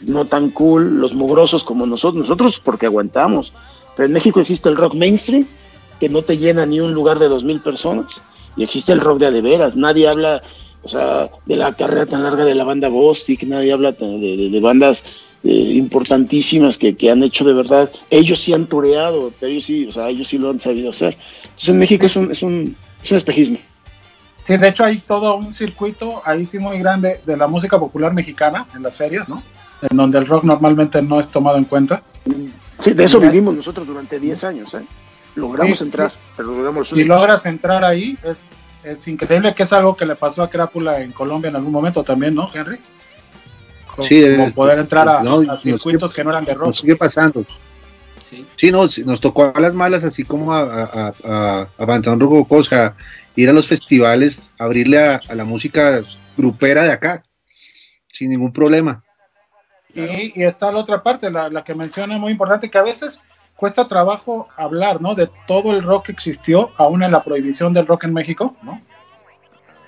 no tan cool, los mugrosos como nosotros, nosotros porque aguantamos. Pero en México existe el rock mainstream, que no te llena ni un lugar de dos mil personas, y existe el rock de a de veras. Nadie habla, o sea, de la carrera tan larga de la banda Bostic, nadie habla de- de bandas eh, importantísimas que, que han hecho de verdad. Ellos sí han tureado, pero ellos sí, o sea, ellos sí lo han sabido hacer. Entonces en México es un, es un, es un espejismo. Sí, de hecho hay todo un circuito ahí sí muy grande de la música popular mexicana en las ferias, ¿no? En donde el rock normalmente no es tomado en cuenta. Sí, de eso vivimos nosotros durante 10 años, ¿eh? Logramos Sí, entrar, sí. pero logramos Si logras entrar ahí, es, es increíble que es algo que le pasó a Crápula en Colombia en algún momento también, ¿no, Henry? Como, Sí, como es- poder entrar a, no, a nos circuitos sigue- que no eran de rock. Nos sigue pasando. Sí. no, sí, nos tocó a las malas, así como a, a, a, a Panteón Rococó, o sea, ir a los festivales, abrirle a, a la música grupera de acá, sin ningún problema. Y, y está la otra parte, la, la que menciona muy importante, que a veces cuesta trabajo hablar, ¿no? De todo el rock que existió, aún en la prohibición del rock en México, ¿no?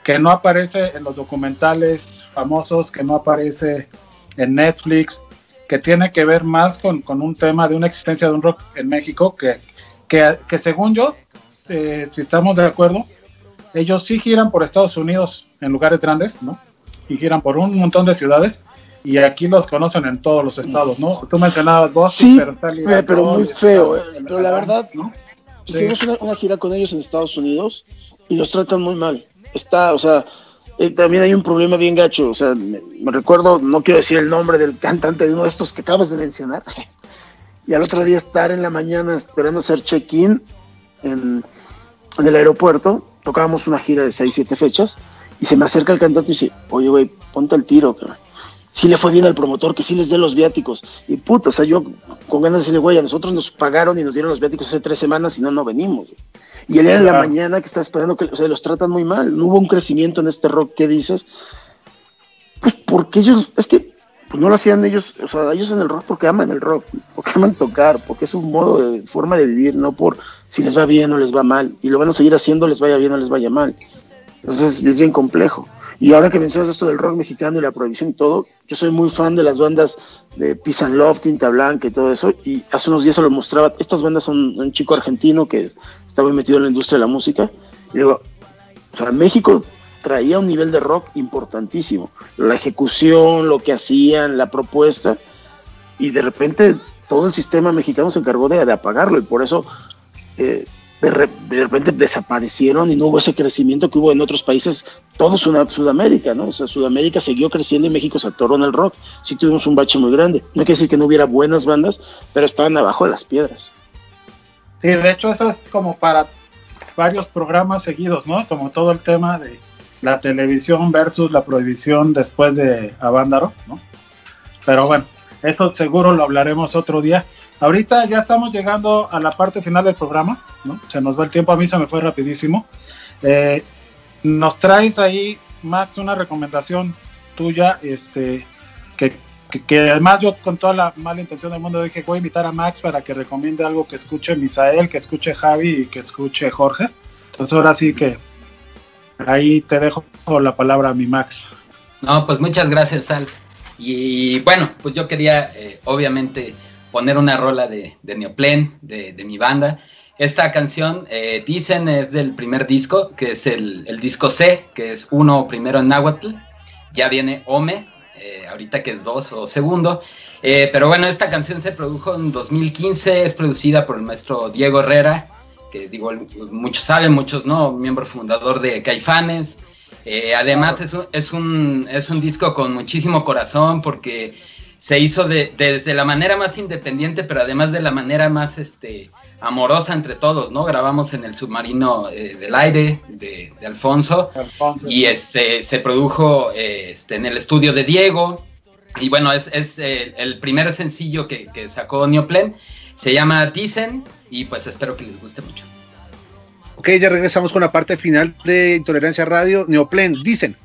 Que no aparece en los documentales famosos, que no aparece en Netflix, que tiene que ver más con, con un tema de una existencia de un rock en México, que, que, que según yo, eh, si estamos de acuerdo, ellos sí giran por Estados Unidos en lugares grandes, ¿no? Y giran por un montón de ciudades, y aquí los conocen en todos los estados, ¿no? Tú mencionabas Boston, Sí, pero eh, pero todo muy feo. eh, Pero la verdad, ¿no? hicimos una, una gira con ellos en Estados Unidos y los tratan muy mal. Está, o sea, también hay un problema bien gacho. O sea, me, recuerdo, no quiero decir el nombre del cantante de uno de estos que acabas de mencionar. Y al otro día estar en la mañana esperando hacer check-in en, el aeropuerto. Tocábamos una gira de 6, 7 fechas. Y se me acerca el cantante y dice, oye, güey, ponte el tiro, cabrón. Sí le fue bien al promotor, que sí les dé los viáticos. Y puto, o sea, yo con ganas de decirle, güey, a nosotros nos pagaron y nos dieron los viáticos hace tres semanas y no, no venimos. güey". Y él era en la mañana que está esperando que, o sea, los tratan muy mal. No hubo un crecimiento en este rock que dices. Pues porque ellos, es que pues no lo hacían ellos, o sea, ellos en el rock porque aman el rock, porque aman tocar, porque es un modo de forma de vivir, no por si les va bien o les va mal. Y lo van a seguir haciendo, les vaya bien o les vaya mal. Entonces es bien complejo. Y ahora que mencionas esto del rock mexicano y la prohibición y todo, yo soy muy fan de las bandas de Peace and Love, Tinta Blanca y todo eso. Y hace unos días se lo mostraba. Estas bandas son un chico argentino que está muy metido en la industria de la música. Y digo, o sea, México traía un nivel de rock importantísimo. La ejecución, lo que hacían, la propuesta. Y de repente todo el sistema mexicano se encargó de, de apagarlo. Y por eso eh, de, re- de repente desaparecieron y no hubo ese crecimiento que hubo en otros países, todo Sud- Sudamérica, ¿no? O sea, Sudamérica siguió creciendo y México se atoró en el rock. Sí tuvimos un bache muy grande. No quiere decir que no hubiera buenas bandas, pero estaban abajo de las piedras. Sí, de hecho eso es como para varios programas seguidos, ¿no? Como todo el tema de la televisión versus la prohibición después de Avándaro, ¿no? Pero bueno, eso seguro lo hablaremos otro día. Ahorita ya estamos llegando a la parte final del programa, ¿no? Se nos va el tiempo, a mí se me fue rapidísimo. Eh, nos traes ahí, Max, una recomendación tuya, este, que, que, que además yo con toda la mala intención del mundo dije, voy a invitar a Max para que recomiende algo que escuche Misael, que escuche Javi y que escuche Jorge. Entonces ahora sí que ahí te dejo la palabra a mi Max. No, pues muchas gracias, Al. Y bueno, pues yo quería eh, obviamente poner una rola de, de Neoplen, de, de mi banda. Esta canción, eh, dicen, es del primer disco, que es el, el disco C, que es uno primero en náhuatl. Ya viene Ome, eh, ahorita que es dos o segundo. Eh, pero bueno, esta canción se produjo en 2015, es producida por el maestro Diego Herrera, que digo, muchos saben, muchos no, miembro fundador de Caifanes. Eh, además es un, es, un, es un disco con muchísimo corazón porque se hizo de, desde la manera más independiente, pero además de la manera más este, amorosa entre todos, ¿no? Grabamos en el submarino eh, del aire de, de Alfonso, Alfonso. y este, se produjo eh, este, en el estudio de Diego. Y bueno, es, es eh, el primer sencillo que, que sacó Neoplen. Se llama Dicen y pues espero que les guste mucho. Ok, ya regresamos con la parte final de Intolerancia Radio. Neoplen. Dicen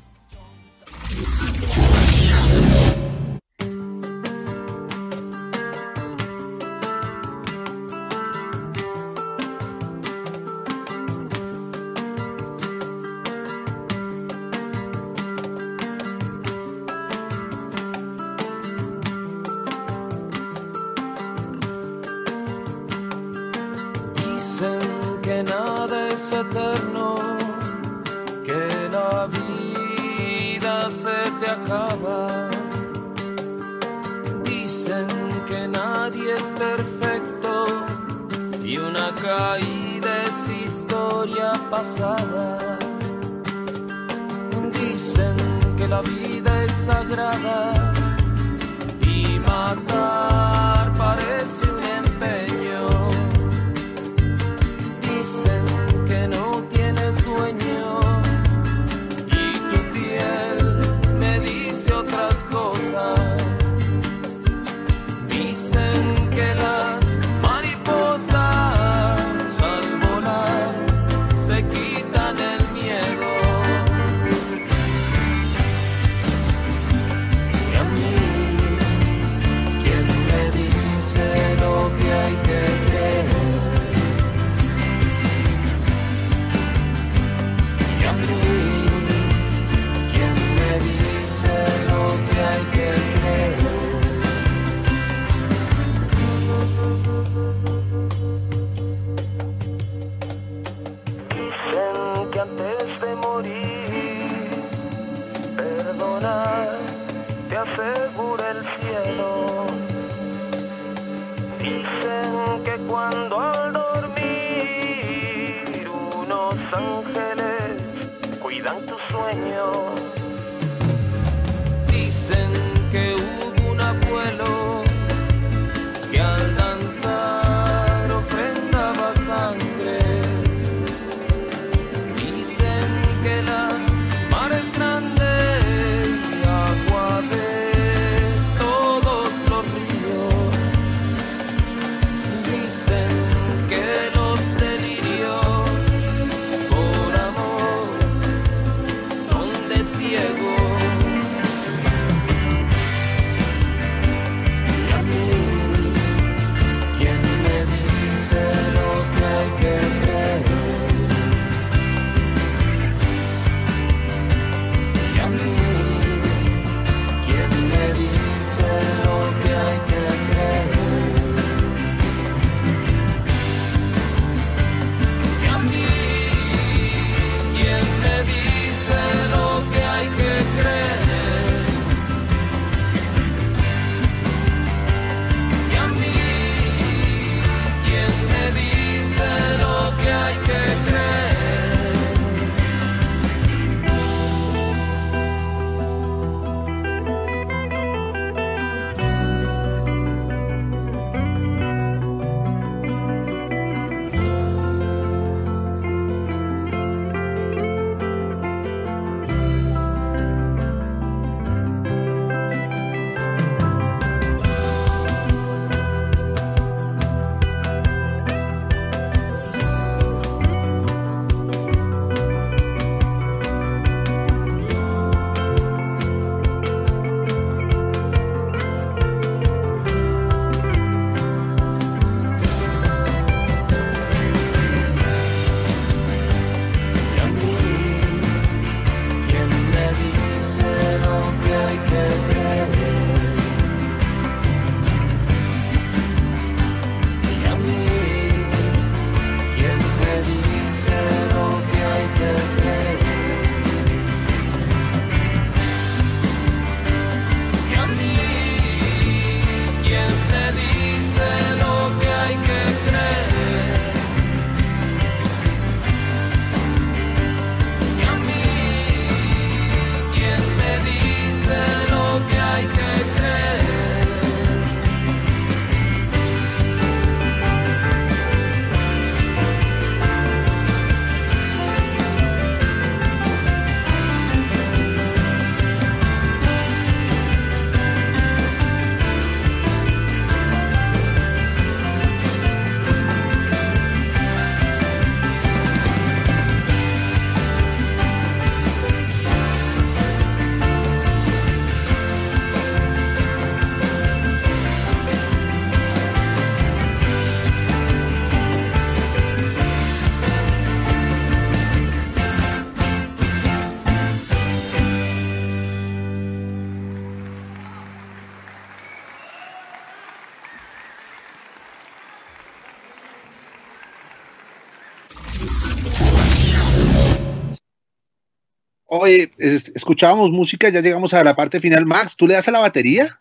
Oye, es- escuchábamos música, ya llegamos a la parte final. Max, ¿tú le das a la batería?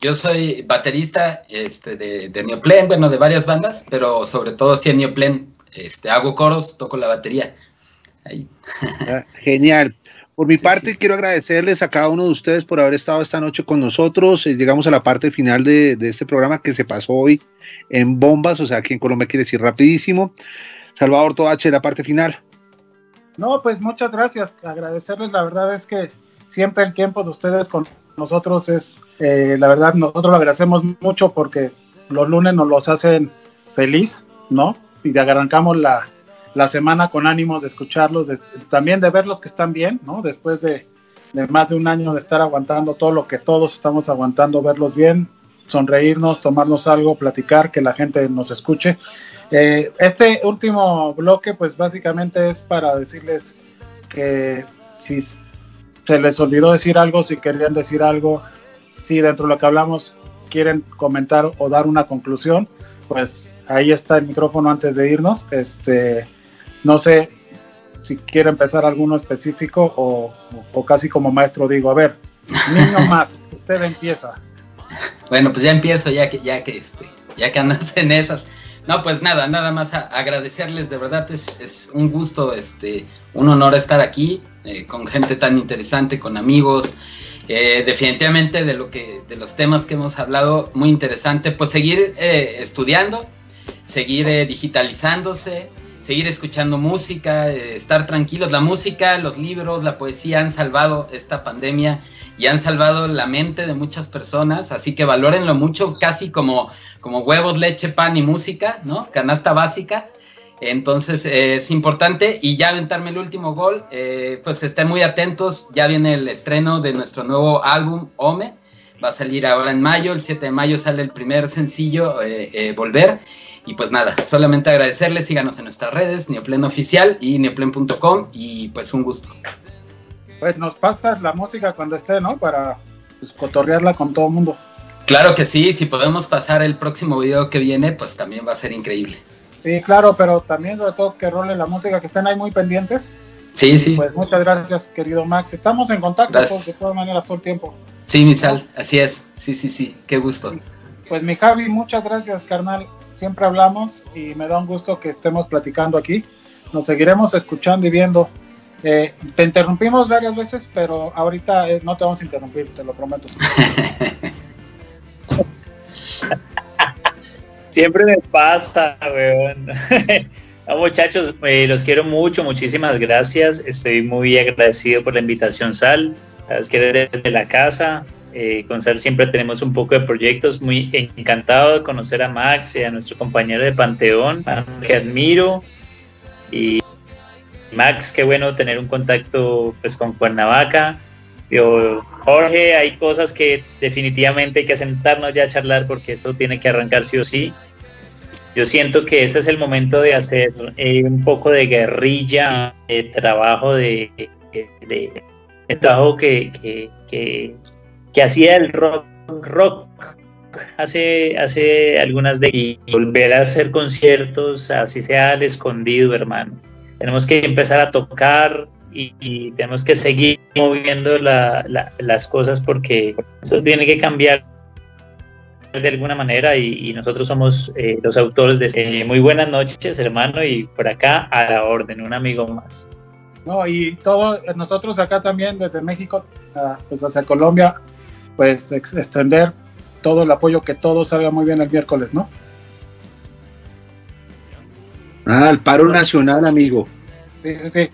Yo soy baterista este, de, de Neoplen, bueno, de varias bandas, pero sobre todo sí en Neoplen. Este, hago coros, toco la batería. Ahí. Ah, Genial. Por mi parte, quiero agradecerles a cada uno de ustedes por haber estado esta noche con nosotros. Eh, llegamos a la parte final de, de este programa que se pasó hoy en bombas, o sea, aquí en Colombia quiere decir rapidísimo. Salvador Toache, la parte final. No, pues muchas gracias. Agradecerles, la verdad es que siempre el tiempo de ustedes con nosotros es, eh, la verdad, nosotros lo agradecemos mucho porque los lunes nos los hacen feliz, ¿no? Y arrancamos la, la semana con ánimos de escucharlos, de- también de verlos que están bien, ¿no? Después de, de más de un año de estar aguantando todo lo que todos estamos aguantando, verlos bien, sonreírnos, tomarnos algo, platicar, que la gente nos escuche. Eh, este último bloque, pues básicamente es para decirles que si se les olvidó decir algo, si querían decir algo, si dentro de lo que hablamos quieren comentar o dar una conclusión, pues ahí está el micrófono antes de irnos. Este, no sé si quiere empezar alguno específico o, o casi como maestro digo, a ver, niño Max, usted empieza. Bueno, pues ya empiezo, ya que, ya que, este, ya que andas en esas. No, pues nada, nada más agradecerles, de verdad es, es un gusto, este, un honor estar aquí eh, con gente tan interesante, con amigos. Eh, definitivamente de lo que, de los temas que hemos hablado, muy interesante. Pues seguir eh, estudiando, seguir eh, digitalizándose, seguir escuchando música, eh, estar tranquilos. La música, los libros, la poesía han salvado esta pandemia y han salvado la mente de muchas personas, así que valórenlo mucho, casi como, como huevos, leche, pan y música, ¿no? Canasta básica. Entonces eh, es importante y ya aventarme el último gol, eh, pues estén muy atentos, ya viene el estreno de nuestro nuevo álbum, Ome, va a salir ahora en mayo, el 7 de mayo sale el primer sencillo, Volver, y pues nada, solamente agradecerles, síganos en nuestras redes, Neoplen Oficial y neoplen.com, y pues un gusto. Pues nos pasas la música cuando esté, ¿no? Para pues, cotorrearla con todo el mundo. Claro que sí, si podemos pasar el próximo video que viene, pues también va a ser increíble. Sí, claro, pero también sobre todo que role la música, que estén ahí muy pendientes. Sí, sí. Pues muchas gracias, querido Max. Estamos en contacto pues, de todas maneras todo el tiempo. Sí, mi sal, así es. Sí, sí, sí, qué gusto. Pues mi Javi, muchas gracias, carnal. Siempre hablamos y me da un gusto que estemos platicando aquí. Nos seguiremos escuchando y viendo. Eh, te interrumpimos varias veces, pero ahorita eh, no te vamos a interrumpir, te lo prometo. Siempre me pasa, weón. No, muchachos, eh, los quiero mucho, muchísimas gracias. Estoy muy agradecido por la invitación, Sal. Sabes que eres desde la casa. Eh, con Sal siempre tenemos un poco de proyectos. Muy encantado de conocer a Max y a nuestro compañero de Panteón, que admiro. Y Max, qué bueno tener un contacto pues, con Cuernavaca. Yo, Jorge, hay cosas que definitivamente hay que sentarnos ya a charlar porque esto tiene que arrancar sí o sí. Yo siento que ese es el momento de hacer eh, un poco de guerrilla, de trabajo de- de- de trabajo que, que, que- que hacía el rock, rock hace, hace algunas de y volver a hacer conciertos, así sea al escondido, hermano. Tenemos que empezar a tocar y, y tenemos que seguir moviendo la- la- las cosas porque esto tiene que cambiar de alguna manera y, y nosotros somos eh, los autores de eh, muy buenas noches hermano y por acá a la orden un amigo más No, y todo, nosotros acá también desde México, ah, pues hacia Colombia, pues ex- extender todo el apoyo, que todo salga muy bien el miércoles, ¿no? Ah, el paro nacional, amigo. Sí, sí, sí.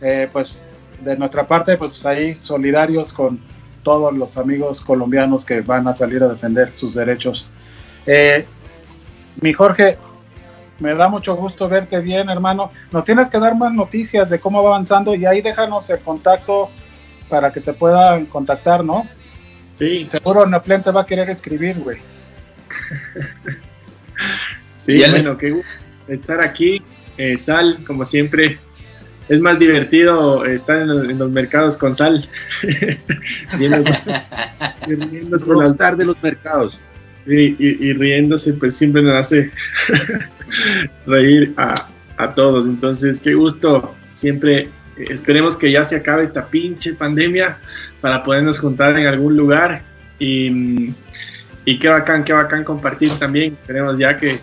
Eh, pues de nuestra parte, pues ahí solidarios con todos los amigos colombianos que van a salir a defender sus derechos. Eh, mi Jorge, me da mucho gusto verte bien, hermano. Nos tienes que dar más noticias de cómo va avanzando y ahí déjanos el contacto para que te puedan contactar, ¿no? Sí. Seguro Neoplen te va a querer escribir, güey. Sí, bueno, qué gusto estar aquí. Eh, sal, como siempre, es más divertido estar en, los- en los mercados con sal. riéndose, y riéndose las- Rockstar de los mercados. y, y- y riéndose, pues siempre nos hace reír a, a todos. Entonces, qué gusto siempre esperemos que ya se acabe esta pinche pandemia para podernos juntar en algún lugar y, y qué bacán, qué bacán compartir también. Esperemos ya que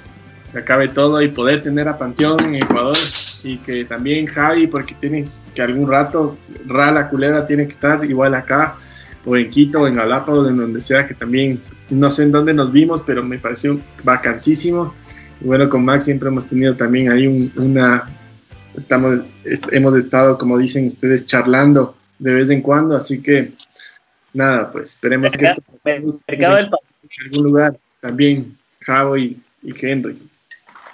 acabe todo y poder tener a Panteón en Ecuador y que también Javi, porque tienes que algún rato, Rala Culera tiene que estar igual acá o en Quito o en Galápagos, en donde sea que también, no sé en dónde nos vimos, pero me pareció vacancísimo. Y bueno, con Max siempre hemos tenido también ahí un- una, estamos, est- hemos estado, como dicen ustedes, charlando de vez en cuando, así que nada, pues esperemos que esto Mercado del en algún lugar también, Javo y, y Henry.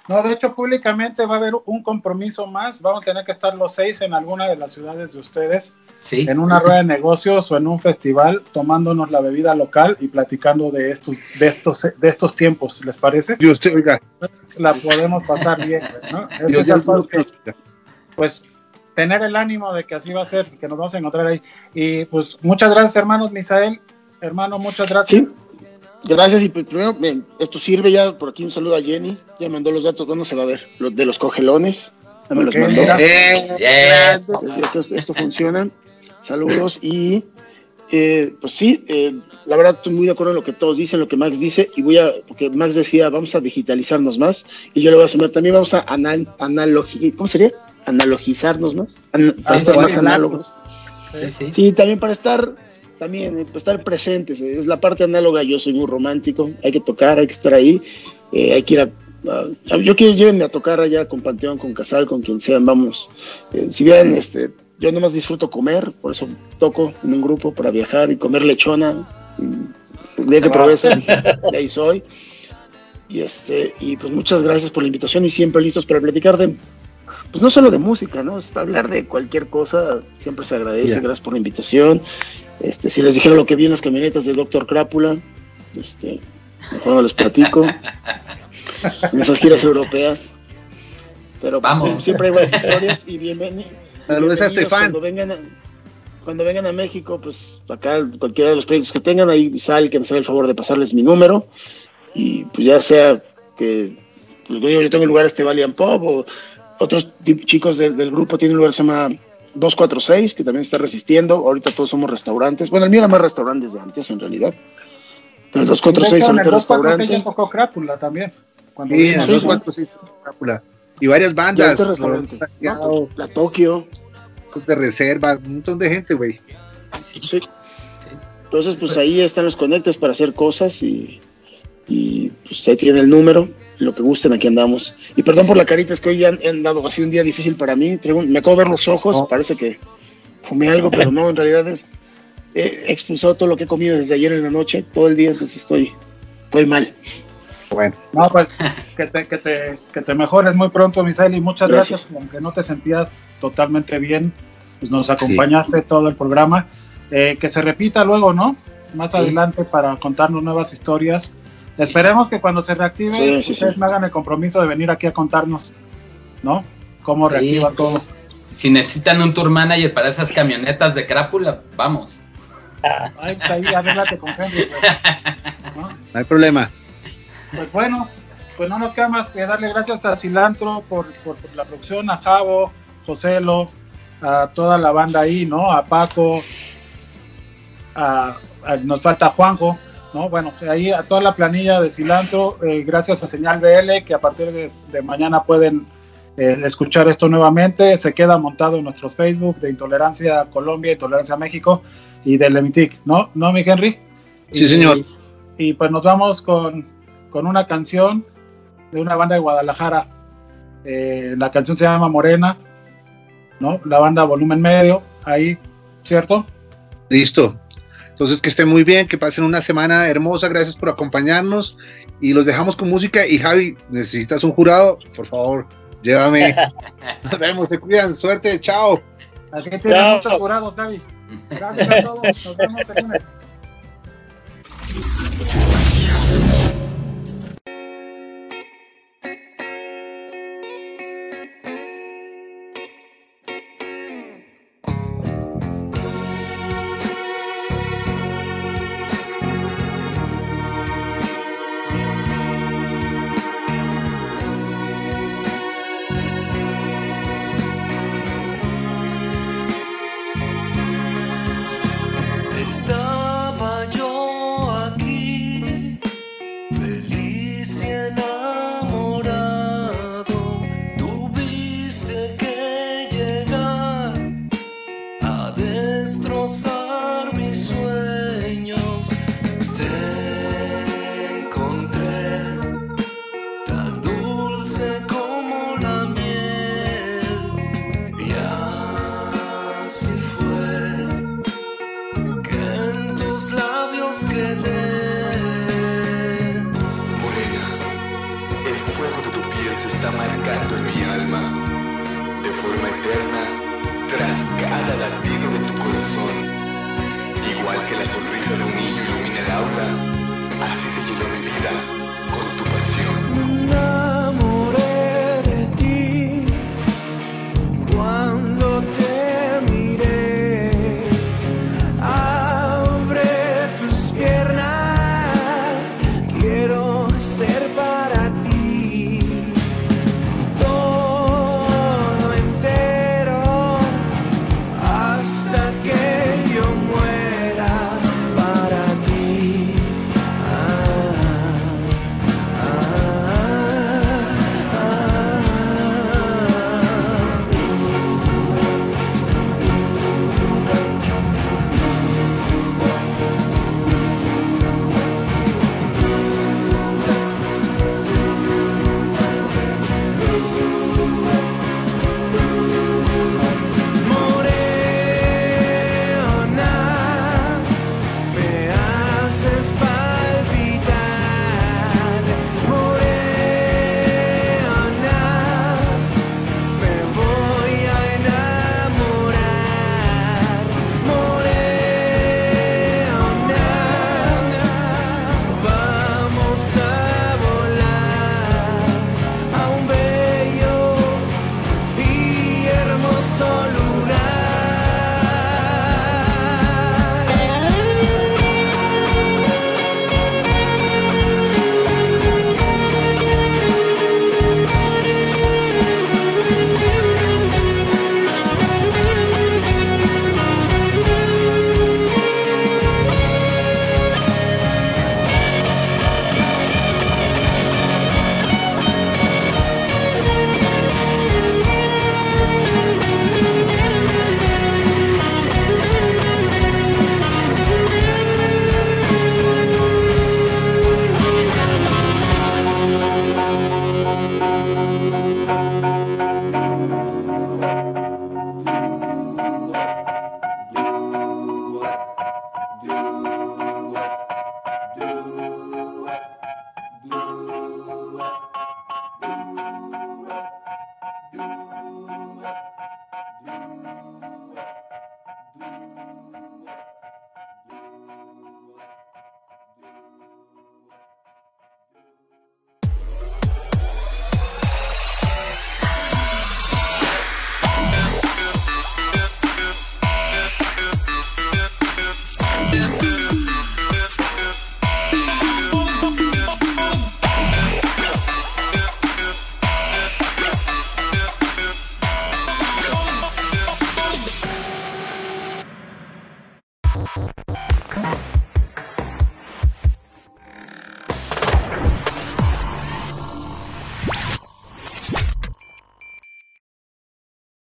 No, de hecho, públicamente va a haber un compromiso más. Vamos a tener que estar los seis en alguna de las ciudades de ustedes, Sí. en una rueda de negocios o en un festival, tomándonos la bebida local y platicando de estos, de estos, de estos tiempos. ¿Les parece? Y usted, oiga, La podemos pasar bien, ¿no? Cosas que- Dios. Pues tener el ánimo de que así va a ser, que nos vamos a encontrar ahí. Y pues muchas gracias, hermanos Misael. Hermano, muchas gracias. Sí. Gracias, y pues, primero, bien, esto sirve ya, por aquí un saludo a Jenny, ya mandó los datos, ¿cuándo se va a ver? Los de los cogelones, ya me los Ok, mandó. Yes. Sí, Esto, esto funciona. Saludos y eh, pues sí, eh, la verdad estoy muy de acuerdo en lo que todos dicen, lo que Max dice y voy a, porque Max decía vamos a digitalizarnos más y yo le voy a sumar también vamos a anal, analogi- ¿cómo sería? Analogizarnos más, An- para Sí, estar sí, más sí. análogos. Sí, sí. Sí, también para estar, también eh, para estar presentes, eh, es la parte análoga, yo soy muy romántico, hay que tocar, hay que estar ahí, eh, hay que ir a, a- yo quiero llévenme a tocar allá con Panteón, con Casal, con quien sean, vamos, Eh, si vieran, este, yo nomás disfruto comer, por eso toco en un grupo para viajar y comer lechona, y el día que probé eso, dije, de ahí soy, y este, y pues muchas gracias por la invitación y siempre listos para platicar de pues no solo de música, ¿no? Es para hablar de cualquier cosa, siempre se agradece, gracias por la invitación. Este, si les dijera lo que vi en las camionetas de Doctor Crápula, este, mejor no les platico. en esas giras europeas. Pero pues, Vamos. siempre hay buenas historias y bienveni- Saludos a Estefan. Cuando vengan a, cuando vengan a México, pues acá cualquiera de los proyectos que tengan, ahí sal que nos haga el favor de pasarles mi número. Y pues ya sea que pues, yo yo tengo un lugar este Valiant Pop o otros chicos del, del grupo tienen un lugar que se llama 246 que también está resistiendo. Ahorita todos somos restaurantes. Bueno, el mío era más restaurante desde antes en realidad. Pero el 246 De hecho, en ahorita el es 246 restaurante. ya tocó Crápula también. Cuando Sí, cuatro, sí, Crápula. Y varias Y bandas. es restaurante. No, pues, la Tokio. de reserva, un montón de gente, güey. Sí. Sí. Entonces, pues ahí están los conectes para hacer cosas y, y pues ahí tienen el número, lo que gusten, aquí andamos. Y perdón por la carita, es que hoy ya han, han dado así un día difícil para mí. Me acabo de ver los ojos, parece que fumé algo, pero no, en realidad es, he expulsado todo lo que he comido desde ayer en la noche, todo el día, entonces estoy, estoy mal. Bueno, No, pues que te, que te, que te mejores muy pronto, Misael, y muchas Gracias. gracias. Aunque no te sentías totalmente bien, pues nos acompañaste todo el programa. Eh, que se repita luego, ¿no? Más Sí. adelante para contarnos nuevas historias. Esperemos que cuando se reactive, Sí, sí, ustedes sí. me hagan el compromiso de venir aquí a contarnos, ¿no? Cómo Sí. reactiva todo. Si necesitan un tour manager para esas camionetas de crápula, vamos. Ahí, pues, ahí arréglate con Henry, pues, ¿no? no hay problema. Pues bueno, pues no nos queda más que darle gracias a Cilantro por, por- por la producción, a Javo, Joselo, a toda la banda ahí, ¿no? A Paco, a, a- nos falta Juanjo, ¿no? Bueno, ahí a toda la planilla de Cilantro, eh, gracias a Señal BL, que a partir de, de mañana pueden eh, escuchar esto nuevamente. Se queda montado en nuestros Facebook de Intolerancia Colombia, Intolerancia México y del Lemitic, ¿no? ¿No, mi Henry? Sí, Y- señor. y pues nos vamos con, con una canción de una banda de Guadalajara. Eh, la canción se llama Morena, ¿no? La banda Volumen Medio, ahí, ¿cierto? Listo. Entonces, que estén muy bien, que pasen una semana hermosa. Gracias por acompañarnos. Y los dejamos con música. Y Javi, necesitas un jurado, por favor, llévame. Nos vemos, se cuidan. Suerte, chao. Aquí tienen Chao. muchos jurados, Gaby. Gracias a todos. Nos vemos el lunes.